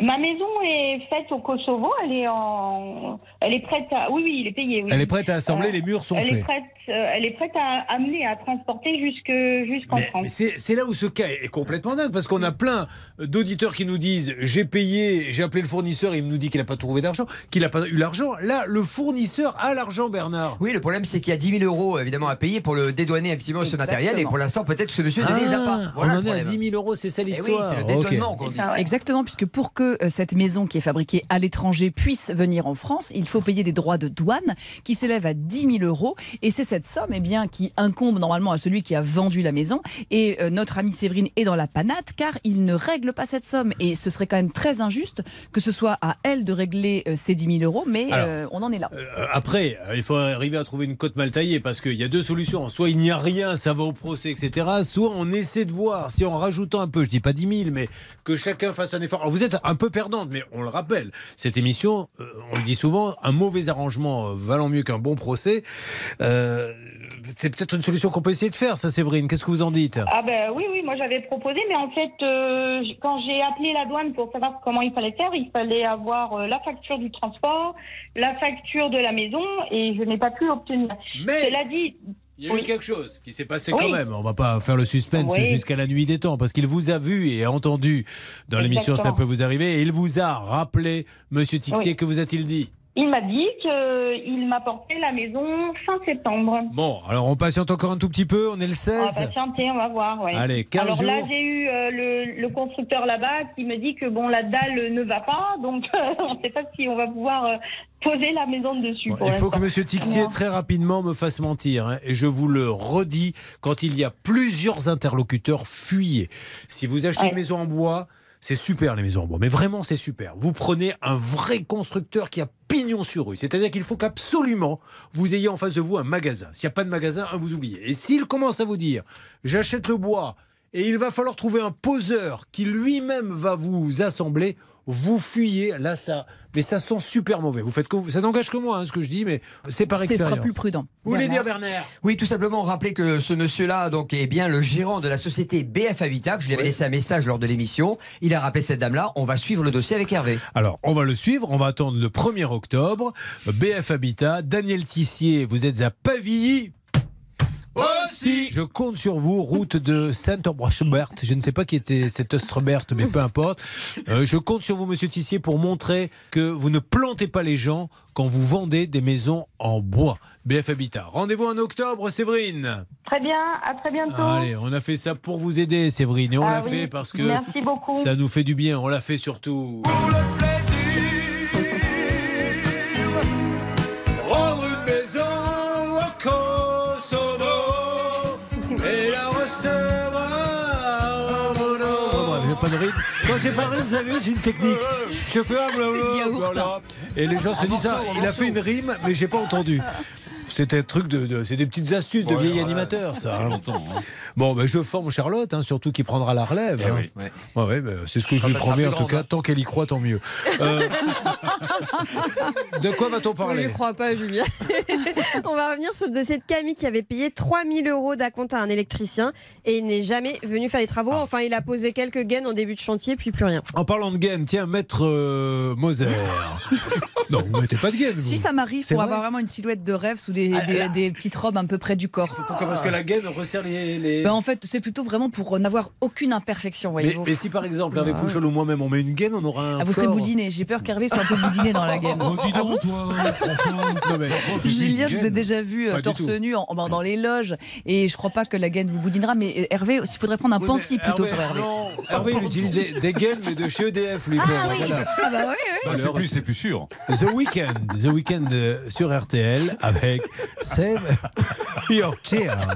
[SPEAKER 21] Ma maison est faite au Kosovo, elle est en elle est prête à oui oui, il est payé oui.
[SPEAKER 2] Elle est prête à assembler,
[SPEAKER 21] Euh,
[SPEAKER 2] les murs sont
[SPEAKER 21] elle
[SPEAKER 2] faits.
[SPEAKER 21] Est prête, euh, elle est prête à amener à transporter jusque jusqu'en
[SPEAKER 2] Mais,
[SPEAKER 21] France.
[SPEAKER 2] mais c'est c'est là où ce cas est complètement dingue, parce qu'on a plein d'auditeurs qui nous disent j'ai payé, j'ai appelé le fournisseur, il nous dit qu'il n'a pas trouvé d'argent, qu'il n'a pas eu l'argent. Là, le fournisseur a l'argent, Bernard.
[SPEAKER 4] Oui, le problème, c'est qu'il y a 10 000 euros évidemment à payer pour le dédouaner peu ce matériel. Et pour l'instant, peut-être que ce monsieur ne les a pas.
[SPEAKER 2] Ah,
[SPEAKER 4] Voilà
[SPEAKER 2] on en est à
[SPEAKER 4] problème.
[SPEAKER 2] 10 000 euros, c'est ça
[SPEAKER 4] Eh oui,
[SPEAKER 2] l'histoire.
[SPEAKER 4] c'est le
[SPEAKER 2] Ok.
[SPEAKER 4] dédouanement qu'on dit.
[SPEAKER 3] Exactement, puisque pour que euh, cette maison qui est fabriquée à l'étranger puisse venir en France, il faut payer des droits de douane qui s'élèvent à 10 000 euros. Et c'est cette somme eh bien, qui incombe normalement à celui qui a vendu la maison. Et euh, notre amie Séverine est dans la panade car il ne règle pas cette somme. Et ce serait quand même très injuste que ce soit à elle de régler euh, ces 10 000 euros, mais
[SPEAKER 2] Alors,
[SPEAKER 3] euh, on en est là.
[SPEAKER 2] Après, il faut arriver à trouver une cote mal taillée parce qu'il y a deux solutions. Soit il n'y a rien, ça va au procès, etc. Soit on essaie de voir si en rajoutant un peu, je dis pas 10 000, mais que chacun fasse un effort. Alors vous êtes un peu perdante, mais on le rappelle, cette émission, euh, on le dit souvent, un mauvais arrangement euh, valant mieux qu'un bon procès. Euh, c'est peut-être une solution qu'on peut essayer de faire, ça, Séverine. Qu'est-ce que vous en dites?
[SPEAKER 21] Ah ben oui, oui, moi j'avais proposé, mais en fait, euh, quand j'ai appelé la douane pour savoir comment il fallait faire, il fallait avoir la facture du transport, la facture de la maison, et je n'ai pas pu obtenir.
[SPEAKER 2] Mais-
[SPEAKER 21] Cela dit,
[SPEAKER 2] Il y a eu quelque chose qui s'est passé
[SPEAKER 21] Oui.
[SPEAKER 2] quand même. On va pas faire le suspense
[SPEAKER 21] Oui.
[SPEAKER 2] jusqu'à la nuit des temps parce qu'il vous a vu et entendu dans l'émission Ça peut vous arriver et il vous a rappelé, Monsieur Tixier,
[SPEAKER 21] Oui.
[SPEAKER 2] que vous a-t-il dit?
[SPEAKER 21] Il m'a dit qu'il m'apportait la maison fin septembre.
[SPEAKER 2] Bon, alors on patiente encore un tout petit peu, on est le
[SPEAKER 21] On va
[SPEAKER 2] 16.
[SPEAKER 21] patienter, on va voir. ouais.
[SPEAKER 2] Allez, 15
[SPEAKER 21] Alors là, j'ai eu euh, le, le constructeur là-bas qui me dit que bon, la dalle ne va pas, donc on ne sait pas si on va pouvoir euh, poser la maison dessus.
[SPEAKER 2] Il faut que. Monsieur Tixier très rapidement me fasse mentir. hein. et je vous le redis, quand il y a plusieurs interlocuteurs, fuyez. Si vous achetez
[SPEAKER 21] Ouais.
[SPEAKER 2] une maison en bois, c'est super les maisons en bois, mais vraiment c'est super. Vous prenez un vrai constructeur qui a pignon sur rue. C'est-à-dire qu'il faut qu'absolument vous ayez en face de vous un magasin. S'il n'y a pas de magasin, un, vous oubliez. Et s'il commence à vous dire j'achète le bois et il va falloir trouver un poseur qui lui-même va vous assembler, vous fuyez. Là, ça, mais ça sent super mauvais. Vous faites ça n'engage que moi, hein, ce que je dis, mais c'est par
[SPEAKER 3] Ce
[SPEAKER 2] expérience.
[SPEAKER 3] sera plus prudent.
[SPEAKER 2] Vous voulez dire,
[SPEAKER 3] Bernard
[SPEAKER 4] Oui, tout simplement rappeler que ce monsieur-là donc est bien le gérant de la société BF Habitat. que Je lui avais laissé un message lors de l'émission. Il a rappelé cette dame-là. On va suivre le dossier avec Hervé.
[SPEAKER 2] Alors, on va le suivre. On va attendre le 1er octobre. BF Habitat, Daniel Tissier, vous êtes à Pavilly. Je compte sur vous, route de Saint-Obrachebert. Je ne sais pas qui était cet Ostrebert, mais peu importe. Euh, je compte sur vous, monsieur Tissier, pour montrer que vous ne plantez pas les gens quand vous vendez des maisons en bois. BF Habitat. Rendez-vous en octobre, Séverine.
[SPEAKER 21] Très bien, à très bientôt.
[SPEAKER 2] Allez, on a fait ça pour vous aider, Séverine. Et on
[SPEAKER 21] Ah
[SPEAKER 2] l'a
[SPEAKER 21] oui,
[SPEAKER 2] fait parce que
[SPEAKER 21] merci beaucoup.
[SPEAKER 2] ça nous fait du bien. On l'a fait surtout. Bref, j'ai pas de rythme. Quand j'ai vous une technique. Je fais un blablabla, blablabla. Et les gens se disent ça.
[SPEAKER 4] un
[SPEAKER 2] Il a fait une rime, mais j'ai pas entendu. C'était un truc de, de- c'est des petites astuces de
[SPEAKER 11] Ouais,
[SPEAKER 2] vieil
[SPEAKER 11] ouais.
[SPEAKER 2] animateur, ça. hein.
[SPEAKER 11] Hein.
[SPEAKER 2] Bon, ben, je forme Charlotte, hein, surtout qui prendra la relève.
[SPEAKER 11] Eh oui.
[SPEAKER 4] Ouais.
[SPEAKER 2] Ben, c'est ce que je lui promets, en tout cas, tant qu'elle y croit, tant mieux. Euh, de quoi va-t-on parler?
[SPEAKER 8] Je crois pas, Julien. On va revenir sur le dossier de Camille qui avait payé 3000 euros d'acompte à un électricien et il n'est jamais venu faire les travaux.
[SPEAKER 2] Ah.
[SPEAKER 8] Enfin, il a posé quelques gaines en début de chantier, puis plus rien.
[SPEAKER 2] En parlant de gaine, tiens, maître euh, Moser. non, vous mettez pas de gaine. vous.
[SPEAKER 3] Si ça m'arrive
[SPEAKER 2] C'est
[SPEAKER 3] pour
[SPEAKER 2] vrai
[SPEAKER 3] avoir vraiment une silhouette de rêve sous des,
[SPEAKER 2] Ah,
[SPEAKER 3] des- petites robes un peu près du corps.
[SPEAKER 2] Pourquoi Parce que la gaine resserre les. les-
[SPEAKER 3] Ben, en fait, c'est plutôt vraiment pour n'avoir aucune imperfection,
[SPEAKER 2] mais,
[SPEAKER 3] voyez-vous.
[SPEAKER 2] mais si par exemple, Hervé
[SPEAKER 3] Ah,
[SPEAKER 2] Pouchol ou moi-même, on met une gaine, on aura un.
[SPEAKER 3] Ah, vous serez boudiné. J'ai peur qu'Hervé soit un peu boudiné dans la gaine.
[SPEAKER 11] Oh, dis donc, toi.
[SPEAKER 2] Non, mais-
[SPEAKER 3] Julien, je vous ai déjà vu euh,
[SPEAKER 2] Pas
[SPEAKER 3] torse nu en- en- dans les loges et je crois pas que la gaine vous boudinera. Mais euh, Hervé, il faudrait prendre un
[SPEAKER 2] Oui,
[SPEAKER 3] panty
[SPEAKER 2] mais
[SPEAKER 3] plutôt
[SPEAKER 2] Hervé,
[SPEAKER 3] pour Hervé.
[SPEAKER 2] non, Hervé, il utilisait des gaines, mais de chez EDF, lui. voilà.
[SPEAKER 3] Ah bah oui, oui.
[SPEAKER 11] Bah, c'est plus, c'est plus sûr.
[SPEAKER 2] The Weekend, The Weekend euh, sur RTL avec Save Your Tears.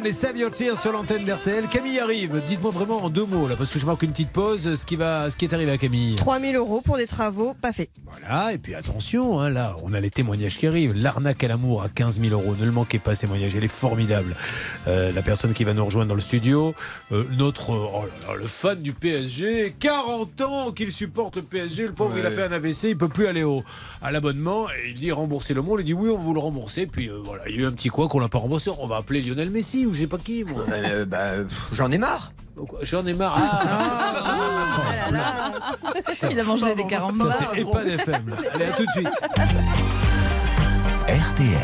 [SPEAKER 2] Weeknd et Save sur l'antenne d'RTL. Camille arrive. Dites-moi vraiment en deux mots là, parce que je marque une petite pause. Ce qui va, ce qui est arrivé à Camille.
[SPEAKER 8] 3000 euros pour des travaux pas faits.
[SPEAKER 2] Voilà. Et puis attention, hein, là, on a les témoignages qui arrivent. L'arnaque à l'amour à 15 000 euros. Ne le manquez pas, ce témoignage. Elle est formidable. Euh, la personne qui va nous rejoindre dans le studio, euh, notre, oh là là, le fan du PSG, 40 ans qu'il supporte le PSG. Le pauvre,
[SPEAKER 10] Ouais.
[SPEAKER 2] il a fait un AVC, il peut plus aller au, à l'abonnement. Et il dit rembourser le mot. Il dit oui, on va vous le rembourser. Puis euh, voilà, il y a eu un petit quoi qu'on l'a pas remboursé. On va appeler Lionel Messi ou je sais pas qui. moi.
[SPEAKER 4] Bah, J'en ai marre.
[SPEAKER 2] J'en ai marre. Ah,
[SPEAKER 3] Il a mangé des carambars.
[SPEAKER 2] C'est EHPAD FM. là. Allez, à tout de suite.
[SPEAKER 1] RTL.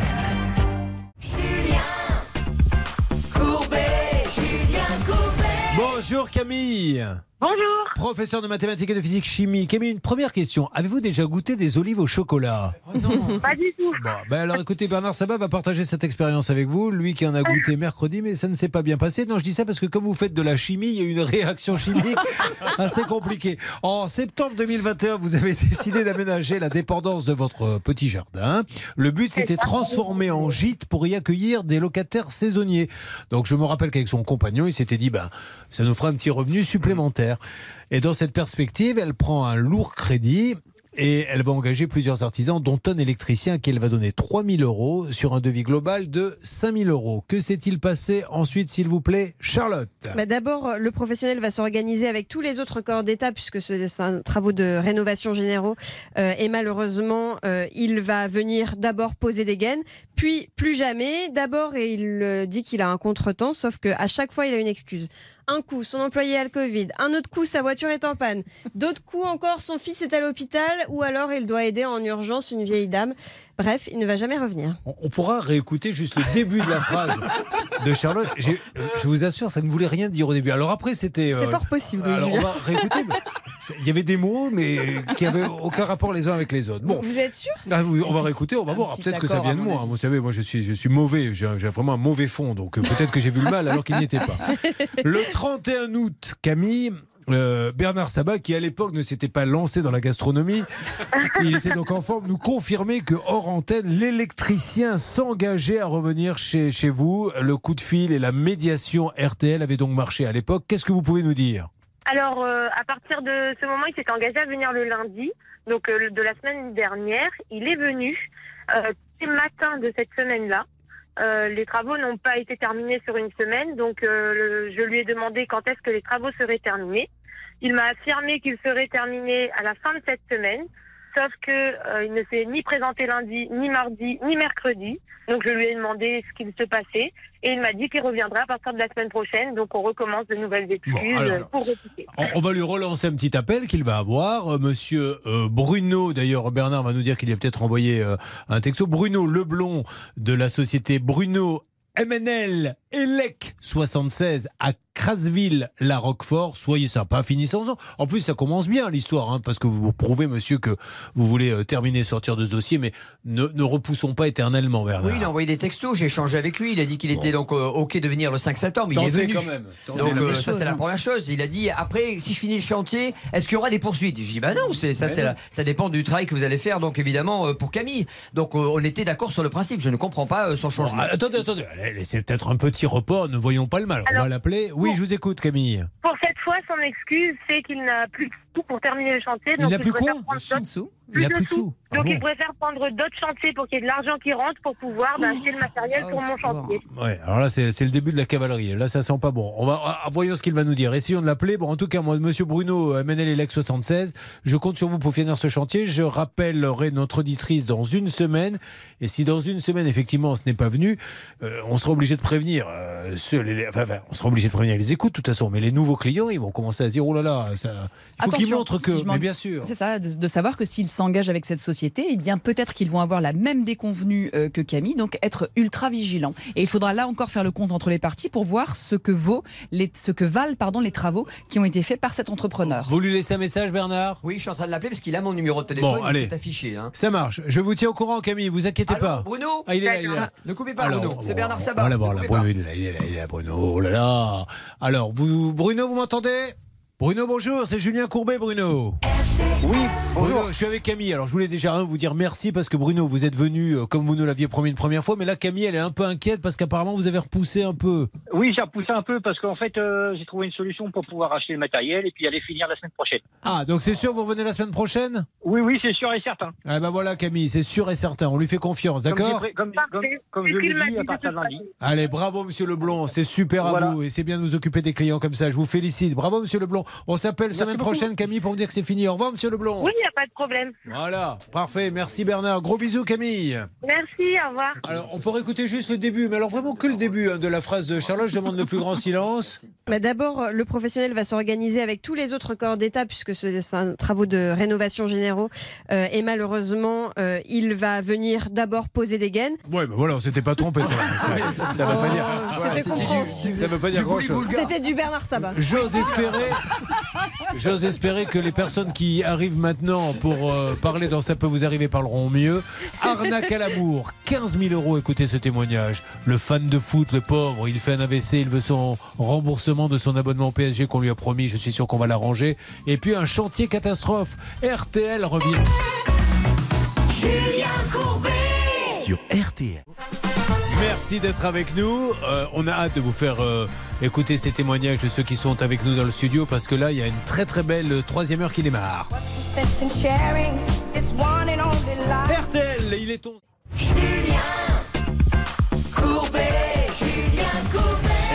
[SPEAKER 2] Bonjour Camille.
[SPEAKER 21] Bonjour.
[SPEAKER 2] Professeur de mathématiques et de physique chimie. Camille, une première question. Avez-vous déjà goûté des olives au chocolat?
[SPEAKER 21] Pas du tout.
[SPEAKER 2] Bon, ben alors écoutez, Bernard Sabat va partager cette expérience avec vous. Lui qui en a goûté mercredi, mais ça ne s'est pas bien passé. Non, je dis ça parce que comme vous faites de la chimie, il y a eu une réaction chimique assez compliquée. En septembre 2021, vous avez décidé d'aménager la dépendance de votre petit jardin. Le but, c'était transformer en gîte pour y accueillir des locataires saisonniers. Donc je me rappelle qu'avec son compagnon, il s'était dit, ben, ça nous fera un petit revenu supplémentaire. Et dans cette perspective, elle prend un lourd crédit et elle va engager plusieurs artisans, dont un électricien à qui elle va donner 3000 euros sur un devis global de 5000 euros. Que s'est-il passé ensuite, s'il vous plaît, Charlotte?
[SPEAKER 8] Bah, D'abord, le professionnel va s'organiser avec tous les autres corps d'État, puisque ce- c'est un travaux de rénovation généraux. Euh, et malheureusement, euh, il va venir d'abord poser des gaines, puis plus jamais. D'abord, il euh, dit qu'il a un contretemps, sauf qu'à chaque fois, il a une excuse. Un coup, son employé a le Covid. Un autre coup, sa voiture est en panne. D'autres coups encore, son fils est à l'hôpital. Ou alors, il doit aider en urgence une vieille dame. Bref, il ne va jamais revenir.
[SPEAKER 2] On on pourra réécouter juste le début de la phrase de Charlotte. J'ai- Je vous assure, ça ne voulait rien dire au début. Alors après, c'était.
[SPEAKER 8] C'est
[SPEAKER 2] euh,
[SPEAKER 8] fort possible.
[SPEAKER 2] Alors on va réécouter. c'est- Il y avait des mots, mais qui n'avaient aucun rapport les uns avec les autres. Bon,
[SPEAKER 8] Vous êtes sûr?
[SPEAKER 2] Ah on va réécouter, on va voir. Peut-être que ça vient de moi.
[SPEAKER 3] avis.
[SPEAKER 2] Vous savez, moi je suis, je suis mauvais. J'ai j'ai vraiment un mauvais fond. Donc euh, peut-être que j'ai vu le mal alors qu'il n'y était pas. Le 31 août, Camille. Euh, Bernard Sabat, qui à l'époque ne s'était pas lancé dans la gastronomie, il était donc en forme, nous confirmer que hors antenne, l'électricien s'engageait à revenir chez, chez vous. Le coup de fil et la médiation RTL avaient donc marché à l'époque. Qu'est-ce que vous pouvez nous dire?
[SPEAKER 21] Alors, euh, à partir de ce moment, il s'est engagé à venir le lundi, donc euh, de la semaine dernière. Il est venu euh, les matins de cette semaine-là. Euh, les travaux n'ont pas été terminés sur une semaine, donc euh, je lui ai demandé quand est-ce que les travaux seraient terminés. Il m'a affirmé qu'ils seraient terminés à la fin de cette semaine, sauf que euh, il ne s'est ni présenté lundi, ni mardi, ni mercredi. Donc je lui ai demandé ce qu'il se passait et il m'a dit qu'il reviendra à partir de la semaine prochaine. Donc on recommence de nouvelles excuses
[SPEAKER 2] Bon, alors-
[SPEAKER 21] euh, pour répliquer.
[SPEAKER 2] On, va lui relancer un petit appel qu'il va avoir. Euh, Monsieur euh, Bruno, d'ailleurs, Bernard va nous dire qu'il a peut-être envoyé euh, un texto. Bruno Leblond de la société Bruno MNL ELEC 76 à Crasville, la Roquefort. Soyez sympa, finissons-en. En plus, ça commence bien l'histoire, hein, parce que vous prouvez, monsieur, que vous voulez euh, terminer, sortir de ce dossier, mais ne, ne repoussons pas éternellement, Bernard.
[SPEAKER 4] Oui, il a envoyé des textos, j'ai échangé avec lui. Il a dit qu'il était donc euh, OK de venir le 5 septembre. Il est
[SPEAKER 2] Tentez
[SPEAKER 4] venu.
[SPEAKER 2] quand même. Tentez
[SPEAKER 4] Donc euh, ça, c'est la
[SPEAKER 2] hein.
[SPEAKER 4] première chose. Il a dit après, si je finis le chantier, est-ce qu'il y aura des poursuites? J'ai dit bah non, c'est ça, c'est la- dépend du travail que vous allez faire. Donc évidemment euh, pour Camille. Donc on était d'accord sur le principe. Je ne comprends pas son changement.
[SPEAKER 2] Ah, attendez, attendez, laissez peut-être un petit report, ne voyons pas le mal. On va l'appeler. Oui, je vous écoute, Camille.
[SPEAKER 21] Pour cette fois, son excuse, c'est qu'il n'a plus de sous pour terminer le chantier.
[SPEAKER 2] Il
[SPEAKER 21] donc
[SPEAKER 2] n'a plus
[SPEAKER 21] préfère
[SPEAKER 2] quoi
[SPEAKER 21] prendre
[SPEAKER 3] sous
[SPEAKER 2] Il n'a plus de sous. Ah
[SPEAKER 21] Donc
[SPEAKER 2] bon
[SPEAKER 21] il préfère prendre d'autres chantiers pour qu'il y ait de l'argent qui rentre pour pouvoir bah, acheter le matériel
[SPEAKER 3] Oh,
[SPEAKER 21] pour mon chantier.
[SPEAKER 2] Ouais, alors là, c'est c'est le début de la cavalerie. Là, ça sent pas bon. On va, ah, voyons ce qu'il va nous dire. Essayons de l'appeler. Bon, en tout cas, moi, monsieur Bruno, MNL Elec 76, je compte sur vous pour finir ce chantier. Je rappellerai notre auditrice dans une semaine. Et si dans une semaine, effectivement, ce n'est pas venu, euh, on sera obligé de prévenir. euh, ceux- les- enfin, enfin, on sera obligé de prévenir les écoutes, de toute façon. Mais les nouveaux clients, ils vont commencer à se dire, oh là là, ça, il faut qu'ils Que.
[SPEAKER 3] si
[SPEAKER 2] mais bien sûr.
[SPEAKER 3] C'est ça, de, de savoir que s'ils s'engagent avec cette société, eh bien peut-être qu'ils vont avoir la même déconvenue euh, que Camille, donc être ultra vigilants. Et il faudra là encore faire le compte entre les parties pour voir ce que vaut les, ce que valent pardon les travaux qui ont été faits par cet entrepreneur.
[SPEAKER 2] Vous lui laissez un message, Bernard?
[SPEAKER 4] Oui, je suis en train de l'appeler parce qu'il a mon numéro de téléphone.
[SPEAKER 2] Bon,
[SPEAKER 4] il
[SPEAKER 2] allez.
[SPEAKER 4] s'est affiché. hein.
[SPEAKER 2] Ça marche. Je vous tiens au courant, Camille. Vous inquiétez
[SPEAKER 4] Allô,
[SPEAKER 2] pas.
[SPEAKER 4] Bruno?
[SPEAKER 2] Ah, il est là, il est là.
[SPEAKER 4] Ne coupez pas
[SPEAKER 2] Alors,
[SPEAKER 4] Bruno. C'est Bernard
[SPEAKER 2] on
[SPEAKER 4] Sabat.
[SPEAKER 2] va la
[SPEAKER 4] Ne
[SPEAKER 2] voir là.
[SPEAKER 4] coupez
[SPEAKER 2] Bruno, il est là, il est là, il est là, Bruno. Oh là là. Alors, vous, Bruno, vous m'entendez? Bruno, bonjour. C'est Julien Courbet, Bruno. Oui, Bruno, je suis avec Camille. Alors, je voulais déjà vous dire merci parce que Bruno, vous êtes venu euh, comme vous nous l'aviez promis une première fois. Mais là, Camille, elle est un peu inquiète parce qu'apparemment, vous avez repoussé un peu.
[SPEAKER 22] Oui, j'ai repoussé un peu parce qu'en fait, euh, j'ai trouvé une solution pour pouvoir acheter le matériel et puis aller finir la semaine prochaine.
[SPEAKER 2] Ah, donc c'est sûr, vous revenez la semaine prochaine?
[SPEAKER 22] Oui, oui, c'est sûr et certain.
[SPEAKER 2] Ah, ben voilà, Camille, c'est sûr et certain. On lui fait confiance, d'accord
[SPEAKER 22] Comme, comme, comme je l'ai dit à partir de lundi.
[SPEAKER 2] Allez, bravo, monsieur Leblond. C'est super à
[SPEAKER 22] Voilà.
[SPEAKER 2] vous et c'est bien de nous occuper des clients comme ça. Je vous félicite. Bravo, monsieur Leblond. On s'appelle semaine
[SPEAKER 22] beaucoup.
[SPEAKER 2] prochaine, Camille, pour me dire que c'est fini. Au revoir, monsieur Leblond.
[SPEAKER 6] Oui, il n'y a pas de problème.
[SPEAKER 2] Voilà, parfait. Merci, Bernard. Gros bisous, Camille.
[SPEAKER 6] Merci, au revoir.
[SPEAKER 2] Alors, on pourrait écouter juste le début, mais alors vraiment que le début hein, de la phrase de Charlotte. Je demande le plus grand silence.
[SPEAKER 8] Bah, D'abord, le professionnel va s'organiser avec tous les autres corps d'État, puisque ce- c'est un travaux de rénovation généraux. Euh, et malheureusement, euh, il va venir d'abord poser des gaines.
[SPEAKER 2] Ouais, mais voilà, on s'était pas trompé. Ça, ça, ça veut pas dire.
[SPEAKER 8] Oh, c'était compréhensible.
[SPEAKER 2] Ça veut pas dire grand chose.
[SPEAKER 8] C'était du Bernard Sabat.
[SPEAKER 2] J'ose espérer, j'ose espérer que les personnes qui arrivent maintenant pour euh, parler dans Ça peut vous arriver parleront mieux. Arnaque à l'amour, 15 000 euros. Écoutez ce témoignage. Le fan de foot, le pauvre, il fait un AVC, il veut son remboursement de son abonnement PSG qu'on lui a promis. Je suis sûr qu'on va l'arranger. Et puis un chantier catastrophe. RTL revient.
[SPEAKER 1] Julien Courbet sur RTL.
[SPEAKER 2] Merci d'être avec nous. Euh, on a hâte de vous faire euh, écouter ces témoignages de ceux qui sont avec nous dans le studio parce que là, il y a une très très belle euh, troisième heure qui démarre. RTL, il est ton.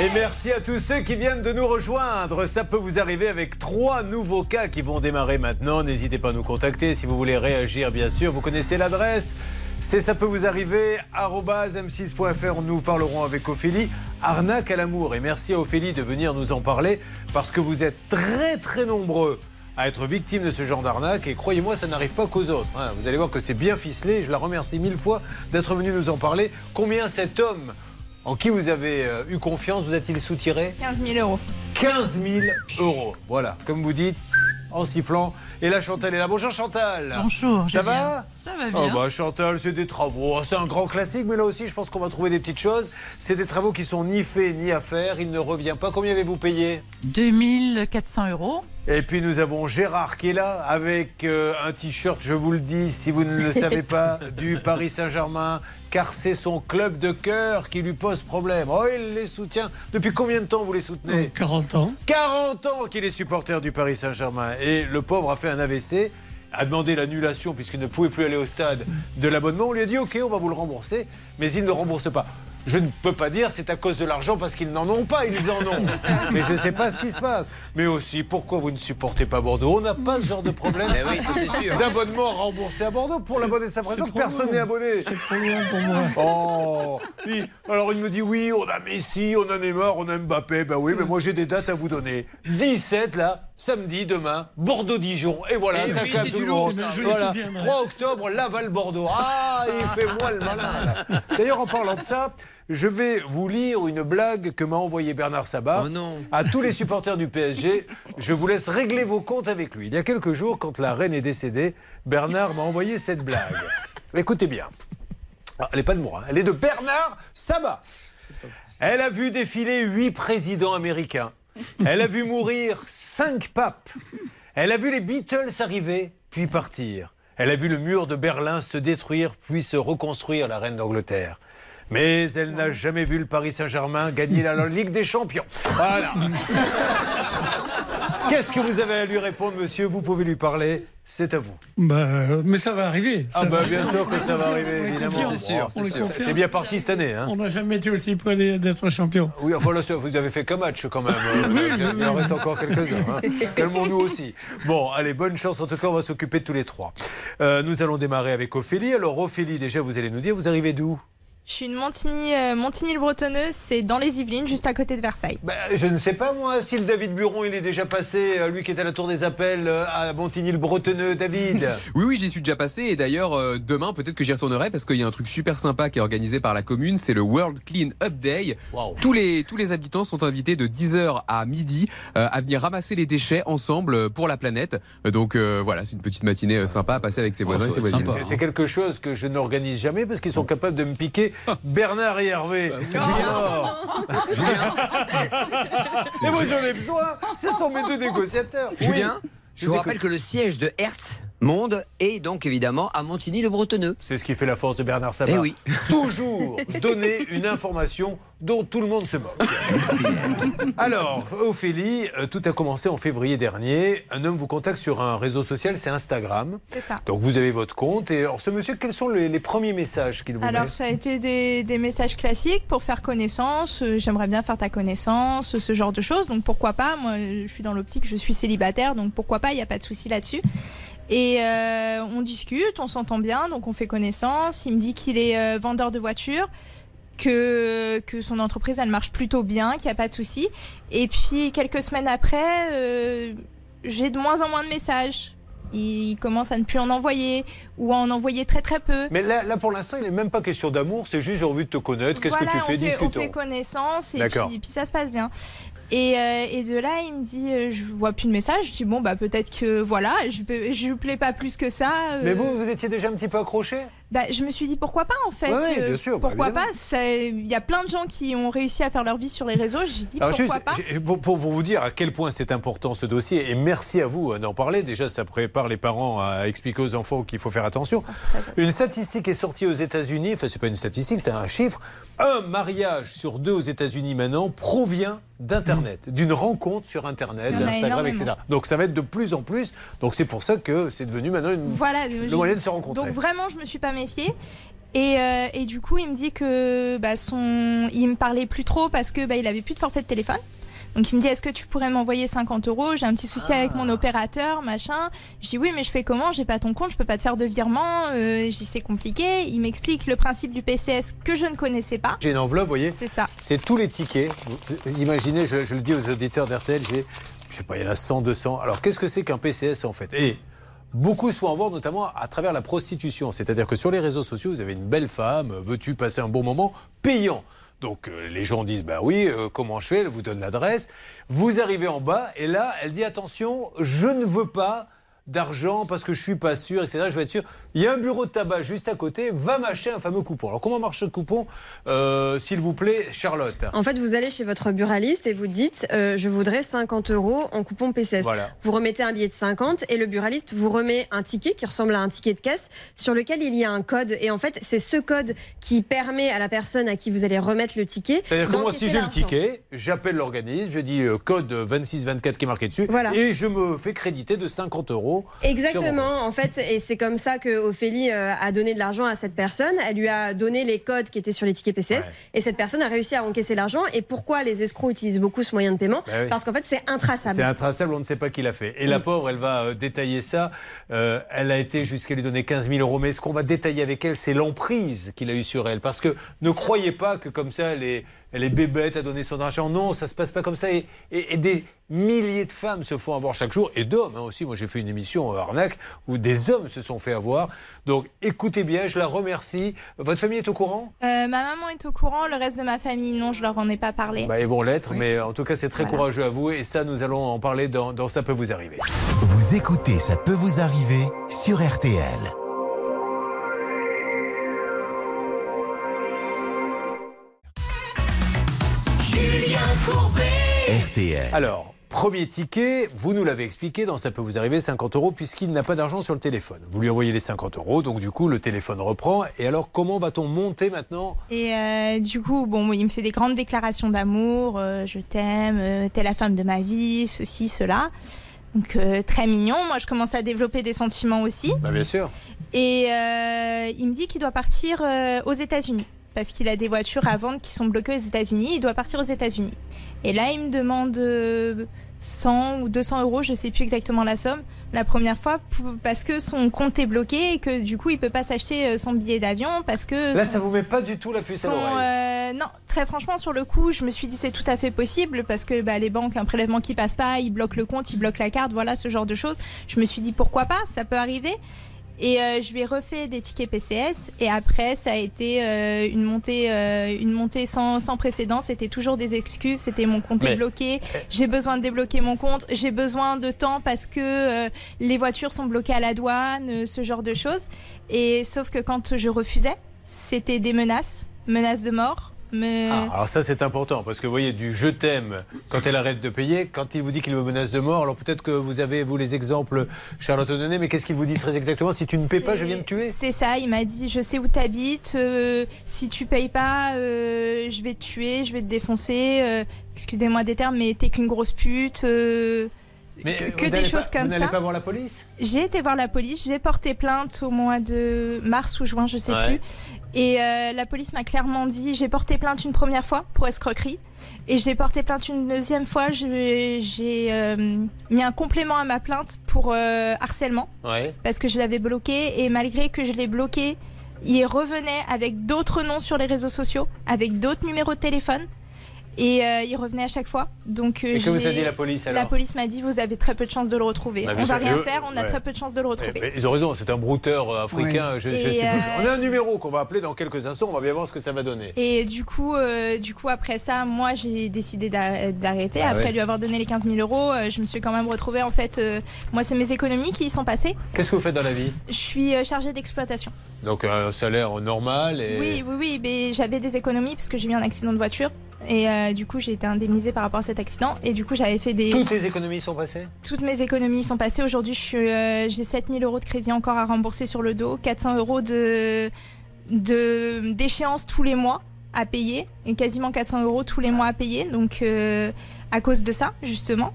[SPEAKER 2] Et merci à tous ceux qui viennent de nous rejoindre. Ça peut vous arriver avec trois nouveaux cas qui vont démarrer maintenant. N'hésitez pas à nous contacter si vous voulez réagir, bien sûr. Vous connaissez l'adresse. C'est ça peut vous arriver, arobase m6.fr. Nous parlerons avec Ophélie. Arnaque à l'amour. Et merci à Ophélie de venir nous en parler parce que vous êtes très très nombreux à être victimes de ce genre d'arnaque. Et croyez-moi, ça n'arrive pas qu'aux autres. hein. Vous allez voir que c'est bien ficelé. Je la remercie mille fois d'être venue nous en parler. Combien cet homme en qui vous avez euh, eu confiance vous a-t-il soutiré?
[SPEAKER 23] 15 000 euros.
[SPEAKER 2] 15 000 euros. Voilà, comme vous dites, en sifflant. Et là, Chantal est là. Bonjour Chantal.
[SPEAKER 23] Bonjour,
[SPEAKER 2] Ça
[SPEAKER 23] Julien.
[SPEAKER 2] va
[SPEAKER 23] Ça va
[SPEAKER 2] Oh
[SPEAKER 23] bien.
[SPEAKER 2] bah Chantal, c'est des travaux. Oh, C'est un grand classique, mais là aussi, je pense qu'on va trouver des petites choses. C'est des travaux qui sont ni faits ni à faire. Il ne revient pas. Combien avez-vous payé
[SPEAKER 23] 2400 euros.
[SPEAKER 2] et puis nous avons Gérard qui est là avec euh, un t-shirt, je vous le dis, si vous ne le savez pas, du Paris Saint-Germain, car c'est son club de cœur qui lui pose problème. Oh, il les soutient. Depuis combien de temps vous les soutenez?
[SPEAKER 24] 40 ans.
[SPEAKER 2] 40 ans qu'il est supporter du Paris Saint-Germain. Et le pauvre a fait un AVC, a demandé l'annulation puisqu'il ne pouvait plus aller au stade de l'abonnement. On lui a dit OK, on va vous le rembourser, mais il ne rembourse pas. Je ne peux pas dire c'est à cause de l'argent parce qu'ils n'en ont pas, ils en ont. Mais je ne sais pas ce qui se passe. Mais aussi, pourquoi vous ne supportez pas Bordeaux? On n'a pas ce genre de problème
[SPEAKER 24] Eh oui,
[SPEAKER 2] d'abonnement remboursé à Bordeaux pour l'abonné sa
[SPEAKER 24] c'est
[SPEAKER 2] présence.
[SPEAKER 24] trop
[SPEAKER 2] Personne n'est abonné.
[SPEAKER 24] C'est trop loin pour moi.
[SPEAKER 2] Oh oui. Alors il me dit oui, on a Messi, on a Neymar, on a Mbappé. Ben oui, mais moi j'ai des dates à vous donner. 17 là, samedi, demain, Bordeaux-Dijon. Et voilà,
[SPEAKER 24] Eh
[SPEAKER 2] ça
[SPEAKER 24] oui, c'est du
[SPEAKER 2] lourd.
[SPEAKER 24] lourd, ça. Je les
[SPEAKER 2] Voilà.
[SPEAKER 24] soutiendrai.
[SPEAKER 2] 3 octobre, Laval-Bordeaux. Ah, il fait moi le malin. là. D'ailleurs, en parlant de ça, je vais vous lire une blague que m'a envoyée Bernard Sabat. À tous les supporters du PSG, je vous laisse régler vos comptes avec lui. Il y a quelques jours, quand la reine est décédée, Bernard m'a envoyé cette blague. Écoutez bien. Ah, Elle n'est pas de moi, hein. elle est de Bernard Sabat. Elle a vu défiler huit présidents américains. Elle a vu mourir cinq papes. Elle a vu les Beatles arriver, puis partir. Elle a vu le mur de Berlin se détruire, puis se reconstruire, la reine d'Angleterre. Mais elle n'a jamais vu le Paris Saint-Germain gagner la Ligue des Champions. Voilà. Qu'est-ce que vous avez à lui répondre, monsieur? Vous pouvez lui parler. C'est à vous.
[SPEAKER 24] Bah, mais ça va arriver.
[SPEAKER 2] Ah bah
[SPEAKER 24] va.
[SPEAKER 2] bien sûr que ça va arriver, évidemment. C'est sûr, c'est bien parti cette année. Hein.
[SPEAKER 24] On n'a jamais été aussi près d'être champion.
[SPEAKER 2] Oui, enfin là, vous avez fait qu'un match quand même. Euh, il en reste encore quelques-uns. hein. Calmons-nous aussi. Bon, allez, bonne chance. En tout cas, on va s'occuper de tous les trois. Euh, nous allons démarrer avec Ophélie. Alors, Ophélie, déjà, vous allez nous dire, vous arrivez d'où?
[SPEAKER 23] Je suis Montigny, euh, Montigny-le-Bretonneuse, c'est dans les Yvelines, juste à côté de Versailles.
[SPEAKER 2] Ben, Je ne sais pas, moi, si le David Buron, il est déjà passé, euh, lui qui est à la Tour des Appels, euh, à Montigny-le-Bretonneux. David
[SPEAKER 10] Oui, oui, j'y suis déjà passé et d'ailleurs euh, demain peut-être que j'y retournerai parce qu'il y a un truc super sympa qui est organisé par la commune, c'est le World Clean Up Day. Tous les tous les habitants sont invités de 10h à midi euh, à venir ramasser les déchets ensemble pour la planète. Donc euh, voilà, c'est une petite matinée sympa à passer avec ses voisins et ses voisines.
[SPEAKER 2] C'est- C'est quelque chose que je n'organise jamais parce qu'ils sont capables de me piquer Bernard et Hervé. Julien Et moi j'en ai besoin. Ce sont mes deux négociateurs.
[SPEAKER 10] Julien
[SPEAKER 4] Je vous rappelle que le siège de Hertz Monde est donc évidemment à Montigny-le-Bretonneux.
[SPEAKER 2] C'est ce qui fait la force de Bernard Sabat.
[SPEAKER 4] Eh oui.
[SPEAKER 2] Toujours donner une information dont tout le monde se moque. Alors, Ophélie, euh, tout a commencé en février dernier. Un homme vous contacte sur un réseau social, c'est Instagram.
[SPEAKER 23] C'est ça.
[SPEAKER 2] Donc vous avez votre compte. Et alors, ce monsieur, quels sont les, les premiers messages qu'il vous
[SPEAKER 23] Alors,
[SPEAKER 2] met
[SPEAKER 23] ça a été des, des messages classiques pour faire connaissance. euh, J'aimerais bien faire ta connaissance, ce genre de choses. Donc, pourquoi pas? Moi, je suis dans l'optique, je suis célibataire, donc pourquoi pas? Il n'y a pas de souci là-dessus. Et euh, on discute, on s'entend bien, donc on fait connaissance. Il me dit qu'il est euh, vendeur de voitures, que, que son entreprise, elle marche plutôt bien, qu'il n'y a pas de souci. Et puis, quelques semaines après, euh, j'ai de moins en moins de messages. Il commence à ne plus en envoyer, ou à en envoyer très très peu.
[SPEAKER 2] Mais là, là, pour l'instant, il n'est même pas question d'amour, c'est juste j'ai envie de te connaître. Qu'est-ce
[SPEAKER 23] Voilà,
[SPEAKER 2] que tu fais
[SPEAKER 23] on fait, on
[SPEAKER 2] Discutons.
[SPEAKER 23] fait connaissance et puis ça se passe bien. Et, euh, et de là, il me dit, euh, je vois plus de message. Je dis bon bah peut-être que voilà, je lui plais pas plus que ça. euh.
[SPEAKER 2] Mais vous, vous étiez déjà un petit peu accroché?
[SPEAKER 23] Bah, je me suis dit pourquoi pas en fait.
[SPEAKER 2] Ouais,
[SPEAKER 23] Euh,
[SPEAKER 2] bien sûr, bah,
[SPEAKER 23] pourquoi pas Il y a plein de gens qui ont réussi à faire leur vie sur les réseaux. J'ai dit
[SPEAKER 2] Alors,
[SPEAKER 23] pourquoi
[SPEAKER 2] juste,
[SPEAKER 23] pas.
[SPEAKER 2] pour, pour vous dire à quel point c'est important ce dossier, et merci à vous euh, d'en parler. Déjà, ça prépare les parents à expliquer aux enfants qu'il faut faire attention. Une statistique est sortie aux États-Unis, enfin, c'est pas une statistique, c'est un chiffre. Un mariage sur deux aux États-Unis maintenant provient d'Internet, d'une rencontre sur Internet,
[SPEAKER 23] Il y en a
[SPEAKER 2] Instagram, etc. Donc, ça va être de plus en plus. Donc, c'est pour ça que c'est devenu maintenant une-
[SPEAKER 23] Voilà,
[SPEAKER 2] le moyen de se rencontrer.
[SPEAKER 23] Donc vraiment, je me suis pas Et, euh, et du coup, il me dit que bah, son, il me parlait plus trop parce que bah, il avait plus de forfait de téléphone. Donc il me dit est-ce que tu pourrais m'envoyer 50 euros? J'ai un petit souci avec
[SPEAKER 2] Ah.
[SPEAKER 23] mon opérateur, machin. Je dis oui, mais je fais comment? J'ai pas ton compte, je peux pas te faire de virement. Euh, dis c'est compliqué. Il m'explique le principe du PCS que je ne connaissais pas.
[SPEAKER 2] J'ai une enveloppe, vous voyez?
[SPEAKER 23] C'est ça.
[SPEAKER 2] C'est tous les tickets. Imaginez, je, je le dis aux auditeurs d'RTL, j'ai, je sais pas, il y en a 100, 200. Alors, qu'est-ce que c'est qu'un PCS en fait? Et beaucoup se font avoir, notamment à travers la prostitution. C'est-à-dire que sur les réseaux sociaux, vous avez une belle femme, veux-tu passer un bon moment Payant. Donc euh, les gens disent bah oui, euh, comment je fais? Elle vous donne l'adresse. Vous arrivez en bas et là, elle dit attention, je ne veux pas d'argent parce que je suis pas sûr, etc. Je veux être sûr. Il y a un bureau de tabac juste à côté. Va m'acheter un fameux coupon. Alors comment marche ce coupon, Euh, s'il vous plaît, Charlotte?
[SPEAKER 8] En fait, vous allez chez votre buraliste et vous dites euh, Je voudrais 50 euros en coupon PCS.
[SPEAKER 2] Voilà.
[SPEAKER 8] Vous remettez un billet de 50 et le buraliste vous remet un ticket qui ressemble à un ticket de caisse sur lequel il y a un code. Et en fait, c'est ce code qui permet à la personne à qui vous allez remettre le ticket.
[SPEAKER 2] C'est-à-dire que moi, si j'ai le ticket, j'appelle l'organisme, je dis euh, code 2624 qui est marqué dessus,
[SPEAKER 8] Voilà.
[SPEAKER 2] et je me fais créditer de 50 euros.
[SPEAKER 8] Exactement, en fait, et c'est comme ça que Ophélie euh, a donné de l'argent à cette personne. Elle lui a donné les codes qui étaient sur les tickets PCS, et cette personne a réussi à encaisser l'argent. Et pourquoi les escrocs utilisent beaucoup ce moyen de paiement
[SPEAKER 2] Bah oui.
[SPEAKER 8] Parce qu'en fait, c'est intraçable.
[SPEAKER 2] C'est intraçable, on ne sait pas qui l'a fait. Et la pauvre, elle va euh, détailler ça. Euh, elle a été jusqu'à lui donner 15 000 euros. Mais ce qu'on va détailler avec elle, c'est l'emprise qu'il a eue sur elle. Parce que ne croyez pas que comme ça, elle est, elle est bébête à donner son argent. Non, ça se passe pas comme ça. Et, et- et des milliers de femmes se font avoir chaque jour. Et d'hommes hein, aussi. Moi, j'ai fait une émission euh, Arnaque où des hommes se sont fait avoir. Donc, écoutez bien, je la remercie. Votre famille est au courant?
[SPEAKER 23] Euh, ma maman est au courant, le reste de ma famille, non, je leur en ai pas parlé.
[SPEAKER 2] bah, Ils vont l'être. Mais en tout cas, c'est très
[SPEAKER 23] Voilà.
[SPEAKER 2] courageux à vous. Et ça, nous allons en parler dans, dans Ça peut vous arriver.
[SPEAKER 1] Vous écoutez Ça peut vous arriver sur RTL.
[SPEAKER 2] RTL. Alors, premier ticket, vous nous l'avez expliqué, dans Ça peut vous arriver, 50 euros, puisqu'il n'a pas d'argent sur le téléphone. Vous lui envoyez les 50 euros, donc du coup, le téléphone reprend. Et alors, comment va-t-on monter maintenant?
[SPEAKER 23] Et euh, du coup, bon, il me fait des grandes déclarations d'amour, euh, je t'aime, euh, t'es la femme de ma vie, ceci, cela. Donc euh, très mignon. Moi, je commence à développer des sentiments aussi.
[SPEAKER 2] bah, Bien sûr.
[SPEAKER 23] Et euh, il me dit qu'il doit partir euh, aux États-Unis parce qu'il a des voitures à vendre qui sont bloquées aux États-Unis. Il doit partir aux États-Unis. Et là, il me demande euh, 100 ou 200 euros, je sais plus exactement la somme, la première fois parce que son compte est bloqué et que du coup, il peut pas s'acheter euh, son billet d'avion parce que
[SPEAKER 2] Là,
[SPEAKER 23] son-
[SPEAKER 2] ça vous met pas du tout la puce à l'oreille.
[SPEAKER 23] euh, non, très franchement, sur le coup, je me suis dit c'est tout à fait possible parce que bah, les banques, un prélèvement qui passe pas, ils bloquent le compte, ils bloquent la carte, voilà ce genre de choses. Je me suis dit pourquoi pas, ça peut arriver. Et euh, je lui ai refait des tickets PCS et après ça a été euh, une montée, euh, une montée sans, sans précédent. C'était toujours des excuses. C'était mon compte
[SPEAKER 25] Mais-
[SPEAKER 23] est bloqué. J'ai besoin de débloquer mon compte. J'ai besoin de temps parce que euh, les voitures sont bloquées à la douane, ce genre de choses. Et sauf que quand je refusais, c'était des menaces, menaces de mort. Mais
[SPEAKER 2] Ah, alors ça c'est important parce que vous voyez du je t'aime quand elle arrête de payer, quand il vous dit qu'il me menace de mort, alors peut-être que vous avez vous les exemples Charlotte donné, mais qu'est-ce qu'il vous dit très exactement? Si tu ne paies pas, je viens de tuer.
[SPEAKER 23] c'est ça, il m'a dit je sais où t'habites, euh, si tu payes pas, euh, je vais te tuer, je vais te défoncer. euh, Excusez-moi des termes, mais t'es qu'une grosse pute. euh,
[SPEAKER 2] Mais
[SPEAKER 23] que des choses
[SPEAKER 2] pas-
[SPEAKER 23] comme
[SPEAKER 2] Vous n'allez
[SPEAKER 23] ça.
[SPEAKER 2] pas voir la police?
[SPEAKER 23] J'ai été voir la police, j'ai porté plainte au mois de mars ou juin, je sais
[SPEAKER 2] Ouais.
[SPEAKER 23] plus. Et euh, la police m'a clairement dit j'ai porté plainte une première fois pour escroquerie. Et j'ai porté plainte une deuxième fois. J'ai euh, mis un complément à ma plainte pour euh, harcèlement
[SPEAKER 2] Ouais.
[SPEAKER 23] parce que je l'avais bloqué. Et malgré que je l'ai bloqué, il revenait avec d'autres noms sur les réseaux sociaux, avec d'autres numéros de téléphone. Et euh, il revenait à chaque fois. Donc, euh,
[SPEAKER 2] Et que vous a dit la police, alors
[SPEAKER 23] La police m'a dit vous avez très peu de chances de le retrouver.
[SPEAKER 2] Mais
[SPEAKER 23] on va rien
[SPEAKER 2] eux-
[SPEAKER 23] faire, on a
[SPEAKER 2] ouais.
[SPEAKER 23] très peu de chances de le retrouver.
[SPEAKER 2] Mais ils ont raison, c'est un brouteur euh, africain.
[SPEAKER 23] Ouais.
[SPEAKER 2] Je, je
[SPEAKER 23] Et,
[SPEAKER 2] suppose.
[SPEAKER 23] euh,
[SPEAKER 2] On a un numéro qu'on va appeler dans quelques instants. On va bien voir ce que ça va donner.
[SPEAKER 23] Et du coup, euh, du coup, après ça, moi, j'ai décidé d'a- d'arrêter.
[SPEAKER 2] Ah
[SPEAKER 23] après
[SPEAKER 2] ouais.
[SPEAKER 23] lui avoir donné les 15 000 euros, euh, je me suis quand même retrouvée. En fait, euh, moi, c'est mes économies qui y sont passées.
[SPEAKER 2] Qu'est-ce que vous faites dans la vie?
[SPEAKER 23] Je suis euh, chargée d'exploitation.
[SPEAKER 2] Donc un salaire normal et.
[SPEAKER 23] Oui, oui, oui, mais j'avais des économies parce que j'ai eu un accident de voiture. Et euh, du coup, j'ai été indemnisée par rapport à cet accident. Et du coup, j'avais fait des.
[SPEAKER 2] Toutes les économies sont passées?
[SPEAKER 23] Toutes mes économies sont passées. Aujourd'hui, euh, j'ai 7000 euros de crédit encore à rembourser sur le dos, 400 euros de, de, d'échéance tous les mois à payer, et quasiment 400 euros tous les mois à payer, donc euh, à cause de ça, justement.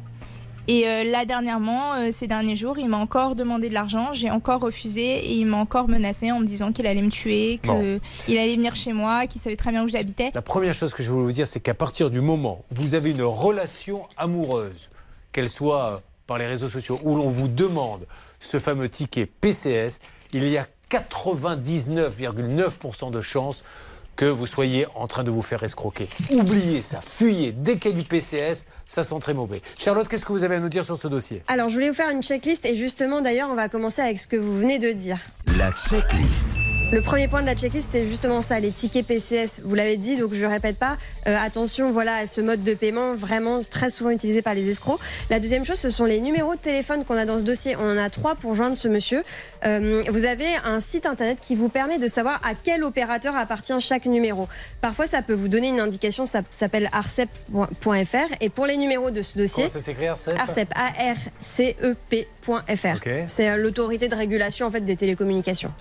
[SPEAKER 23] Et euh, là, dernièrement, euh, ces derniers jours, il m'a encore demandé de l'argent, j'ai encore refusé, et il m'a encore menacé en me disant qu'il allait me tuer, qu'il
[SPEAKER 2] Bon.
[SPEAKER 23] allait venir chez moi, qu'il savait très bien où j'habitais.
[SPEAKER 2] La première chose que je voulais vous dire, c'est qu'à partir du moment où vous avez une relation amoureuse, qu'elle soit euh, par les réseaux sociaux, où l'on vous demande ce fameux ticket PCS, il y a 99,9% de chances que vous soyez en train de vous faire escroquer. Oubliez ça, fuyez. Dès qu'il y a du PCS, ça sent très mauvais. Charlotte, qu'est-ce que vous avez à nous dire sur ce dossier?
[SPEAKER 8] Alors, je voulais vous faire une checklist et justement, d'ailleurs, on va commencer avec ce que vous venez de dire.
[SPEAKER 1] La checklist.
[SPEAKER 8] Le premier point de la checklist, c'est justement ça, les tickets PCS. Vous l'avez dit, donc je ne répète pas. Euh, attention, voilà, à ce mode de paiement vraiment très souvent utilisé par les escrocs. La deuxième chose, ce sont les numéros de téléphone qu'on a dans ce dossier. On en a trois pour joindre ce monsieur. Euh, vous avez un site internet qui vous permet de savoir à quel opérateur appartient chaque numéro. Parfois, ça peut vous donner une indication. Ça s'appelle arcep.fr. Et pour les numéros de ce dossier,
[SPEAKER 2] Comment ça s'écrit, Arcep
[SPEAKER 8] Arcep, C'est euh, l'autorité de régulation en fait des télécommunications.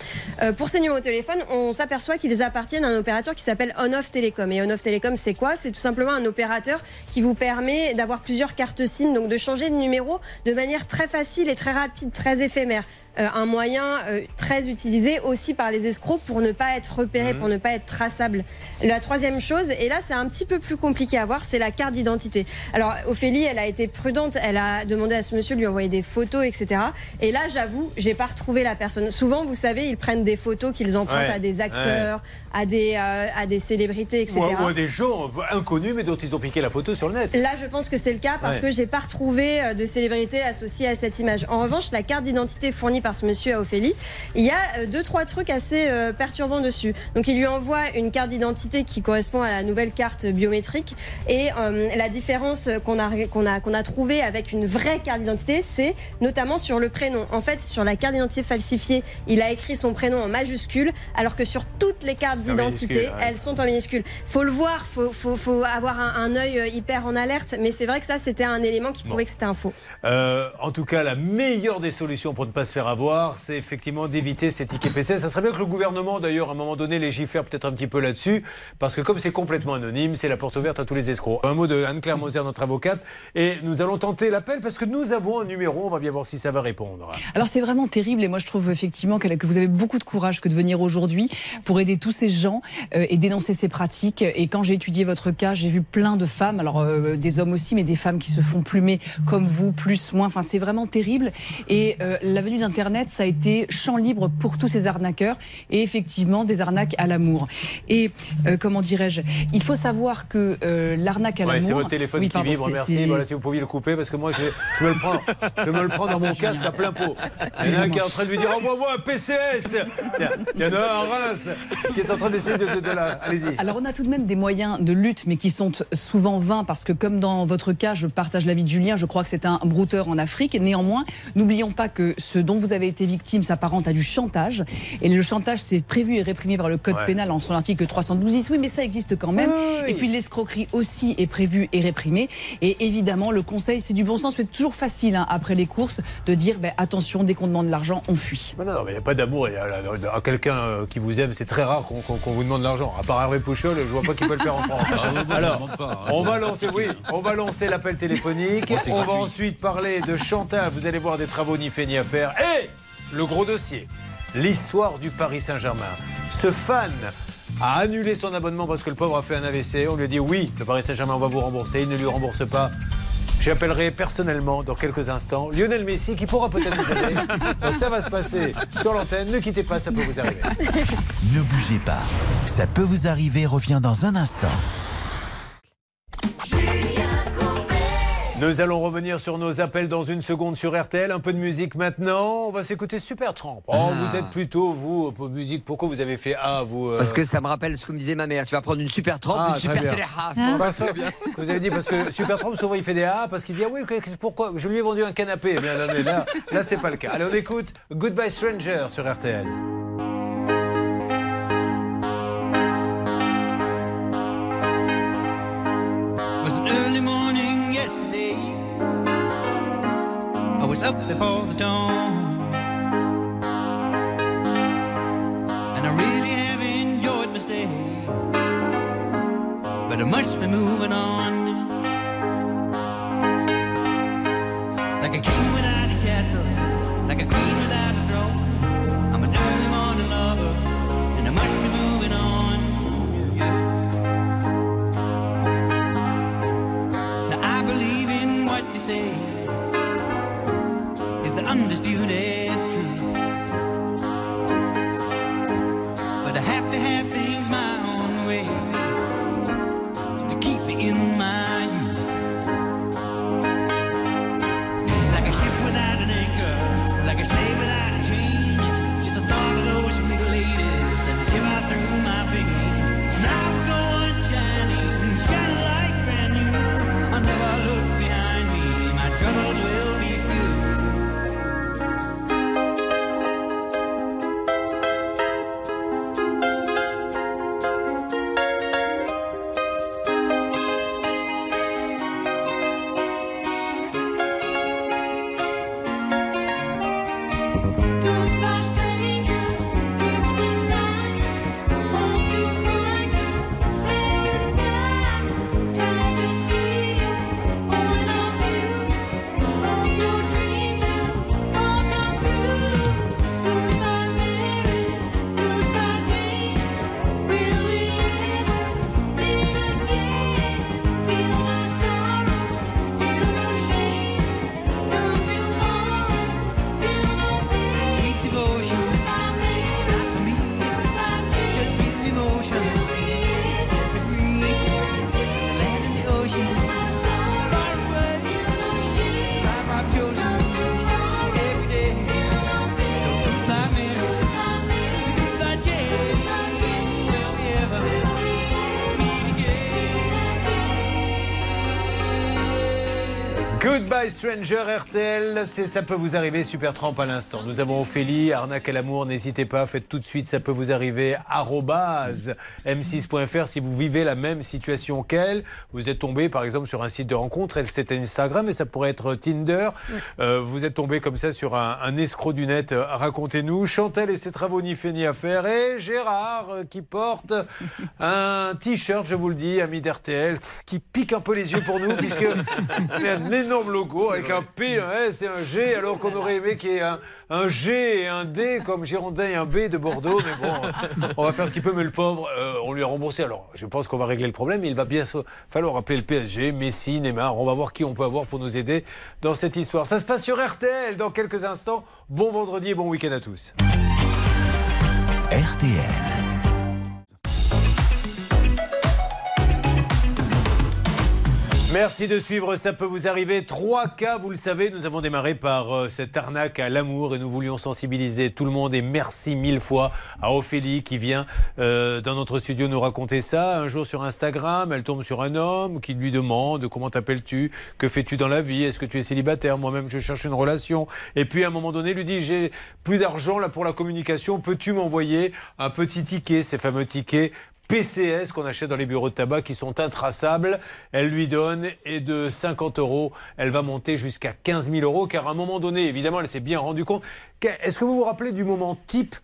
[SPEAKER 8] Euh, pour ces numéros de téléphone, on s'aperçoit qu'ils appartiennent à un opérateur qui s'appelle On-Off Télécom. Et On-Off Télécom, c'est quoi? C'est tout simplement un opérateur qui vous permet d'avoir plusieurs cartes SIM, donc de changer de numéro de manière très facile et très rapide, très éphémère. Euh, un moyen euh, très utilisé aussi par les escrocs pour ne pas être repéré,
[SPEAKER 2] Mhm.
[SPEAKER 8] pour ne pas être traçable. La troisième chose, et là c'est un petit peu plus compliqué à voir, c'est la carte d'identité. Alors Ophélie, elle a été prudente, elle a demandé à ce monsieur de lui envoyer des photos, etc. Et là, j'avoue, j'ai pas retrouvé la personne. Souvent, vous savez, ils prennent des photos qu'ils empruntent
[SPEAKER 2] Ouais,
[SPEAKER 8] à des acteurs, à des euh, à des célébrités, etc.
[SPEAKER 2] ou, à- ou à des gens inconnus mais dont ils ont piqué la photo sur le net.
[SPEAKER 8] Là, je pense que c'est le cas parce
[SPEAKER 2] Ouais.
[SPEAKER 8] que j'ai pas retrouvé de célébrité associée à cette image. En revanche, la carte d'identité fournie par ce monsieur à Ophélie, il y a euh, deux trois trucs assez euh, perturbants dessus. Donc, il lui envoie une carte d'identité qui correspond à la nouvelle carte biométrique et euh, la différence qu'on a qu'on a qu'on a trouvée avec une vraie carte d'identité, c'est notamment sur le prénom. En fait, sur la carte d'identité falsifiée, il a écrit son prénom en majuscule, alors que sur toutes les cartes d'identité,
[SPEAKER 2] minuscule, ouais.
[SPEAKER 8] elles sont en minuscules. Faut le voir, faut, faut, faut avoir un, un œil hyper en alerte, mais c'est vrai que ça, c'était un élément qui prouvait que c'était un faux.
[SPEAKER 2] Euh, en tout cas, la meilleure des solutions pour ne pas se faire avoir, c'est effectivement d'éviter ces tickets PC. Ça serait bien que le gouvernement, d'ailleurs, à un moment donné, légifère peut-être un petit peu là-dessus, parce que comme c'est complètement anonyme, c'est la porte ouverte à tous les escrocs. Un mot de Anne-Claire Moser, notre avocate, et nous allons tenter l'appel parce que nous avons un numéro. On va bien voir si ça va répondre.
[SPEAKER 3] Alors c'est vraiment terrible et moi je trouve effectivement que vous avez beaucoup de courage que de venir aujourd'hui pour aider tous ces gens euh, et dénoncer ces pratiques. Et quand j'ai étudié votre cas, j'ai vu plein de femmes, alors euh, des hommes aussi, mais des femmes qui se font plumer comme vous, plus, moins. Enfin c'est vraiment terrible. Et euh, la venue d'Internet, ça a été champ libre pour tous ces arnaqueurs et effectivement des arnaques à l'amour. Et euh, comment dirais-je Il faut savoir que euh, l'arnaque à
[SPEAKER 2] Ouais,
[SPEAKER 3] l'amour.
[SPEAKER 2] c'est votre téléphone
[SPEAKER 3] Oui,
[SPEAKER 2] qui
[SPEAKER 3] pardon,
[SPEAKER 2] vibre, merci. Voilà, si vous pouviez le couper, parce que moi, je, je me le prends, je me le prends dans mon casque à plein pot. Il y en a un qui est en train de lui dire envoie-moi un PCS. Il y en a un à Reims qui est en train d'essayer de, de- de la. Allez-y.
[SPEAKER 3] Alors on a tout de même des moyens de lutte, mais qui sont souvent vains, parce que comme dans votre cas, je partage l'avis de Julien, je crois que c'est un brouteur en Afrique. Néanmoins, n'oublions pas que ce dont vous avez avez été victime s'apparente à du chantage. Et le chantage, c'est prévu et réprimé par le code
[SPEAKER 2] Ouais.
[SPEAKER 3] pénal en son article 312. Oui, mais ça existe quand même. Et puis l'escroquerie aussi est prévue et réprimée. Et évidemment, le conseil, c'est du bon sens. C'est toujours facile, hein, après les courses, de dire ben, attention, dès qu'on demande de l'argent, on fuit.
[SPEAKER 2] Mais non, mais il n'y a pas d'amour. Il y a à quelqu'un euh, qui vous aime, c'est très rare qu'on vous demande de l'argent. À part Hervé Pouchol, je vois pas qui peut le faire en France.
[SPEAKER 11] Ah, non, non,
[SPEAKER 2] Alors,
[SPEAKER 11] pas.
[SPEAKER 2] on va lancer, oui, on va lancer l'appel téléphonique.
[SPEAKER 11] Oh,
[SPEAKER 2] on va ensuite parler de Chantal. Vous allez voir des travaux ni fait ni à faire. Et le gros dossier, l'histoire du Paris Saint-Germain. Ce fan a annulé son abonnement parce que le pauvre a fait un AVC. On lui a dit oui, le Paris Saint-Germain, on va vous rembourser. Il ne lui rembourse pas. J'appellerai personnellement dans quelques instants Lionel Messi qui pourra peut-être nous aider. Donc ça va se passer sur l'antenne. Ne quittez pas, ça peut vous arriver.
[SPEAKER 1] Ne bougez pas. Ça peut vous arriver, revient dans un instant.
[SPEAKER 2] Nous allons revenir sur nos appels dans une seconde sur RTL. Un peu de musique maintenant. On va s'écouter Super Tramp. Oh,
[SPEAKER 4] Ah.
[SPEAKER 2] vous êtes plutôt, vous, pour musique. Pourquoi vous avez fait A, vous euh,
[SPEAKER 4] Parce que ça me rappelle ce que me disait ma mère. Tu vas prendre une super trempe,
[SPEAKER 2] Ah,
[SPEAKER 4] une super
[SPEAKER 2] bien.
[SPEAKER 4] téléha.
[SPEAKER 2] Parce que- Vous avez dit parce que Super Tramp souvent il fait des A parce qu'il dit ah oui pourquoi je lui ai vendu un canapé. Eh bien, là, mais là, là c'est pas le cas. Allez on écoute Goodbye Stranger sur RTL.
[SPEAKER 5] was an early morning I was up before the dawn. And I really have enjoyed my stay. But I must be moving on. Like a king without a castle, like a queen without a throne. I'm an early morning lover, and I must be moving on. Now I believe in what you say Stranger
[SPEAKER 2] RTL, c'est ça peut vous arriver, super trempe à l'instant. Nous avons Ophélie, arnaque à l'amour, n'hésitez pas, faites tout de suite, ça peut vous arriver, arrobase m6.fr si vous vivez la même situation qu'elle. Vous êtes tombé par exemple sur un site de rencontre, elle c'était Instagram, mais ça pourrait être Tinder. Euh, vous êtes tombé comme ça sur un, un escroc du net, euh, racontez-nous. Chantal et ses travaux ni fait ni à faire. Et Gérard euh, qui porte un t-shirt, je vous le dis, ami d'RTL, qui pique un peu les yeux pour nous, puisque il y a un énorme logo avec un P, un S et un G, alors qu'on aurait aimé qu'il y ait un, G et un D comme Girondin et un B de Bordeaux. Mais bon, on va faire ce qu'il peut, mais le pauvre, euh, on lui a remboursé. Alors, je pense qu'on va régler le problème. Il va bien falloir appeler le PSG, Messi, Neymar. On va voir qui on peut avoir pour nous aider dans cette histoire. Ça se passe sur RTL dans quelques instants. Bon vendredi et bon week-end à tous.
[SPEAKER 1] RTL.
[SPEAKER 2] Merci de suivre, ça peut vous arriver. Trois cas, vous le savez, nous avons démarré par euh, cette arnaque à l'amour et nous voulions sensibiliser tout le monde. Et merci mille fois à Ophélie qui vient euh, dans notre studio nous raconter ça. Un jour sur Instagram, elle tombe sur un homme qui lui demande comment t'appelles-tu, que fais-tu dans la vie, est-ce que tu es célibataire, moi-même je cherche une relation. Et puis à un moment donné, lui dit j'ai plus d'argent là pour la communication, peux-tu m'envoyer un petit ticket, ces fameux tickets PCS qu'on achète dans les bureaux de tabac qui sont intraçables. Elle lui donne et de 50 euros, elle va monter jusqu'à 15 000 euros car à un moment donné, évidemment, elle s'est bien rendue compte. Est-ce que vous vous rappelez du moment type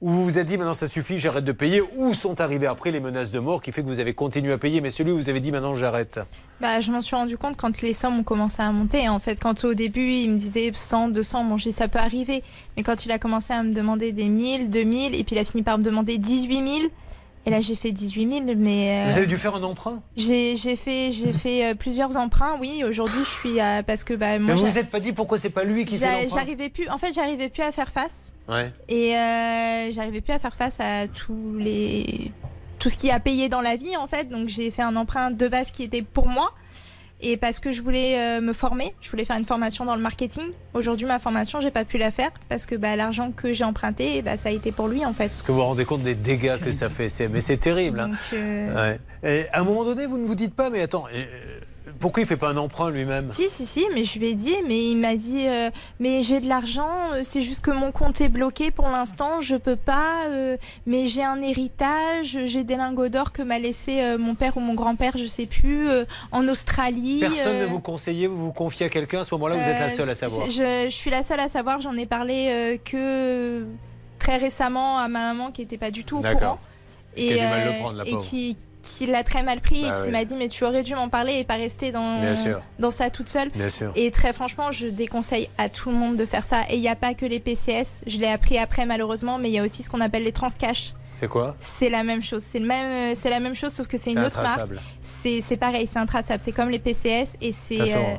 [SPEAKER 2] où vous vous êtes dit maintenant ça suffit, j'arrête de payer? Où sont arrivées après les menaces de mort qui fait que vous avez continué à payer mais celui où vous avez dit maintenant j'arrête?
[SPEAKER 23] Bah, je m'en suis rendu compte quand les sommes ont commencé à monter. En fait, quand au début, il me disait 100, 200, bon, dis ça peut arriver. Mais quand il a commencé à me demander des 1000, 2000, et puis il a fini par me demander 18 000, et là j'ai fait 18 000, mais. euh,
[SPEAKER 2] Vous avez dû faire un emprunt
[SPEAKER 23] J'ai fait, fait euh, plusieurs emprunts, oui. Aujourd'hui, je suis à. Parce que bah, moi.
[SPEAKER 2] Mais vous vous êtes pas dit pourquoi c'est pas lui qui fait l'emprunt
[SPEAKER 23] J'arrivais plus. En fait, j'arrivais plus à faire face.
[SPEAKER 2] Ouais.
[SPEAKER 23] Et euh, j'arrivais plus à faire face à tous les tout ce qui a payé dans la vie en fait. Donc j'ai fait un emprunt de base qui était pour moi et parce que je voulais euh, me former, je voulais faire une formation dans le marketing. Aujourd'hui ma formation j'ai pas pu la faire parce que bah, l'argent que j'ai emprunté bah, ça a été pour lui en fait.
[SPEAKER 2] Est-ce que vous vous rendez compte des dégâts que ça fait Mais c'est terrible. hein.
[SPEAKER 23] Donc, euh,
[SPEAKER 2] Ouais. Et à un moment donné, vous ne vous dites pas, mais attends, euh, pourquoi il fait pas un emprunt lui-même?
[SPEAKER 23] Si, si, si, mais je lui ai dit, mais il m'a dit, euh, mais j'ai de l'argent, euh, c'est juste que mon compte est bloqué pour l'instant, je peux pas, euh, mais j'ai un héritage, j'ai des lingots d'or que m'a laissé euh, mon père ou mon grand-père, je sais plus, en Australie.
[SPEAKER 2] Personne ne vous conseillait, vous vous confiez à quelqu'un, à ce moment-là, vous êtes la seule à savoir.
[SPEAKER 23] Je, suis la seule à savoir, j'en ai parlé que très récemment à ma maman qui était pas du tout au courant.
[SPEAKER 2] Qui a dû mal le prendre, la
[SPEAKER 23] et
[SPEAKER 2] pauvre.
[SPEAKER 23] qui, qui l'a très mal pris
[SPEAKER 2] Bah
[SPEAKER 23] et qui
[SPEAKER 2] oui.
[SPEAKER 23] m'a dit mais tu aurais dû m'en parler et pas rester dans, dans ça toute seule.
[SPEAKER 2] Bien sûr.
[SPEAKER 23] Et très franchement, je déconseille à tout le monde de faire ça. Et il n'y a pas que les PCS, je l'ai appris après malheureusement, mais il y a aussi ce qu'on appelle les transcash.
[SPEAKER 2] C'est quoi?
[SPEAKER 23] C'est la même chose. C'est le même, euh, c'est la même chose, sauf que c'est une autre marque. C'est c'est pareil, c'est intraçable. C'est comme les PCS et c'est. Euh,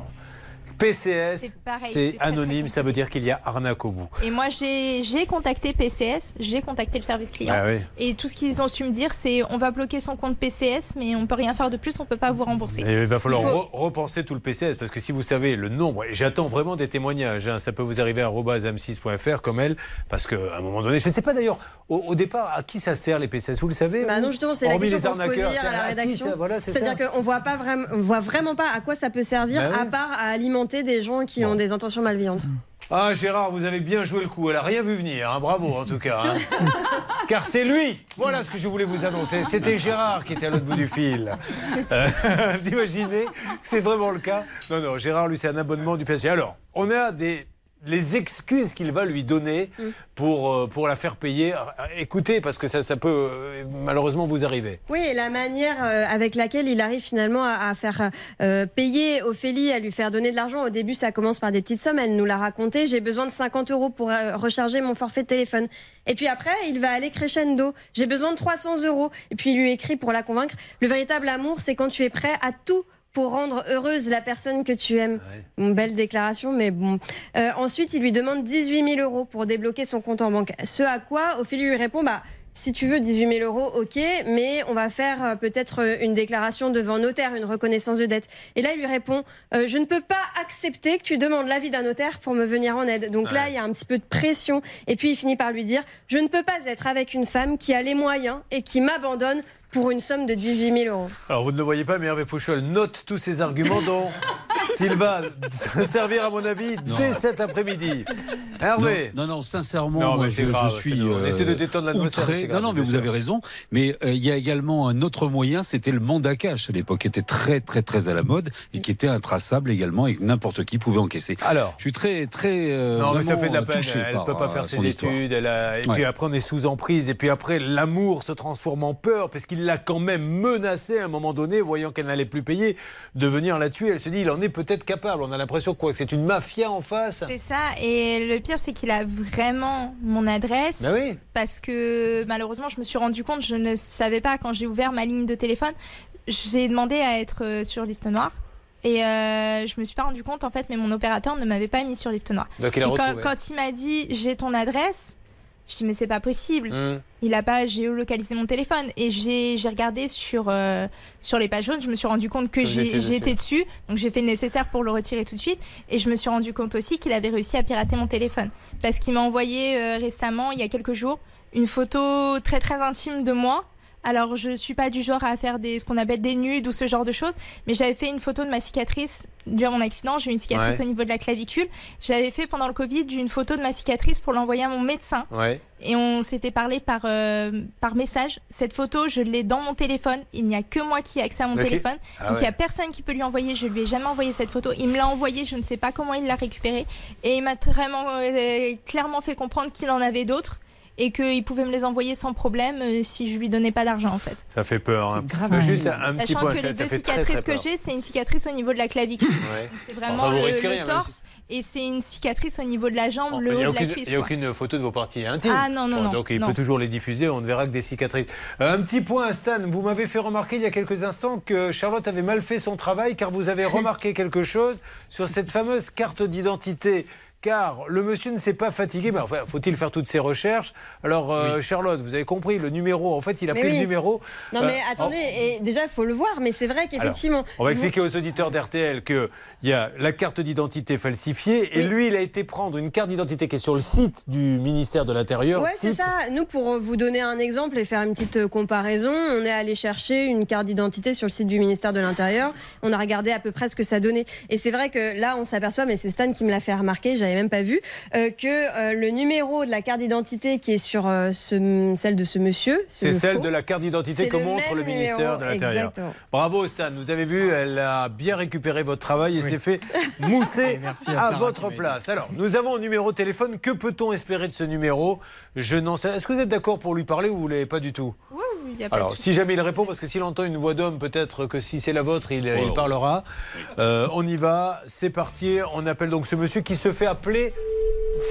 [SPEAKER 2] PCS,
[SPEAKER 23] c'est
[SPEAKER 2] anonyme, ça veut dire qu'il y a arnaque au bout.
[SPEAKER 23] Et moi, j'ai j'ai contacté PCS, j'ai contacté le service client.
[SPEAKER 2] Oui.
[SPEAKER 23] Et tout ce qu'ils ont su me dire, c'est on va bloquer son compte PCS, mais on peut rien faire de plus, on peut pas vous rembourser.
[SPEAKER 2] Et il va falloir
[SPEAKER 23] Il faut-
[SPEAKER 2] re- repenser tout le PCS parce que si vous savez le nombre, et j'attends vraiment des témoignages, hein, ça peut vous arriver à m6.fr comme elle, parce qu'à un moment donné, je ne sais pas d'ailleurs au, au départ à qui ça sert les PCS, vous le savez
[SPEAKER 8] Bah non, justement, c'est la question
[SPEAKER 2] les
[SPEAKER 8] qu'on se hier à la rédaction.
[SPEAKER 2] Voilà.
[SPEAKER 8] C'est-à-dire qu'on voit pas vraiment, on voit vraiment pas à quoi ça peut servir,
[SPEAKER 2] Bah oui.
[SPEAKER 8] à part à alimenter des gens qui ont des intentions malveillantes.
[SPEAKER 2] Ah Gérard, vous avez bien joué le coup, elle a rien vu venir, hein, bravo en tout cas. hein. Car c'est lui Voilà ce que je voulais vous annoncer, c'était Gérard qui était à l'autre bout du fil. Euh, vous imaginez que c'est vraiment le cas Non, non, Gérard, lui, c'est un abonnement du PSG. Alors, on a des les excuses qu'il va lui donner pour, euh, pour la faire payer. Écoutez, parce que ça, ça peut euh, malheureusement vous arriver.
[SPEAKER 8] Oui, et la manière euh, avec laquelle il arrive finalement à, à faire euh, payer Ophélie, à lui faire donner de l'argent. Au début, ça commence par des petites sommes. Elle nous l'a raconté. J'ai besoin de 50 euros pour euh, recharger mon forfait de téléphone. Et puis après, il va aller crescendo. J'ai besoin de 300 euros. Et puis il lui écrit pour la convaincre. Le véritable amour, c'est quand tu es prêt à tout pour rendre heureuse la personne que tu aimes. Une belle déclaration, mais bon. Euh, ensuite, il lui demande 18 000 euros pour débloquer son compte en banque. Ce à quoi Ophélie lui répond, bah, si tu veux 18 000 euros, ok, mais on va faire euh, peut-être euh, une déclaration devant notaire, une reconnaissance de dette. Et là, il lui répond, euh, je ne peux pas accepter que tu demandes l'avis d'un notaire pour me venir en aide. Donc là, il y a un petit peu de pression. Et puis, il finit par lui dire, je ne peux pas être avec une femme qui a les moyens et qui m'abandonne pour une somme de 18 000 euros.
[SPEAKER 2] Alors vous ne le voyez pas, mais Hervé Pouchol note tous ces arguments dont il va se servir, à mon avis, dès cet après-midi. Hervé
[SPEAKER 11] Non, non, non, sincèrement,
[SPEAKER 2] Non,
[SPEAKER 11] moi,
[SPEAKER 2] mais
[SPEAKER 11] je,
[SPEAKER 2] c'est grave,
[SPEAKER 11] je suis.
[SPEAKER 2] c'est- on essaie de détendre l'atmosphère,
[SPEAKER 11] Non, non, mais vous
[SPEAKER 2] sûr.
[SPEAKER 11] avez raison. Mais euh, il y a également un autre moyen, c'était le mandat cash à l'époque, qui était très, très, très à la mode et qui était intraçable également et que n'importe qui pouvait encaisser.
[SPEAKER 2] Alors
[SPEAKER 11] Je suis très, très. euh,
[SPEAKER 2] Non, mais ça fait de la
[SPEAKER 11] euh,
[SPEAKER 2] peine. Elle ne peut pas
[SPEAKER 11] euh,
[SPEAKER 2] faire ses
[SPEAKER 11] histoire.
[SPEAKER 2] études. Elle a- Et
[SPEAKER 11] Ouais.
[SPEAKER 2] puis après, on est sous emprise. Et puis après, l'amour se transforme en peur parce qu'il l'a quand même menacée à un moment donné, voyant qu'elle n'allait plus payer, de venir la tuer. Elle se dit, il en est peut-être capable. On a l'impression quoi, que c'est une mafia en face.
[SPEAKER 23] C'est ça, et le pire, c'est qu'il a vraiment mon adresse.
[SPEAKER 2] Bah oui.
[SPEAKER 23] Parce que malheureusement, je me suis rendu compte, je ne savais pas quand j'ai ouvert ma ligne de téléphone. J'ai demandé à être euh, sur liste noire. Et euh, je me suis pas rendu compte en fait, mais mon opérateur ne m'avait pas mis sur liste noire.
[SPEAKER 2] Donc, il a
[SPEAKER 23] et quand il m'a dit j'ai ton adresse, Je dis mais c'est pas possible.
[SPEAKER 2] Hum.
[SPEAKER 23] Il a pas géolocalisé mon téléphone et j'ai j'ai regardé sur euh, sur les pages jaunes. Je me suis rendu compte que
[SPEAKER 2] dessus.
[SPEAKER 23] dessus, donc j'ai fait le nécessaire pour le retirer tout de suite. Et je me suis rendu compte aussi qu'il avait réussi à pirater mon téléphone parce qu'il m'a envoyé euh, récemment, il y a quelques jours, une photo très très intime de moi. Alors je suis pas du genre à faire des ce qu'on appelle des nudes ou ce genre de choses, mais j'avais fait une photo de ma cicatrice à mon accident. J'ai une cicatrice
[SPEAKER 2] Ouais.
[SPEAKER 23] au niveau de la clavicule. J'avais fait pendant le Covid une photo de ma cicatrice pour l'envoyer à mon médecin
[SPEAKER 2] Ouais.
[SPEAKER 23] et on s'était parlé par, euh, par message. Cette photo, je l'ai dans mon téléphone. Il n'y a que moi qui ai accès à mon téléphone.
[SPEAKER 2] Ah
[SPEAKER 23] Donc il n'y a personne qui peut lui envoyer. Je lui ai jamais envoyé cette photo. Il me l'a envoyée, je ne sais pas comment il l'a récupérée. Et il m'a vraiment euh, clairement fait comprendre qu'il en avait d'autres et qu'il pouvait me les envoyer sans problème euh, si je lui donnais pas d'argent en fait.
[SPEAKER 2] Ça fait peur. hein.
[SPEAKER 23] grave.
[SPEAKER 2] Juste un, petit
[SPEAKER 23] Sachant
[SPEAKER 2] point.
[SPEAKER 23] que
[SPEAKER 2] ça-
[SPEAKER 23] les deux
[SPEAKER 2] très,
[SPEAKER 23] cicatrices
[SPEAKER 2] très
[SPEAKER 23] que j'ai, c'est une cicatrice au niveau de la clavicule.
[SPEAKER 2] Ouais.
[SPEAKER 23] C'est vraiment
[SPEAKER 2] Enfin, vous
[SPEAKER 23] le,
[SPEAKER 2] risquez
[SPEAKER 23] le
[SPEAKER 2] rien, même
[SPEAKER 23] torse et c'est une cicatrice au niveau de la jambe,
[SPEAKER 2] Il
[SPEAKER 23] le
[SPEAKER 2] n'y
[SPEAKER 23] haut
[SPEAKER 2] a,
[SPEAKER 23] de la
[SPEAKER 2] aucune,
[SPEAKER 23] cuisse.
[SPEAKER 2] il y a
[SPEAKER 23] quoi.
[SPEAKER 2] aucune photo de vos parties intimes.
[SPEAKER 23] Ah, non, non,
[SPEAKER 2] Bon,
[SPEAKER 23] non,
[SPEAKER 2] Donc il
[SPEAKER 23] non.
[SPEAKER 2] peut toujours les diffuser, on ne verra que des cicatrices. Euh, un petit point, Stan. Vous m'avez fait remarquer il y a quelques instants que Charlotte avait mal fait son travail car vous avez remarqué quelque chose sur cette fameuse carte d'identité. Car le monsieur ne s'est pas fatigué, mais enfin, faut-il faire toutes ces recherches? Alors, euh, Charlotte, vous avez compris, le numéro, en fait, il a
[SPEAKER 8] Mais
[SPEAKER 2] pris
[SPEAKER 8] oui.
[SPEAKER 2] le numéro.
[SPEAKER 8] Non,
[SPEAKER 2] euh,
[SPEAKER 8] mais attendez, et déjà, il faut le voir, mais c'est vrai qu'effectivement.
[SPEAKER 2] on va
[SPEAKER 8] vous-
[SPEAKER 2] expliquer aux auditeurs d'RTL qu'il y a la carte d'identité falsifiée et lui, il a été prendre une carte d'identité qui est sur le site du ministère de l'Intérieur.
[SPEAKER 8] Ouais, c'est ça. Nous, pour vous donner un exemple et faire une petite euh, comparaison, on est allé chercher une carte d'identité sur le site du ministère de l'Intérieur. On a regardé à peu près ce que ça donnait. Et c'est vrai que là, on s'aperçoit, mais c'est Stan qui me l'a fait remarquer, même pas vu, euh, que euh, le numéro de la carte d'identité qui est sur euh, ce- celle de ce monsieur,
[SPEAKER 2] C'est
[SPEAKER 8] le
[SPEAKER 2] celle
[SPEAKER 8] faux,
[SPEAKER 2] de la carte d'identité que
[SPEAKER 8] le
[SPEAKER 2] montre le ministère
[SPEAKER 8] numéro,
[SPEAKER 2] de l'Intérieur. Bravo Stan, vous avez vu, elle a bien récupéré votre travail et s'est fait mousser
[SPEAKER 25] merci à
[SPEAKER 2] votre place. Alors, nous avons un numéro de téléphone. Que peut-on espérer de ce numéro? Je n'en sais. Est-ce que vous êtes d'accord pour lui parler ou vous ne l'avez pas du tout?
[SPEAKER 23] Oui, il y a pas
[SPEAKER 2] Alors,
[SPEAKER 23] de
[SPEAKER 2] si jamais il répond, parce que s'il entend une voix d'homme, peut-être que si c'est la vôtre, il, il parlera. Euh, on y va, c'est parti. On appelle donc ce monsieur qui se fait appeler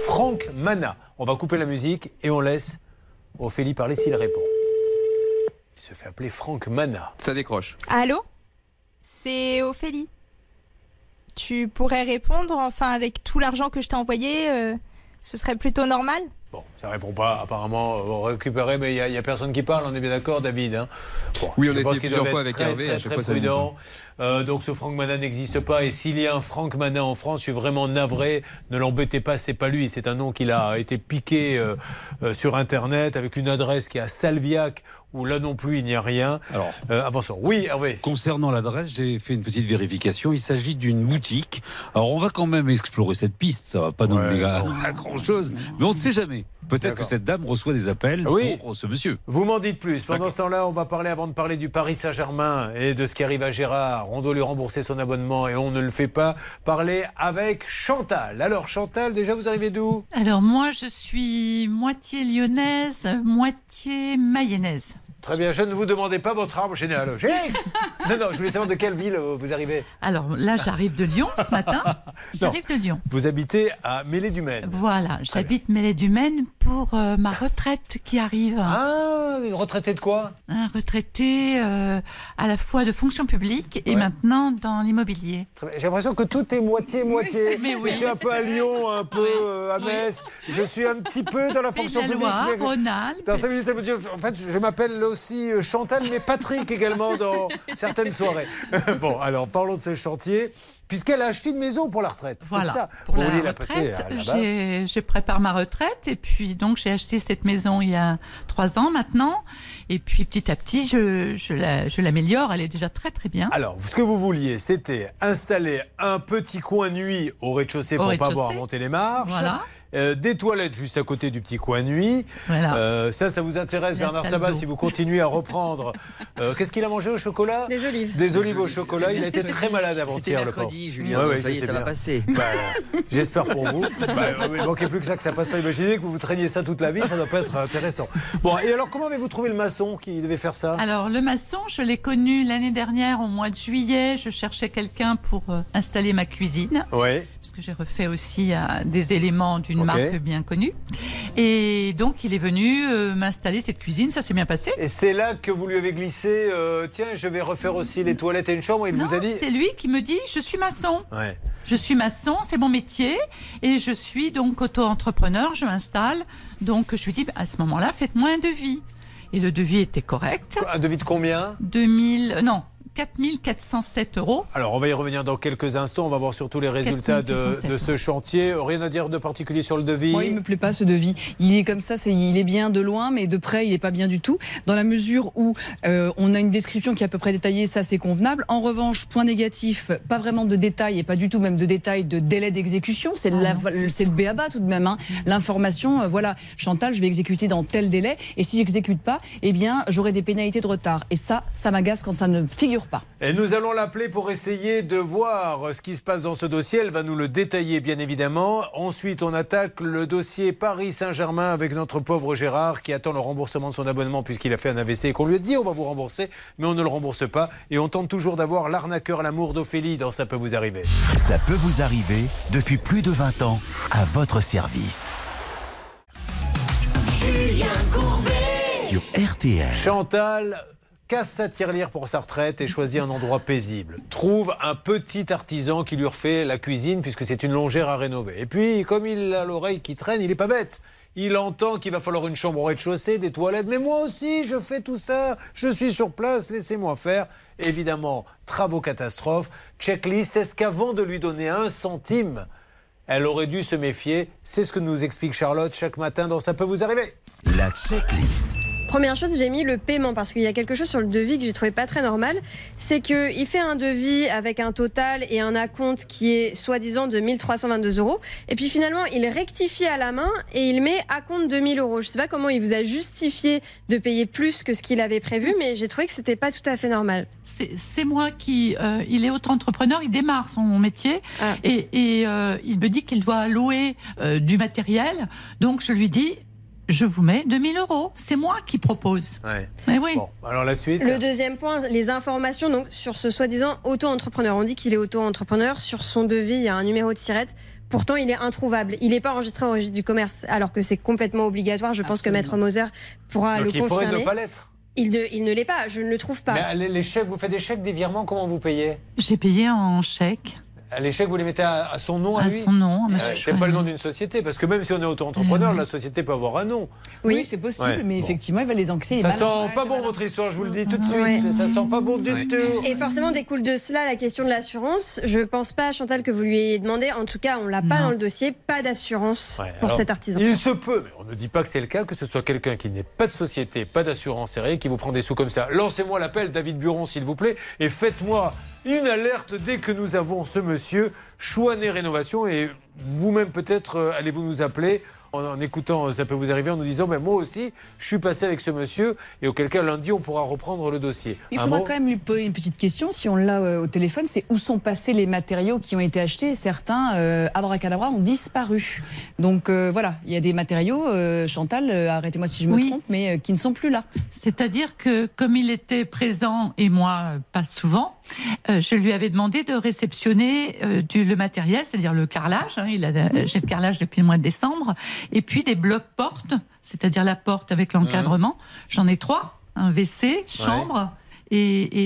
[SPEAKER 2] Franck Mana. On va couper la musique et on laisse Ophélie parler s'il répond. Il se fait appeler Franck Mana.
[SPEAKER 10] Ça décroche.
[SPEAKER 23] Allô? C'est Ophélie. Tu pourrais répondre, enfin, avec tout l'argent que je t'ai envoyé, euh, ce serait plutôt normal?
[SPEAKER 2] Bon, ça répond pas. Apparemment, euh, on récupérait, mais il n'y a, personne qui parle. On est bien d'accord, David. hein Bon,
[SPEAKER 10] Oui, on a essayé plusieurs fois avec
[SPEAKER 2] très,
[SPEAKER 10] Hervé,
[SPEAKER 2] Très,
[SPEAKER 10] à chaque
[SPEAKER 2] très
[SPEAKER 10] fois, ça ne
[SPEAKER 2] prudent. Euh, donc ce Franck Mana n'existe pas. Et s'il y a un Franck Mana en France, je suis vraiment navré. Ne l'embêtez pas, c'est pas lui. C'est un nom qu'il a été piqué euh, euh, sur Internet avec une adresse qui est à Salviac, où là non plus il n'y a rien.
[SPEAKER 11] Alors,
[SPEAKER 2] Euh, avançons. Oui, Hervé.
[SPEAKER 11] Concernant l'adresse, j'ai fait une petite vérification. Il s'agit d'une boutique. Alors, on va quand même explorer cette piste. Ça va pas nous mener à, grand chose, mais on ne sait jamais. Peut-être que cette dame reçoit des appels
[SPEAKER 2] Oui.
[SPEAKER 11] pour ce monsieur.
[SPEAKER 2] Vous m'en dites plus. Pendant ce temps-là, on va parler avant de parler du Paris Saint-Germain et de ce qui arrive à Gérard. On doit lui rembourser son abonnement et on ne le fait pas. Parler avec Chantal. Alors Chantal, déjà vous arrivez d'où?
[SPEAKER 26] Alors moi, je suis moitié lyonnaise, moitié mayonnaise.
[SPEAKER 2] Très bien, je ne vous demandais pas votre arbre généalogique. non, non, je voulais savoir de quelle ville euh, vous arrivez.
[SPEAKER 26] Alors là, j'arrive de Lyon ce matin. J'arrive de Lyon.
[SPEAKER 2] Vous habitez à Mêlée-du-Maine.
[SPEAKER 26] Voilà, j'habite Mêlée-du-Maine pour euh, ma retraite qui arrive.
[SPEAKER 2] Ah, une retraitée de quoi?
[SPEAKER 26] Un retraité euh, à la fois de fonction publique et
[SPEAKER 2] Ouais.
[SPEAKER 26] maintenant dans l'immobilier.
[SPEAKER 2] J'ai l'impression que tout est moitié-moitié.
[SPEAKER 26] Oui.
[SPEAKER 2] Je suis un peu à Lyon, un peu euh, à Metz. Je suis un petit peu dans la fonction
[SPEAKER 26] la
[SPEAKER 2] publique.
[SPEAKER 26] Loire, Rhône-Alpes.
[SPEAKER 2] Dans 5 minutes, elle vous dire, en fait, je m'appelle aussi euh, Chantal, mais Patrick également dans certaines soirées. bon, alors parlons de ce chantier, puisqu'elle a acheté une maison pour la retraite.
[SPEAKER 26] Voilà,
[SPEAKER 2] ça.
[SPEAKER 26] pour
[SPEAKER 2] Vous
[SPEAKER 26] la retraite, je prépare ma retraite et puis donc j'ai acheté cette maison il y a trois ans maintenant et puis petit à petit je, je la- je l'améliore, elle est déjà très très bien.
[SPEAKER 2] Alors, ce que vous vouliez, c'était installer un petit coin nuit au rez-de-chaussée
[SPEAKER 26] Au
[SPEAKER 2] pour pas
[SPEAKER 26] rez-de-chaussée.
[SPEAKER 2] avoir à monter les marches.
[SPEAKER 26] Voilà.
[SPEAKER 2] Euh, des toilettes juste à côté du petit coin nuit.
[SPEAKER 26] Voilà.
[SPEAKER 2] Euh, ça, ça vous intéresse,
[SPEAKER 26] La
[SPEAKER 2] Bernard Sabat, si vous continuez à reprendre. Euh, Qu'est-ce qu'il a mangé au chocolat?
[SPEAKER 8] Des olives.
[SPEAKER 2] Des olives au chocolat. Il a été très malade avant-hier, le pauvre.
[SPEAKER 4] mercredi, Julien,
[SPEAKER 2] Ouais, ouais,
[SPEAKER 4] ça y est, ça va passer.
[SPEAKER 2] Bah, J'espère pour vous. Bah, euh, il manquait plus que ça, que ça passe pas. Imaginez que vous vous traîniez ça toute la vie, ça doit pas être intéressant. Bon, et alors, comment avez-vous trouvé le maçon qui devait faire ça?
[SPEAKER 26] Alors le maçon, je l'ai connu l'année dernière au mois de juillet. Je cherchais quelqu'un pour euh, installer ma cuisine.
[SPEAKER 2] Oui.
[SPEAKER 26] Que j'ai refait aussi euh, des éléments d'une marque bien connue. Et donc il est venu euh, m'installer cette cuisine. Ça s'est bien passé.
[SPEAKER 2] Et c'est là que vous lui avez glissé, euh, tiens, je vais refaire aussi les toilettes et une chambre, et il
[SPEAKER 26] Non,
[SPEAKER 2] vous a dit
[SPEAKER 26] c'est lui qui me dit je suis maçon.
[SPEAKER 2] Ouais.
[SPEAKER 26] Je suis maçon, c'est mon métier, et je suis donc auto-entrepreneur, je m'installe. Donc je lui dis, bah, à ce moment-là, faites-moi un devis. Et le devis était correct.
[SPEAKER 2] Un devis de combien?
[SPEAKER 26] 2000, non, 4407 euros.
[SPEAKER 2] Alors, on va y revenir dans quelques instants. On va voir surtout les résultats de,
[SPEAKER 26] 4407,
[SPEAKER 2] de ce chantier. Rien à dire de particulier sur le devis?
[SPEAKER 3] Moi, il me plaît pas ce devis. Il est comme ça, c'est, il est bien de loin, mais de près, il est pas bien du tout. Dans la mesure où euh, on a une description qui est à peu près détaillée, ça c'est convenable. En revanche, point négatif, pas vraiment de détails et pas du tout même de détails de délai d'exécution. C'est, c'est le béaba tout de même. hein. L'information, euh, voilà, Chantal, je vais exécuter dans tel délai, et si j'exécute pas, eh bien, j'aurai des pénalités de retard. Et ça, ça m'agace quand ça ne figure pas.
[SPEAKER 2] Et nous allons l'appeler pour essayer de voir ce qui se passe dans ce dossier. Elle va nous le détailler, bien évidemment. Ensuite, on attaque le dossier Paris Saint-Germain avec notre pauvre Gérard qui attend le remboursement de son abonnement puisqu'il a fait un AVC et qu'on lui a dit on va vous rembourser, mais on ne le rembourse pas. Et on tente toujours d'avoir l'arnaqueur, l'amour d'Ophélie dans Ça peut vous arriver.
[SPEAKER 1] Ça peut vous arriver depuis plus de 20 ans à votre service.
[SPEAKER 5] Julien Courbet.
[SPEAKER 1] Sur RTL.
[SPEAKER 2] Chantal casse sa tirelire pour sa retraite et choisit un endroit paisible. Trouve un petit artisan qui lui refait la cuisine puisque c'est une longère à rénover. Et puis, comme il a l'oreille qui traîne, il n'est pas bête. Il entend qu'il va falloir une chambre au rez-de-chaussée, des toilettes. Mais moi aussi, je fais tout ça. Je suis sur place, laissez-moi faire. Évidemment, travaux catastrophes. Checklist, est-ce qu'avant de lui donner un centime, elle aurait dû se méfier? C'est ce que nous explique Charlotte chaque matin dans Ça peut vous arriver.
[SPEAKER 1] La checklist.
[SPEAKER 8] Première chose, j'ai mis le paiement parce qu'il y a quelque chose sur le devis que j'ai trouvé pas très normal. C'est qu'il fait un devis avec un total et un acompte qui est soi-disant de 1322 euros. Et puis finalement, il rectifie à la main et il met acompte de 1000 euros. Je sais pas comment il vous a justifié de payer plus que ce qu'il avait prévu, mais j'ai trouvé que c'était pas tout à fait normal.
[SPEAKER 26] C'est moi qui. euh, il est auto-entrepreneur, il démarre son métier et, et, euh, il me dit qu'il doit louer euh, du matériel. Donc je lui dis je vous mets 2000 euros. C'est moi qui propose.
[SPEAKER 2] Ouais.
[SPEAKER 26] Mais oui.
[SPEAKER 2] Bon, alors la suite.
[SPEAKER 8] Le deuxième point, les informations donc sur ce soi-disant auto-entrepreneur. On dit qu'il est auto-entrepreneur. Sur son devis, il y a un numéro de sirette. Pourtant, il est introuvable. Il n'est pas enregistré au registre du commerce, alors que c'est complètement obligatoire. Je pense que Maître Moser pourra
[SPEAKER 2] Donc
[SPEAKER 8] le
[SPEAKER 2] il pourrait
[SPEAKER 8] confirmer.
[SPEAKER 2] ne pas l'être.
[SPEAKER 8] Il, ne- il ne l'est pas. Je ne le trouve pas.
[SPEAKER 2] Mais les chèques, vous faites des chèques, des virements, comment vous payez?
[SPEAKER 26] J'ai payé en chèque.
[SPEAKER 2] Les chèques, vous les mettez à, à son nom, à,
[SPEAKER 26] À
[SPEAKER 2] lui
[SPEAKER 26] son nom, à
[SPEAKER 2] Euh, C'est pas le nom d'une société, parce que même si on est auto-entrepreneur, la société peut avoir un nom.
[SPEAKER 3] Oui, c'est possible,
[SPEAKER 2] Ouais,
[SPEAKER 3] mais
[SPEAKER 2] bon.
[SPEAKER 3] effectivement, il va les encaisser.
[SPEAKER 2] Ça sent pas bon votre histoire, je vous le dis tout de suite.
[SPEAKER 8] Ouais.
[SPEAKER 2] Ça sent pas bon du tout.
[SPEAKER 8] Et forcément découle de cela la question de l'assurance. Je pense pas, Chantal, que vous lui ayez demandé. En tout cas, on l'a pas dans le dossier. Pas d'assurance
[SPEAKER 2] Ouais,
[SPEAKER 8] pour
[SPEAKER 2] alors,
[SPEAKER 8] cet artisan.
[SPEAKER 2] Il se peut, mais on ne dit pas que c'est le cas, que ce soit quelqu'un qui n'ait pas de société, pas d'assurance serrée, qui vous prend des sous comme ça. Lancez-moi l'appel, David Buron, s'il vous plaît, et faites-moi une alerte dès que nous avons ce monsieur, Chouanet Rénovation, et vous-même peut-être euh, allez-vous nous appeler. En, en écoutant, euh, ça peut vous arriver en nous disant, mais moi aussi, je suis passé avec ce monsieur, et auquel cas lundi, on pourra reprendre le dossier.
[SPEAKER 3] Il faudra
[SPEAKER 2] mot
[SPEAKER 3] quand même lui poser une petite question, si on l'a euh, au téléphone, c'est où sont passés les matériaux qui ont été achetés Certains, euh, abracadabra, ont disparu. Donc euh, voilà, il y a des matériaux, euh, Chantal, euh, arrêtez-moi si je me
[SPEAKER 26] Oui.
[SPEAKER 3] trompe, mais euh, qui ne sont plus là.
[SPEAKER 26] C'est-à-dire que comme il était présent et moi pas souvent, euh, je lui avais demandé de réceptionner euh, du, le matériel, c'est-à-dire le carrelage. hein, il a euh, j'ai le carrelage depuis le mois de décembre, et puis des blocs portes, c'est-à-dire la porte avec l'encadrement. J'en ai trois un WC, chambre. Et,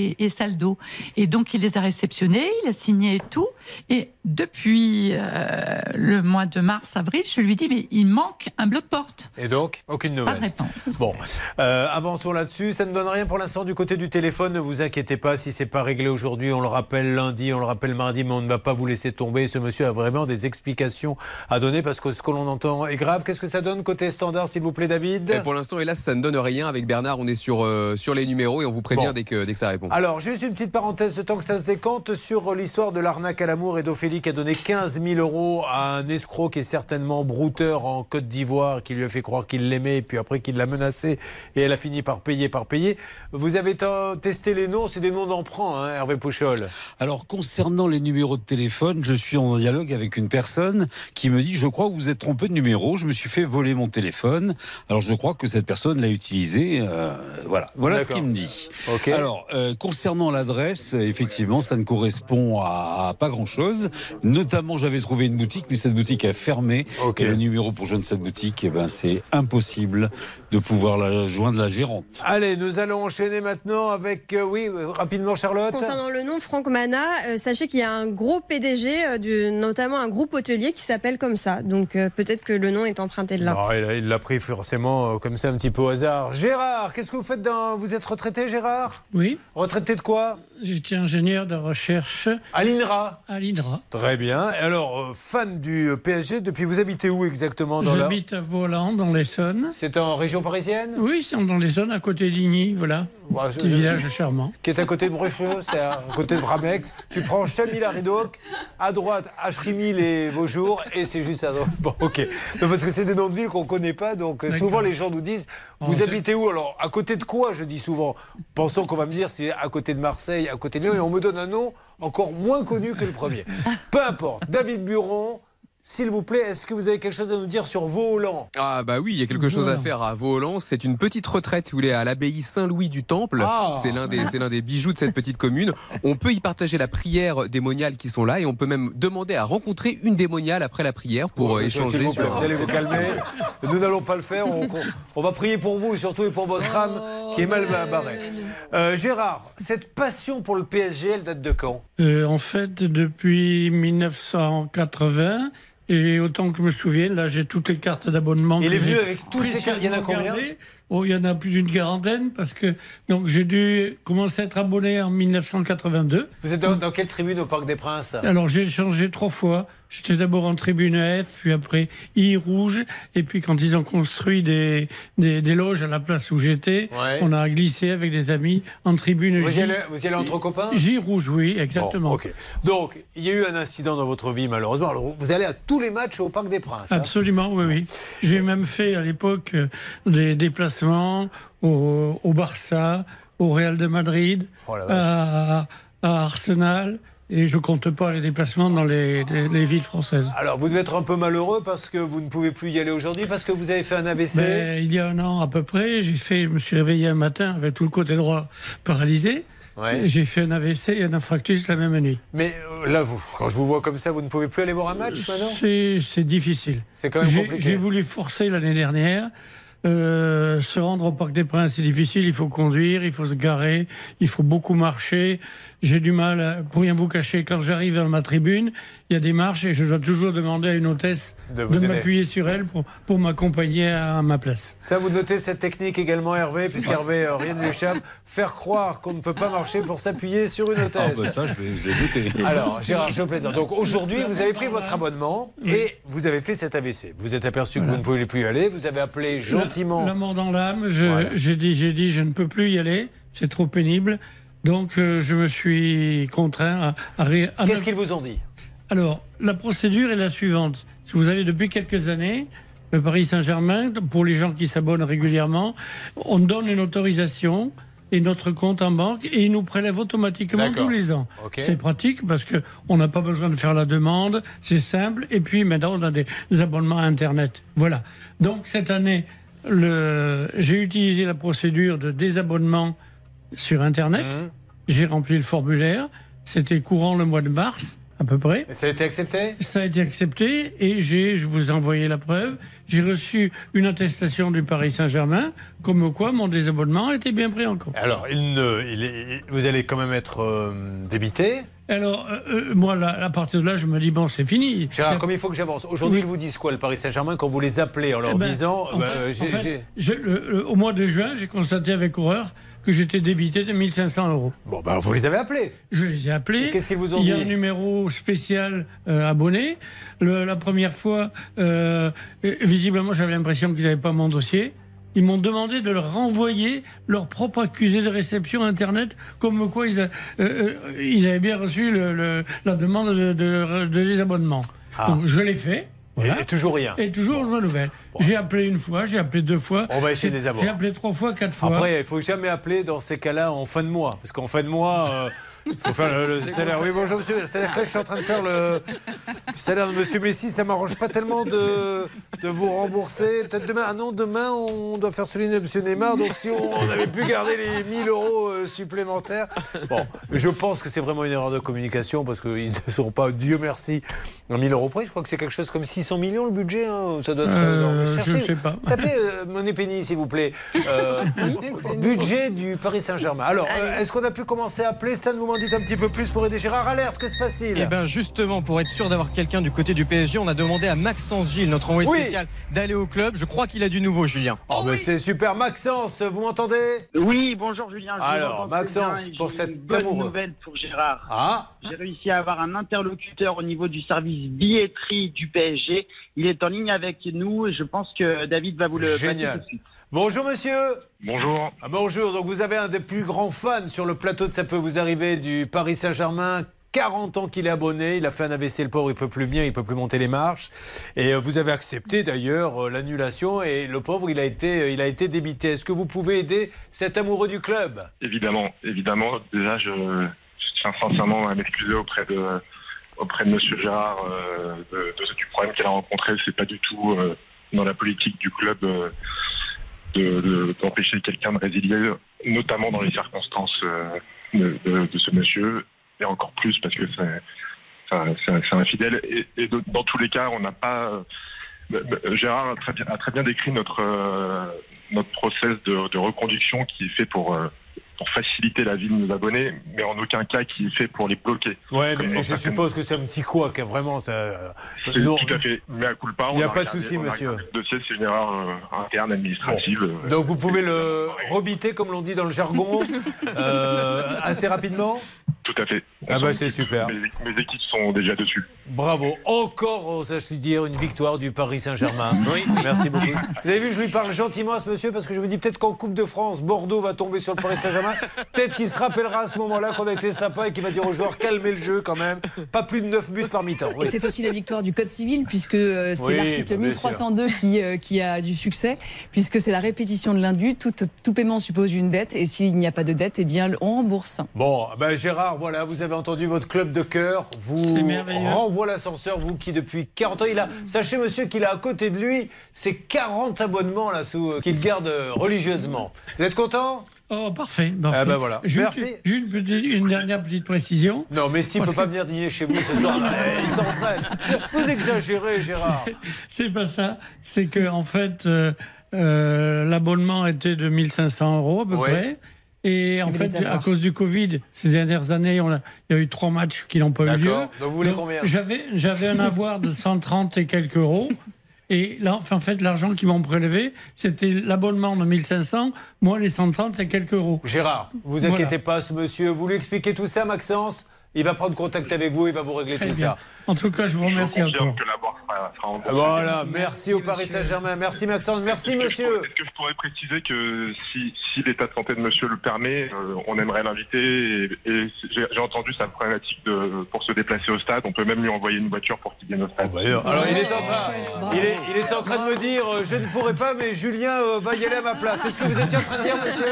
[SPEAKER 26] et- et salle d'eau. Et donc il les a réceptionnés, il a signé et tout. Et depuis euh, le mois de mars, avril, je lui dis mais il manque un bloc porte.
[SPEAKER 2] Et donc, aucune nouvelle.
[SPEAKER 26] Pas de réponse.
[SPEAKER 2] Bon, euh, avançons là-dessus. Ça ne donne rien pour l'instant du côté du téléphone. Ne vous inquiétez pas si c'est pas réglé aujourd'hui. On le rappelle lundi, on le rappelle mardi, mais on ne va pas vous laisser tomber. Ce monsieur a vraiment des explications à donner parce que ce que l'on entend est grave. Qu'est-ce que ça donne côté standard, s'il vous plaît, David
[SPEAKER 10] Et pour l'instant, hélas, ça ne donne rien. Avec Bernard, on est sur, euh, sur les numéros et on vous prévient
[SPEAKER 2] Bon.
[SPEAKER 10] dès, que, dès que ça répond.
[SPEAKER 2] Alors, juste une petite parenthèse, le temps que ça se décante, sur l'histoire de l'arnaque à l'amour et d'Ophélie qui a donné 15 000 euros à un escroc qui est certainement brouteur en Côte d'Ivoire, qui lui a fait croire qu'il l'aimait, et puis après qu'il l'a menacé, et elle a fini par payer, par payer. Vous avez testé les noms, c'est des noms d'emprunt, hein, Hervé Pouchol.
[SPEAKER 11] Alors, concernant les numéros de téléphone, je suis en dialogue avec une personne qui me dit Je crois que vous êtes trompé de numéro, je me suis fait voler mon téléphone. Alors, je crois que cette personne l'a utilisé. euh, voilà, voilà ce qu'il me dit. Alors, euh, concernant l'adresse, effectivement, ça ne correspond à, à pas grand-chose. Notamment, j'avais trouvé une boutique, mais cette boutique a fermé. Et le numéro pour joindre cette boutique, eh ben, c'est impossible de pouvoir la joindre la gérante.
[SPEAKER 2] Allez, nous allons enchaîner maintenant avec, euh, oui, euh, rapidement Charlotte.
[SPEAKER 8] Concernant le nom Franck Mana, euh, sachez qu'il y a un gros PDG, euh, du, notamment un groupe hôtelier qui s'appelle comme ça. Donc euh, peut-être que le nom est emprunté de là.
[SPEAKER 2] Non, il a- il l'a pris forcément euh, comme ça un petit peu au hasard. Gérard, qu'est-ce que vous faites dans... Vous êtes retraité Gérard?
[SPEAKER 24] Oui.
[SPEAKER 2] Retraité de quoi?
[SPEAKER 24] J'étais ingénieur de recherche.
[SPEAKER 2] À l'INRA
[SPEAKER 24] À l'INRA.
[SPEAKER 2] Très bien. Et alors, euh, fan du euh, PSG, depuis vous habitez où exactement dans la...
[SPEAKER 24] J'habite à Volant, dans l'Essonne.
[SPEAKER 2] C'est en région parisienne?
[SPEAKER 24] Oui, c'est dans l'Essonne, à côté d'Igny, voilà. Petit
[SPEAKER 2] je-
[SPEAKER 24] village charmant.
[SPEAKER 2] qui est à côté de Brecheux, c'est à côté de Brabec. Tu prends Chamil-Aridoc, à droite, Achrimi les Vaujours, et c'est juste à droite. Bon, ok. Non, parce que c'est des noms de villes qu'on ne connaît pas, donc euh,
[SPEAKER 24] D'accord.
[SPEAKER 2] souvent les gens nous disent Vous habitez où Alors, à côté de quoi Je dis souvent. Pensons qu'on va me dire c'est à côté de Marseille, à côté de Lyon, et on me donne un nom encore moins connu que le premier. Peu importe. David Buron. S'il vous plaît, est-ce que vous avez quelque chose à nous dire sur Vaux-Hollande?
[SPEAKER 10] Ah bah oui, il y a quelque chose à faire à Vaux-Hollande. C'est une petite retraite, si vous voulez, à l'abbaye Saint-Louis du Temple.
[SPEAKER 2] Ah.
[SPEAKER 10] C'est l'un des, c'est l'un des bijoux de cette petite commune. On peut y partager la prière des moniales qui sont là et on peut même demander à rencontrer une des moniales après la prière pour
[SPEAKER 2] S'il
[SPEAKER 10] échanger
[SPEAKER 2] vous plaît,
[SPEAKER 10] sur.
[SPEAKER 2] Vous allez vous calmer. Nous n'allons pas le faire. On, on va prier pour vous, surtout et pour votre âme qui est mal barrée. Euh, Gérard, cette passion pour le PSG, elle date de quand?
[SPEAKER 24] Euh, en fait, depuis 1980, et autant que je me souvienne, là j'ai toutes les cartes d'abonnement.
[SPEAKER 2] Il
[SPEAKER 24] que
[SPEAKER 2] est venu
[SPEAKER 24] j'ai
[SPEAKER 2] avec toutes ces cartes, il y en a combien.
[SPEAKER 24] Oh, il y en a plus d'une quarantaine, parce que donc j'ai dû commencer à être abonné en 1982.
[SPEAKER 2] Vous êtes dans, dans quelle tribune au Parc des Princes?
[SPEAKER 24] Alors j'ai changé trois fois. J'étais d'abord en tribune F, puis après I rouge, et puis quand ils ont construit des, des, des loges à la place où j'étais,
[SPEAKER 2] Ouais.
[SPEAKER 24] on a glissé avec des amis en tribune
[SPEAKER 2] Vous y
[SPEAKER 24] J.
[SPEAKER 2] allez, vous y allez entre copains?
[SPEAKER 24] J rouge, oui, exactement.
[SPEAKER 2] Bon. Donc, il y a eu un incident dans votre vie, malheureusement. Alors, vous allez à tous les matchs au Parc des Princes. hein?
[SPEAKER 24] Absolument, oui, oui. J'ai même fait à l'époque euh, des déplacements au, au Barça, au Real de Madrid,
[SPEAKER 2] Oh
[SPEAKER 24] à Arsenal, et je compte pas les déplacements dans les, les- les villes françaises.
[SPEAKER 2] Alors, vous devez être un peu malheureux parce que vous ne pouvez plus y aller aujourd'hui parce que vous avez fait un AVC.
[SPEAKER 24] Ben, il y a un an à peu près, j'ai fait, je me suis réveillé un matin avec tout le côté droit paralysé.
[SPEAKER 2] Ouais.
[SPEAKER 24] J'ai fait un AVC et un infarctus la même nuit.
[SPEAKER 2] Mais euh, là, vous, quand je vous vois comme ça, vous ne pouvez plus aller voir un match maintenant?
[SPEAKER 24] C'est difficile.
[SPEAKER 2] C'est quand même compliqué.
[SPEAKER 24] J'ai voulu forcer l'année dernière. Euh, se rendre au Parc des Princes, c'est difficile. Il faut conduire, il faut se garer, il faut beaucoup marcher. J'ai du mal, à- pour rien vous cacher, quand j'arrive dans ma tribune, il y a des marches et je dois toujours demander à une hôtesse
[SPEAKER 2] De vous
[SPEAKER 24] m'appuyer sur elle pour, pour m'accompagner à ma place.
[SPEAKER 2] Ça, vous notez cette technique également, Hervé, puisqu'Hervé, euh, rien ne lui échappe. Faire croire qu'on ne peut pas marcher pour s'appuyer sur une
[SPEAKER 11] Ah,
[SPEAKER 2] hôtesse.
[SPEAKER 11] bah ça, je vais- je noté.
[SPEAKER 2] Alors, Gérard, je plaisante. Donc aujourd'hui, vous avez pris votre abonnement et vous avez fait cet AVC. Vous êtes aperçu que vous ne pouvez plus y aller. Vous avez appelé gentiment.
[SPEAKER 24] La, la mort dans l'âme, je- j'ai dit, j'ai dit, je ne peux plus y aller, c'est trop pénible. Donc euh, je me suis contraint à, à
[SPEAKER 2] Qu'est-ce qu'ils vous ont dit?
[SPEAKER 24] Alors, la procédure est la suivante. Si vous avez depuis quelques années, le Paris Saint-Germain, pour les gens qui s'abonnent régulièrement, on donne une autorisation et notre compte en banque et ils nous prélèvent automatiquement tous les ans. C'est pratique parce que on n'a pas besoin de faire la demande, c'est simple. Et puis maintenant, on a des, des abonnements à Internet. Voilà. Donc cette année, j'ai utilisé la procédure de désabonnement sur Internet.
[SPEAKER 2] Mmh.
[SPEAKER 24] J'ai rempli le formulaire. C'était courant le mois de mars, à peu près.
[SPEAKER 2] Ça a été accepté?
[SPEAKER 24] Ça a été accepté et j'ai, je vous ai envoyé la preuve, j'ai reçu une attestation du Paris Saint-Germain comme quoi mon désabonnement était bien pris en compte.
[SPEAKER 2] Alors, il ne, il est- vous allez quand même être euh, débité?
[SPEAKER 24] Alors, euh, euh, moi, là, à partir de là, je me dis, bon, c'est fini.
[SPEAKER 2] Gérard, comme il faut que j'avance. Aujourd'hui,
[SPEAKER 24] Oui.
[SPEAKER 2] ils vous disent quoi, le Paris Saint-Germain, quand vous les appelez en leur
[SPEAKER 24] Eh ben,
[SPEAKER 2] disant
[SPEAKER 24] en
[SPEAKER 2] bah,
[SPEAKER 24] fait- en
[SPEAKER 2] j'ai-
[SPEAKER 24] fait,
[SPEAKER 2] j'ai-
[SPEAKER 24] je- le- le- Au mois de juin, j'ai constaté avec horreur que j'étais débité de 1500 euros.
[SPEAKER 2] Bon, ben, vous les avez appelés.
[SPEAKER 24] Je les ai appelés.
[SPEAKER 2] Qu'est-ce qu'ils vous ont
[SPEAKER 24] Il y a
[SPEAKER 2] dit
[SPEAKER 24] un numéro spécial euh, abonné. Le- la première fois, euh, euh, visiblement, j'avais l'impression qu'ils n'avaient pas mon dossier. Ils m'ont demandé de leur renvoyer leur propre accusé de réception Internet, comme quoi ils, a- euh, ils avaient bien reçu le- le- la demande de, de- de désabonnement.
[SPEAKER 2] Ah.
[SPEAKER 24] Donc je l'ai fait. Voilà.
[SPEAKER 2] Et toujours rien.
[SPEAKER 24] Et toujours une nouvelle. J'ai appelé une fois, j'ai appelé deux fois.
[SPEAKER 2] On va essayer de les avoir.
[SPEAKER 24] J'ai appelé trois fois, quatre fois.
[SPEAKER 2] Après, il faut jamais appeler dans ces cas-là en fin de mois. Parce qu'en fin de mois, euh, Il faut faire le, le salaire. Oui, bonjour monsieur. C'est-à-dire que là, je suis en train de faire le, le salaire de monsieur Messi. Ça m'arrange pas tellement de, de vous rembourser. Peut-être demain. Ah non, demain, on doit faire celui de monsieur Neymar. Donc si on, on avait pu garder les 1000 euros euh, supplémentaires. Bon, je pense que c'est vraiment une erreur de communication parce qu'ils ne seront pas, Dieu merci, en 1000 euros près. Je crois que c'est quelque chose comme 600 millions le budget. hein. Ça doit être.
[SPEAKER 24] Euh,
[SPEAKER 2] non, mais
[SPEAKER 24] je sais pas.
[SPEAKER 2] Tapez euh, Monnaie Penny, s'il vous plaît. Euh, budget du Paris Saint-Germain. Alors, euh, est-ce qu'on a pu commencer à appeler Stan, vous m'en dites un petit peu plus pour aider Gérard Alerte. Que se passe-t-il?
[SPEAKER 25] Eh bien justement, pour être sûr d'avoir quelqu'un du côté du PSG, on a demandé à Maxence Gilles, notre envoyé
[SPEAKER 2] Oui.
[SPEAKER 25] spécial, d'aller au club. Je crois qu'il a du nouveau, Julien.
[SPEAKER 2] Oh, mais c'est super. Maxence, vous m'entendez?
[SPEAKER 27] Oui, bonjour Julien. je
[SPEAKER 2] Alors, Maxence, pour
[SPEAKER 27] j'ai
[SPEAKER 2] cet
[SPEAKER 27] une bonne
[SPEAKER 2] amoureux.
[SPEAKER 27] nouvelle pour Gérard.
[SPEAKER 2] Ah
[SPEAKER 27] J'ai réussi à avoir un interlocuteur au niveau du service billetterie du PSG. Il est en ligne avec nous et je pense que David va vous le passer
[SPEAKER 2] Génial.
[SPEAKER 27] tout de suite.
[SPEAKER 2] Bonjour monsieur.
[SPEAKER 27] Bonjour.
[SPEAKER 2] Ah, bonjour. Donc vous avez un des plus grands fans sur le plateau de Ça peut vous arriver du Paris Saint-Germain. 40 ans qu'il est abonné, il a fait un AVC le pauvre, il peut plus venir, il peut plus monter les marches. Et euh, vous avez accepté d'ailleurs euh, l'annulation et le pauvre il a été, euh, il a été débité. Est-ce que vous pouvez aider cet amoureux du club?
[SPEAKER 28] Évidemment, évidemment. Déjà, je, je tiens sincèrement à m'excuser auprès de auprès de Monsieur Gérard euh, de, de- du problème qu'elle a rencontré. C'est pas du tout euh, dans la politique du club euh, de- de- d'empêcher quelqu'un de résilier, notamment dans les circonstances euh, de, ce monsieur, et encore plus parce que c'est enfin, c'est un, c'est un fidèle. Et, et dans tous les cas, on n'a pas. euh, euh, Gérard a très bien, a très bien décrit notre notre process de, reconduction qui est fait pour pour faciliter la vie de nos abonnés, mais en aucun cas qui est fait pour les bloquer.
[SPEAKER 2] Ouais, mais je suppose que c'est un petit couac, hein, vraiment. Ça...
[SPEAKER 28] C'est
[SPEAKER 2] Non.
[SPEAKER 28] tout à fait. Mais à coup pas.
[SPEAKER 2] Il y a
[SPEAKER 28] on
[SPEAKER 2] pas de souci,
[SPEAKER 28] on a
[SPEAKER 2] monsieur.
[SPEAKER 28] Le dossier, c'est une erreur euh, interne administrative. euh,
[SPEAKER 2] Donc vous pouvez le rebiter, comme l'on dit dans le jargon, euh, assez rapidement
[SPEAKER 28] Tout à fait.
[SPEAKER 2] Ah bah c'est super.
[SPEAKER 28] Mes, mes équipes sont déjà dessus.
[SPEAKER 2] Bravo. Encore, osais-je dire, une victoire du Paris Saint-Germain. Oui. Merci beaucoup. Vous avez vu, je lui parle gentiment à ce monsieur parce que je me dis peut-être qu'en Coupe de France, Bordeaux va tomber sur le Paris Saint-Germain. Peut-être qu'il se rappellera à ce moment-là qu'on a été sympa et qu'il va dire aux joueurs calmez le jeu quand même. Pas plus de 9 buts par mi-temps. Oui.
[SPEAKER 3] Et c'est aussi la victoire du Code civil, puisque euh, c'est
[SPEAKER 2] Oui,
[SPEAKER 3] l'article
[SPEAKER 2] bah, bien
[SPEAKER 3] 1302 qui, euh, qui a du succès, puisque c'est la répétition de l'indu. Tout, tout paiement suppose une dette, et s'il n'y a pas de dette, eh bien, on rembourse.
[SPEAKER 2] Bon, ben Gérard, voilà, vous avez entendu votre club de cœur. Vous
[SPEAKER 24] C'est merveilleux.
[SPEAKER 2] renvoie l'ascenseur, vous qui depuis 40 ans, il a, sachez monsieur qu'il a à côté de lui, c'est 40 abonnements là sous euh, qu'il garde religieusement. Vous êtes content?
[SPEAKER 24] Oh, parfait. parfait.
[SPEAKER 2] Ah ben voilà.
[SPEAKER 24] Juste,
[SPEAKER 2] Merci.
[SPEAKER 24] juste une, dernière petite précision.
[SPEAKER 2] Non, mais s'il ne peut pas venir dîner chez vous ce soir, eh, il s'entraîne. Vous exagérez, Gérard.
[SPEAKER 24] C'est pas ça. C'est que en fait, euh, euh, l'abonnement était de 1500 euros à peu
[SPEAKER 2] Ouais.
[SPEAKER 24] près. Et en fait, à cause du Covid, ces dernières années, on a- il y a eu trois matchs qui n'ont pas eu lieu.
[SPEAKER 2] D'accord. Donc vous voulez combien?
[SPEAKER 24] j'avais un avoir de 130 et quelques euros. Et là, en fait, l'argent qu'ils m'ont prélevé, c'était l'abonnement de 1500, moi les 130 et quelques euros.
[SPEAKER 2] Gérard, vous
[SPEAKER 24] Voilà.
[SPEAKER 2] inquiétez pas, ce monsieur, vous lui expliquez tout ça, Maxence? Il va prendre contact avec vous, il va vous régler
[SPEAKER 24] Très
[SPEAKER 2] tout
[SPEAKER 24] bien.
[SPEAKER 2] ça.
[SPEAKER 24] En tout cas, je vous remercie encore.
[SPEAKER 28] que l'avoir sera, sera remboursé.
[SPEAKER 2] Voilà, merci, au Paris Saint-Germain. Merci Maxence, merci monsieur.
[SPEAKER 28] Est-ce que je pourrais préciser que si, si l'état de santé de monsieur le permet, euh, on aimerait l'inviter et, et j'ai entendu sa problématique de, pour se déplacer au stade. On peut même lui envoyer une voiture pour qu'il vienne au stade.
[SPEAKER 2] Alors il est, en train, il, est, il est en train de me dire euh, je ne pourrai pas, mais Julien euh, va y aller à ma place. C'est ce que vous étiez en train de dire, monsieur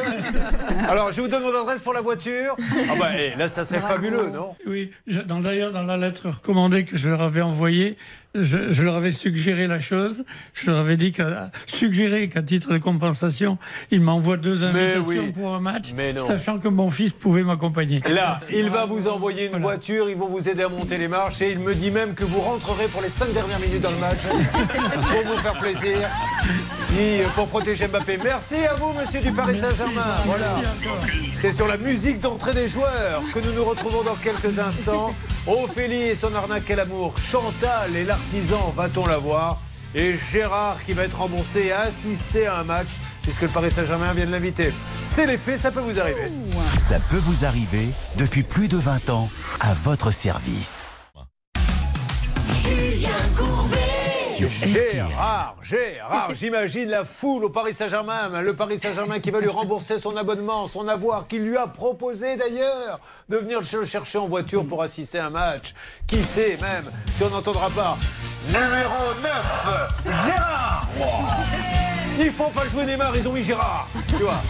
[SPEAKER 2] Alors je vous donne mon adresse pour la voiture. Ah bah eh, là ça serait fabuleux, non
[SPEAKER 24] Oui, d'ailleurs, dans la lettre recommandée que je leur avais envoyée, je, je leur avais suggéré la chose. Je leur avais dit qu'à suggéré qu'à titre de compensation, ils m'envoient deux invitations
[SPEAKER 2] oui.
[SPEAKER 24] pour un match, sachant que mon fils pouvait m'accompagner.
[SPEAKER 2] Là, il va vous envoyer une voiture, ils vont vous aider à monter les marches et il me dit même que vous rentrerez pour les cinq dernières minutes dans le match pour vous faire plaisir. Pour protéger Mbappé. Merci à vous, monsieur du Paris Saint-Germain. Voilà. C'est sur la musique d'entrée des joueurs que nous nous retrouvons dans quelques instants. Ophélie et son arnaque à l'amour. Chantal et l'artisan, va-t-on la voir? Et Gérard qui va être remboursé et assister à un match puisque le Paris Saint-Germain vient de l'inviter. C'est les faits, ça peut vous arriver.
[SPEAKER 1] Ça peut vous arriver depuis plus de 20 ans à votre service.
[SPEAKER 5] Julien Courbet.
[SPEAKER 2] Gérard, Gérard, j'imagine la foule au Paris Saint-Germain, le Paris Saint-Germain qui va lui rembourser son abonnement, son avoir, qui lui a proposé d'ailleurs de venir le chercher en voiture pour assister à un match. Qui sait même si on n'entendra pas. Numéro 9, Gérard Il faut pas jouer Neymar, ils ont mis Gérard, tu vois.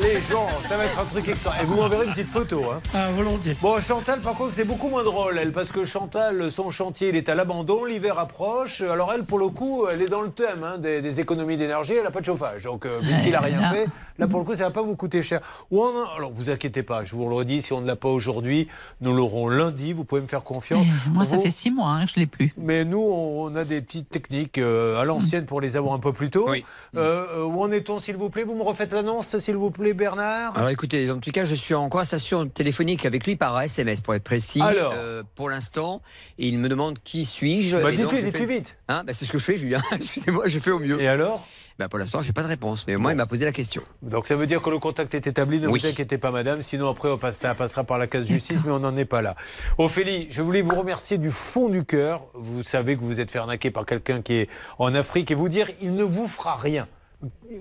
[SPEAKER 2] les gens, ça va être un truc extra. Et vous m'enverrez une petite photo. Hein.
[SPEAKER 24] Ah, volontiers.
[SPEAKER 2] Bon, Chantal, par contre, c'est beaucoup moins drôle, elle, parce que Chantal, son chantier, il est à l'abandon, l'hiver approche. Alors, elle, pour le coup, elle est dans le thème hein, des, des économies d'énergie, elle n'a pas de chauffage. Donc, euh, puisqu'il n'a rien fait, là, pour le coup, ça ne va pas vous coûter cher. Ou a- alors, vous inquiétez pas, je vous le redis, si on ne l'a pas aujourd'hui, nous l'aurons lundi, vous pouvez me faire confiance.
[SPEAKER 26] Moi, ça
[SPEAKER 2] Vous-
[SPEAKER 26] fait six mois hein, que je l'ai plus.
[SPEAKER 2] mais nous, on a des petites techniques euh, à l'ancienne pour les avoir un peu plus tôt. Euh, euh, où en est-on, s'il vous plaît? Vous me refaites l'annonce, s'il vous plaît, Bernard?
[SPEAKER 4] Alors écoutez, en tout cas, je suis en conversation téléphonique avec lui par SMS pour être précis.
[SPEAKER 2] Alors
[SPEAKER 4] Euh, pour l'instant, et il me demande qui suis-je.
[SPEAKER 2] Bah, dites-lui, dites-lui
[SPEAKER 4] fait-
[SPEAKER 2] vite.
[SPEAKER 4] Hein, bah, c'est ce que je fais, Julien. Excusez-moi, j'ai fait au mieux.
[SPEAKER 2] Et alors?
[SPEAKER 4] Bah, Pour l'instant, j'ai pas de réponse. Mais moi, il m'a posé la question.
[SPEAKER 2] Donc ça veut dire que le contact est établi, ne
[SPEAKER 4] Oui.
[SPEAKER 2] vous inquiétez pas madame, sinon après on passe- ça passera par la case justice, mais on n'en est pas là. Ophélie, je voulais vous remercier du fond du cœur. Vous savez que vous êtes fait arnaquer par quelqu'un qui est en Afrique et vous dire il ne vous fera rien.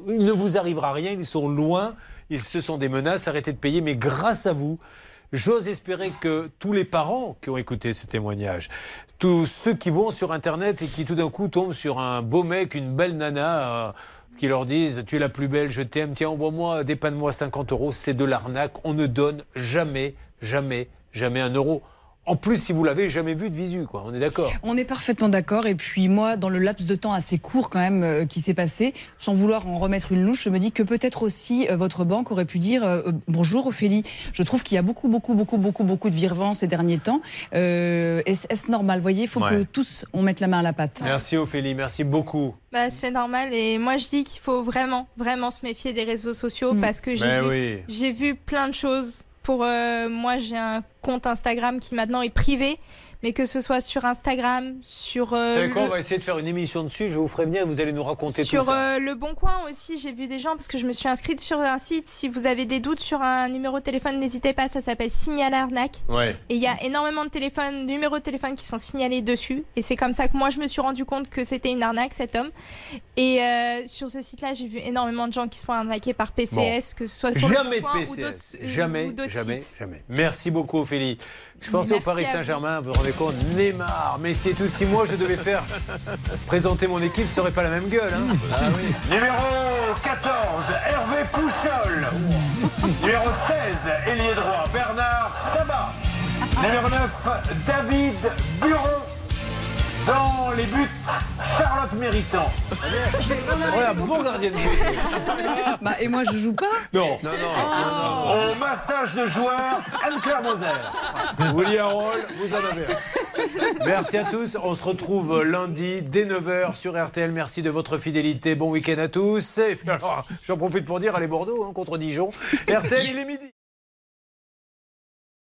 [SPEAKER 2] Il ne vous arrivera rien, ils sont loin, ils, ce sont des menaces, arrêtez de payer, mais grâce à vous, J'ose espérer que tous les parents qui ont écouté ce témoignage, tous ceux qui vont sur Internet et qui tout d'un coup tombent sur un beau mec, une belle nana, euh, qui leur disent Tu es la plus belle, je t'aime, tiens, envoie-moi, dépanne-moi 50 euros, c'est de l'arnaque. On ne donne jamais, jamais, jamais un euro. En plus, si vous l'avez jamais vu de visu, quoi. On est d'accord
[SPEAKER 3] On est parfaitement d'accord. Et puis moi, dans le laps de temps assez court quand même euh, qui s'est passé, sans vouloir en remettre une louche, je me dis que peut-être aussi euh, votre banque aurait pu dire euh, bonjour Ophélie. Je trouve qu'il y a beaucoup, beaucoup, beaucoup, beaucoup, beaucoup de virements ces derniers temps. Euh, est-ce est-ce normal? Vous voyez, il faut que tous on mette la main à la pâte.
[SPEAKER 2] Merci Ophélie, merci beaucoup.
[SPEAKER 23] Bah, c'est normal et moi je dis qu'il faut vraiment, vraiment se méfier des réseaux sociaux
[SPEAKER 3] Mm.
[SPEAKER 23] parce que j'ai vu,
[SPEAKER 2] oui.
[SPEAKER 23] j'ai vu plein de choses. Euh, moi, j'ai un compte Instagram qui maintenant est privé, mais que ce soit sur Instagram, sur
[SPEAKER 2] Vous
[SPEAKER 23] euh,
[SPEAKER 2] savez quoi
[SPEAKER 23] le-
[SPEAKER 2] On va essayer de faire une émission dessus. Je vous ferai venir, vous allez nous raconter
[SPEAKER 23] sur
[SPEAKER 2] tout ça.
[SPEAKER 23] euh, le Bon Coin aussi, j'ai vu des gens parce que je me suis inscrite sur un site. Si vous avez des doutes sur un numéro de téléphone, n'hésitez pas. Ça s'appelle Signal Arnaque.
[SPEAKER 2] Ouais.
[SPEAKER 23] Et il y a énormément de téléphones, numéros de téléphone qui sont signalés dessus. Et c'est comme ça que moi je me suis rendu compte que c'était une arnaque cet homme. Et euh, sur ce site-là, j'ai vu énormément de gens qui se font arnaquer par PCS,
[SPEAKER 2] Bon.
[SPEAKER 23] que ce soit sur le
[SPEAKER 2] Jamais de
[SPEAKER 23] Bon Coin
[SPEAKER 2] PCS.
[SPEAKER 23] d'autres- euh,
[SPEAKER 2] Jamais,
[SPEAKER 23] ou d'autres
[SPEAKER 2] jamais,
[SPEAKER 23] sites.
[SPEAKER 2] jamais. Merci beaucoup, Ophélie. Je pensais au Paris. Saint-Germain, vous vous rendez compte Neymar, Messi et tout. Si moi je devais faire présenter mon équipe, ce serait pas la même gueule. hein. Ah oui. Numéro 14, Hervé Pouchol. Numéro 16, ailier droit, Bernard Sabat. Numéro 9, David Buron. Dans les buts, Charlotte Méritant. Voilà, bon gardien de but.
[SPEAKER 3] Bah, et moi je joue pas
[SPEAKER 2] Non. Non, non. Au massage de joueurs, Anne-Claire Moser. William Roll, vous en avez un. Merci à tous. On se retrouve lundi dès 9h sur RTL. Merci de votre fidélité. Bon week-end à tous. Et puis alors, j'en profite pour dire, allez Bordeaux hein, contre Dijon. RTL, il est midi.